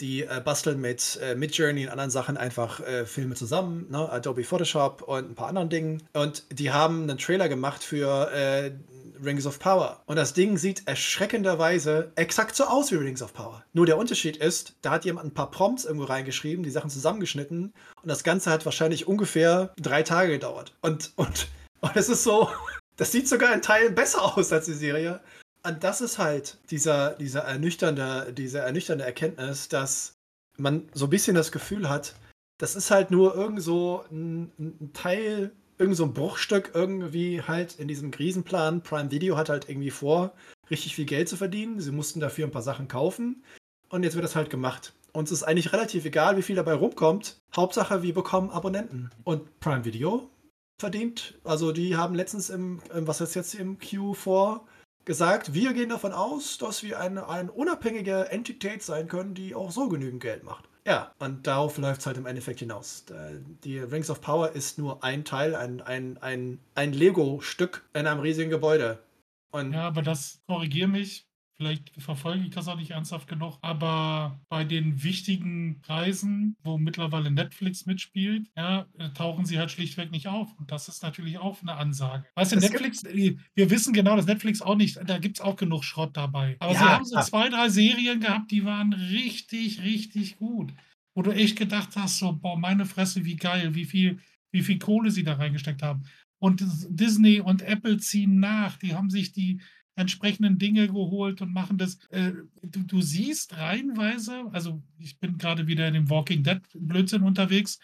die äh, basteln mit äh, Midjourney und anderen Sachen einfach äh, Filme zusammen, ne? Adobe Photoshop und ein paar anderen Dingen. Und die haben einen Trailer gemacht für äh, Rings of Power. Und das Ding sieht erschreckenderweise exakt so aus wie Rings of Power. Nur der Unterschied ist, da hat jemand ein paar Prompts irgendwo reingeschrieben, die Sachen zusammengeschnitten und das Ganze hat wahrscheinlich ungefähr drei Tage gedauert. Und, und, und es ist so, Das sieht sogar in Teilen besser aus als die Serie. Und das ist halt dieser, dieser ernüchternde, diese ernüchternde Erkenntnis, dass man so ein bisschen das Gefühl hat, das ist halt nur irgend so ein, ein Teil, irgend so ein Bruchstück irgendwie halt in diesem Krisenplan. Prime Video hat halt irgendwie vor, richtig viel Geld zu verdienen. Sie mussten dafür ein paar Sachen kaufen. Und jetzt wird das halt gemacht. Uns ist eigentlich relativ egal, wie viel dabei rumkommt. Hauptsache, wir bekommen Abonnenten. Und Prime Video verdient, also die haben letztens im, was ist jetzt im Q4 gesagt, wir gehen davon aus, dass wir eine, eine unabhängige Entität sein können, die auch so genügend Geld macht. Ja, und darauf läuft es halt im Endeffekt hinaus. Die Rings of Power ist nur ein Teil, ein, ein, ein, ein Lego-Stück in einem riesigen Gebäude. Und ja, aber das korrigiere mich. Vielleicht verfolge ich das auch nicht ernsthaft genug, aber bei den wichtigen Preisen, wo mittlerweile Netflix mitspielt, ja, äh, tauchen sie halt schlichtweg nicht auf. Und das ist natürlich auch eine Ansage. Weißt du, Netflix, äh, wir wissen genau, dass Netflix auch nicht, da gibt es auch genug Schrott dabei. Aber ja, sie haben so zwei, drei Serien gehabt, die waren richtig, richtig gut. Wo du echt gedacht hast, so, boah, meine Fresse, wie geil, wie viel, wie viel Kohle sie da reingesteckt haben. Und Disney und Apple ziehen nach. Die haben sich die, entsprechenden Dinge geholt und machen das. Äh, du, du, siehst reihenweise, also ich bin gerade wieder in dem Walking Dead Blödsinn unterwegs.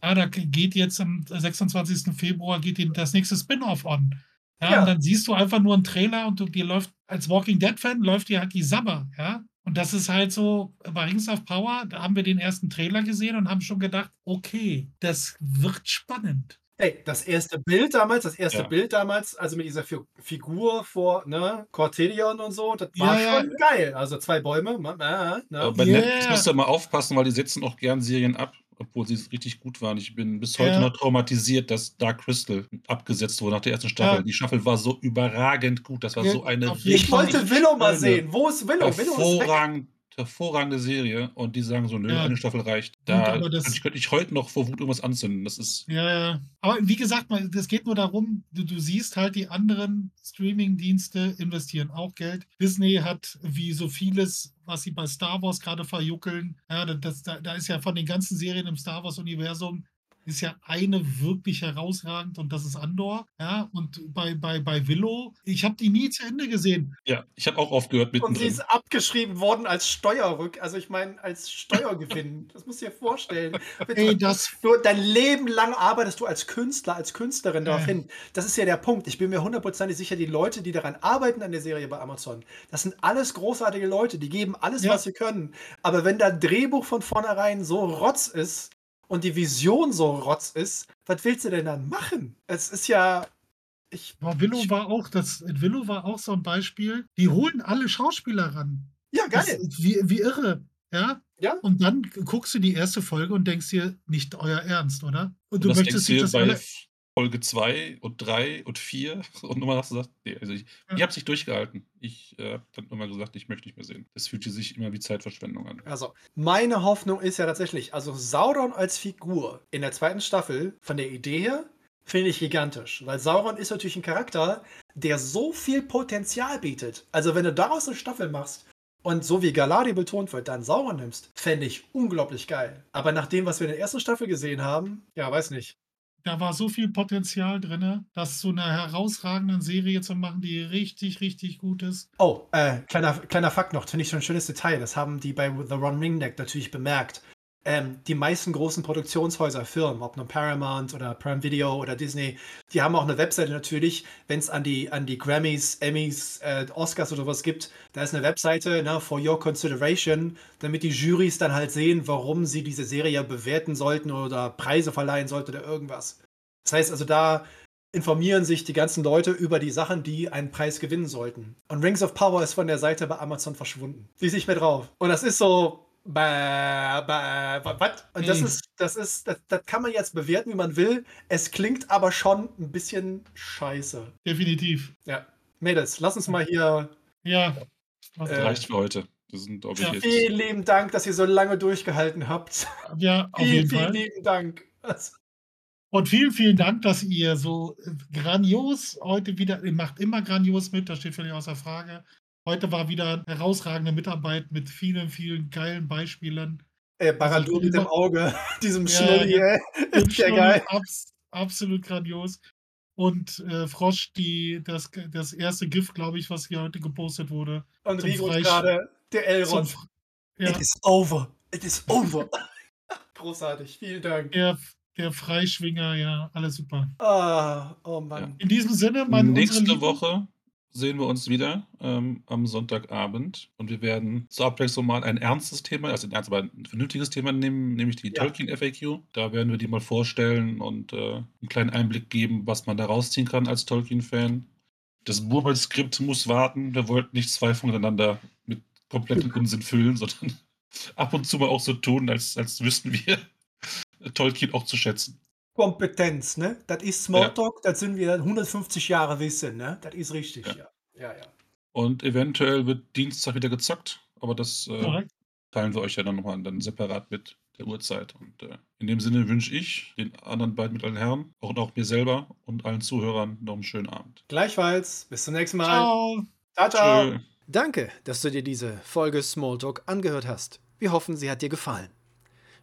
Ah, da geht jetzt am 26. Februar geht das nächste Spin-off an. Ja, ja, und dann siehst du einfach nur einen Trailer und du, dir läuft, als Walking Dead-Fan läuft dir halt die Sabber, ja. Und das ist halt so, bei Rings of Power, da haben wir den ersten Trailer gesehen und haben schon gedacht, okay, das wird spannend. Ey, das erste Bild damals, das erste Ja. Bild damals, also mit dieser Fi Figur vor, ne, Cortelion und so, das war Ja, schon geil. Also zwei Bäume, ma- ma- ne? Aber bei Netflix musst du mal aufpassen, weil die setzen auch gern Serien ab, obwohl sie richtig gut waren. Ich bin bis heute Ja. noch traumatisiert, dass Dark Crystal abgesetzt wurde nach der ersten Staffel. Ja. Die Staffel war so überragend gut. Das war Ja, so eine Ich wollte Willow mal sehen. Wo ist Willow? Willow ist weg. hervorragend hervorragende Serie und die sagen so, nö, ja. eine Staffel reicht. Da Gut, könnte, ich, könnte ich heute noch vor Wut irgendwas anzünden. Das ist. Ja, ja. Aber wie gesagt, es geht nur darum, du, du siehst halt, die anderen Streaming-Dienste investieren auch Geld. Disney hat wie so vieles, was sie bei Star Wars gerade verjuckeln, ja, das, da, da ist ja von den ganzen Serien im Star Wars-Universum ist ja eine wirklich herausragend und das ist Andor. Ja, und bei, bei, bei Willow, ich habe die nie zu Ende gesehen. Ja, ich habe auch aufgehört mit. Und sie ist abgeschrieben worden als Steuerrück, also ich meine als Steuergewinn. das musst du dir vorstellen. Ey, das du, dein Leben lang arbeitest du als Künstler, als Künstlerin darauf äh. hin. Das ist ja der Punkt. Ich bin mir hundertprozentig sicher, die Leute, die daran arbeiten an der Serie bei Amazon, das sind alles großartige Leute, die geben alles, ja. was sie können. Aber wenn das Drehbuch von vornherein so rotz ist, und die Vision so rotz ist, was willst du denn dann machen? Es ist ja. Ich, Aber Willow ich, war auch, das Willow war auch so ein Beispiel. Die holen alle Schauspieler ran. Ja, geil. Das, wie, wie irre. Ja? ja. Und dann guckst du die erste Folge und denkst dir, nicht euer Ernst, oder? Und du möchtest dich das bei, alle Folge 2 und 3 und 4 und nochmal hast du gesagt, nee, also ich, ja. ich habe es nicht durchgehalten. Ich äh, habe dann immer gesagt, ich möchte nicht mehr sehen. Das fühlte sich immer wie Zeitverschwendung an. Also, meine Hoffnung ist ja tatsächlich, also Sauron als Figur in der zweiten Staffel, von der Idee her, finde ich gigantisch. Weil Sauron ist natürlich ein Charakter, der so viel Potenzial bietet. Also, wenn du daraus eine Staffel machst, und so wie Galadi betont wird, dann Sauron nimmst, fände ich unglaublich geil. Aber nach dem, was wir in der ersten Staffel gesehen haben, ja, weiß nicht da war so viel Potenzial drin, das zu einer herausragenden Serie zu machen, die richtig, richtig gut ist. Oh, äh, kleiner, kleiner Fakt noch, finde ich schon ein schönes Detail. Das haben die bei The Ron Ring Deck natürlich bemerkt ähm, die meisten großen Produktionshäuser, Firmen, ob nun Paramount oder Prime Video oder Disney, die haben auch eine Webseite natürlich, wenn es an die, an die Grammys, Emmys, äh, Oscars oder was gibt, da ist eine Webseite, ne, for your consideration, damit die Jurys dann halt sehen, warum sie diese Serie bewerten sollten oder Preise verleihen sollten oder irgendwas. Das heißt also, da informieren sich die ganzen Leute über die Sachen, die einen Preis gewinnen sollten. Und Rings of Power ist von der Seite bei Amazon verschwunden. Sie ist nicht mehr drauf. Und das ist so, Bäh, bäh, was? Und das ist, das ist, das, das kann man jetzt bewerten, wie man will. Es klingt aber schon ein bisschen scheiße. Definitiv. Ja. Mädels, lass uns mal hier. Ja. Das äh, reicht für heute. Das sind, ja. ich, vielen lieben Dank, dass ihr so lange durchgehalten habt. Ja, auf vielen, jeden vielen Fall. lieben Dank. Und vielen, vielen Dank, dass ihr so grandios heute wieder, ihr macht immer grandios mit, das steht völlig außer Frage. Heute war wieder herausragende Mitarbeit mit vielen, vielen geilen Beispielen. Äh, Baradur mit dem Auge, diesem ja, Schnulli, ey. Ist ja geil. Abs absolut grandios. und äh, Frosch die, das, das erste GIF, glaube ich, was hier heute gepostet wurde. Und zum Rigo gerade der Elrond. Ja, It is over. It is over. Großartig, vielen Dank. der, der Freischwinger, ja, alles super. Ah, oh Mann. In diesem Sinne, mein Nächste Woche sehen wir uns wieder ähm, am Sonntagabend und wir werden zur Abwechslung mal ein ernstes Thema, also ein ernst, aber ein vernünftiges Thema nehmen, nämlich die Ja. Tolkien FAQ. Da werden wir die mal vorstellen und äh, einen kleinen Einblick geben, was man da rausziehen kann als Tolkien-Fan. Das Murmelskript muss warten. Wir wollten nicht zwei voneinander mit komplettem Unsinn füllen, sondern ab und zu mal auch so tun, als, als wüssten wir Tolkien auch zu schätzen. Kompetenz, ne? Das ist Smalltalk, das sind wir 150 Jahre wissen, ne? Das ist richtig, Ja. ja. Ja, ja. Und eventuell wird Dienstag wieder gezockt, aber das äh, teilen wir euch ja dann nochmal dann separat mit der Uhrzeit. Und äh, in dem Sinne wünsche ich den anderen beiden mittleren Herren und auch mir selber und allen Zuhörern noch einen schönen Abend. Gleichfalls. Bis zum nächsten Mal. Ciao. ciao. ciao. Danke, dass du dir diese Folge Smalltalk angehört hast. Wir hoffen, sie hat dir gefallen.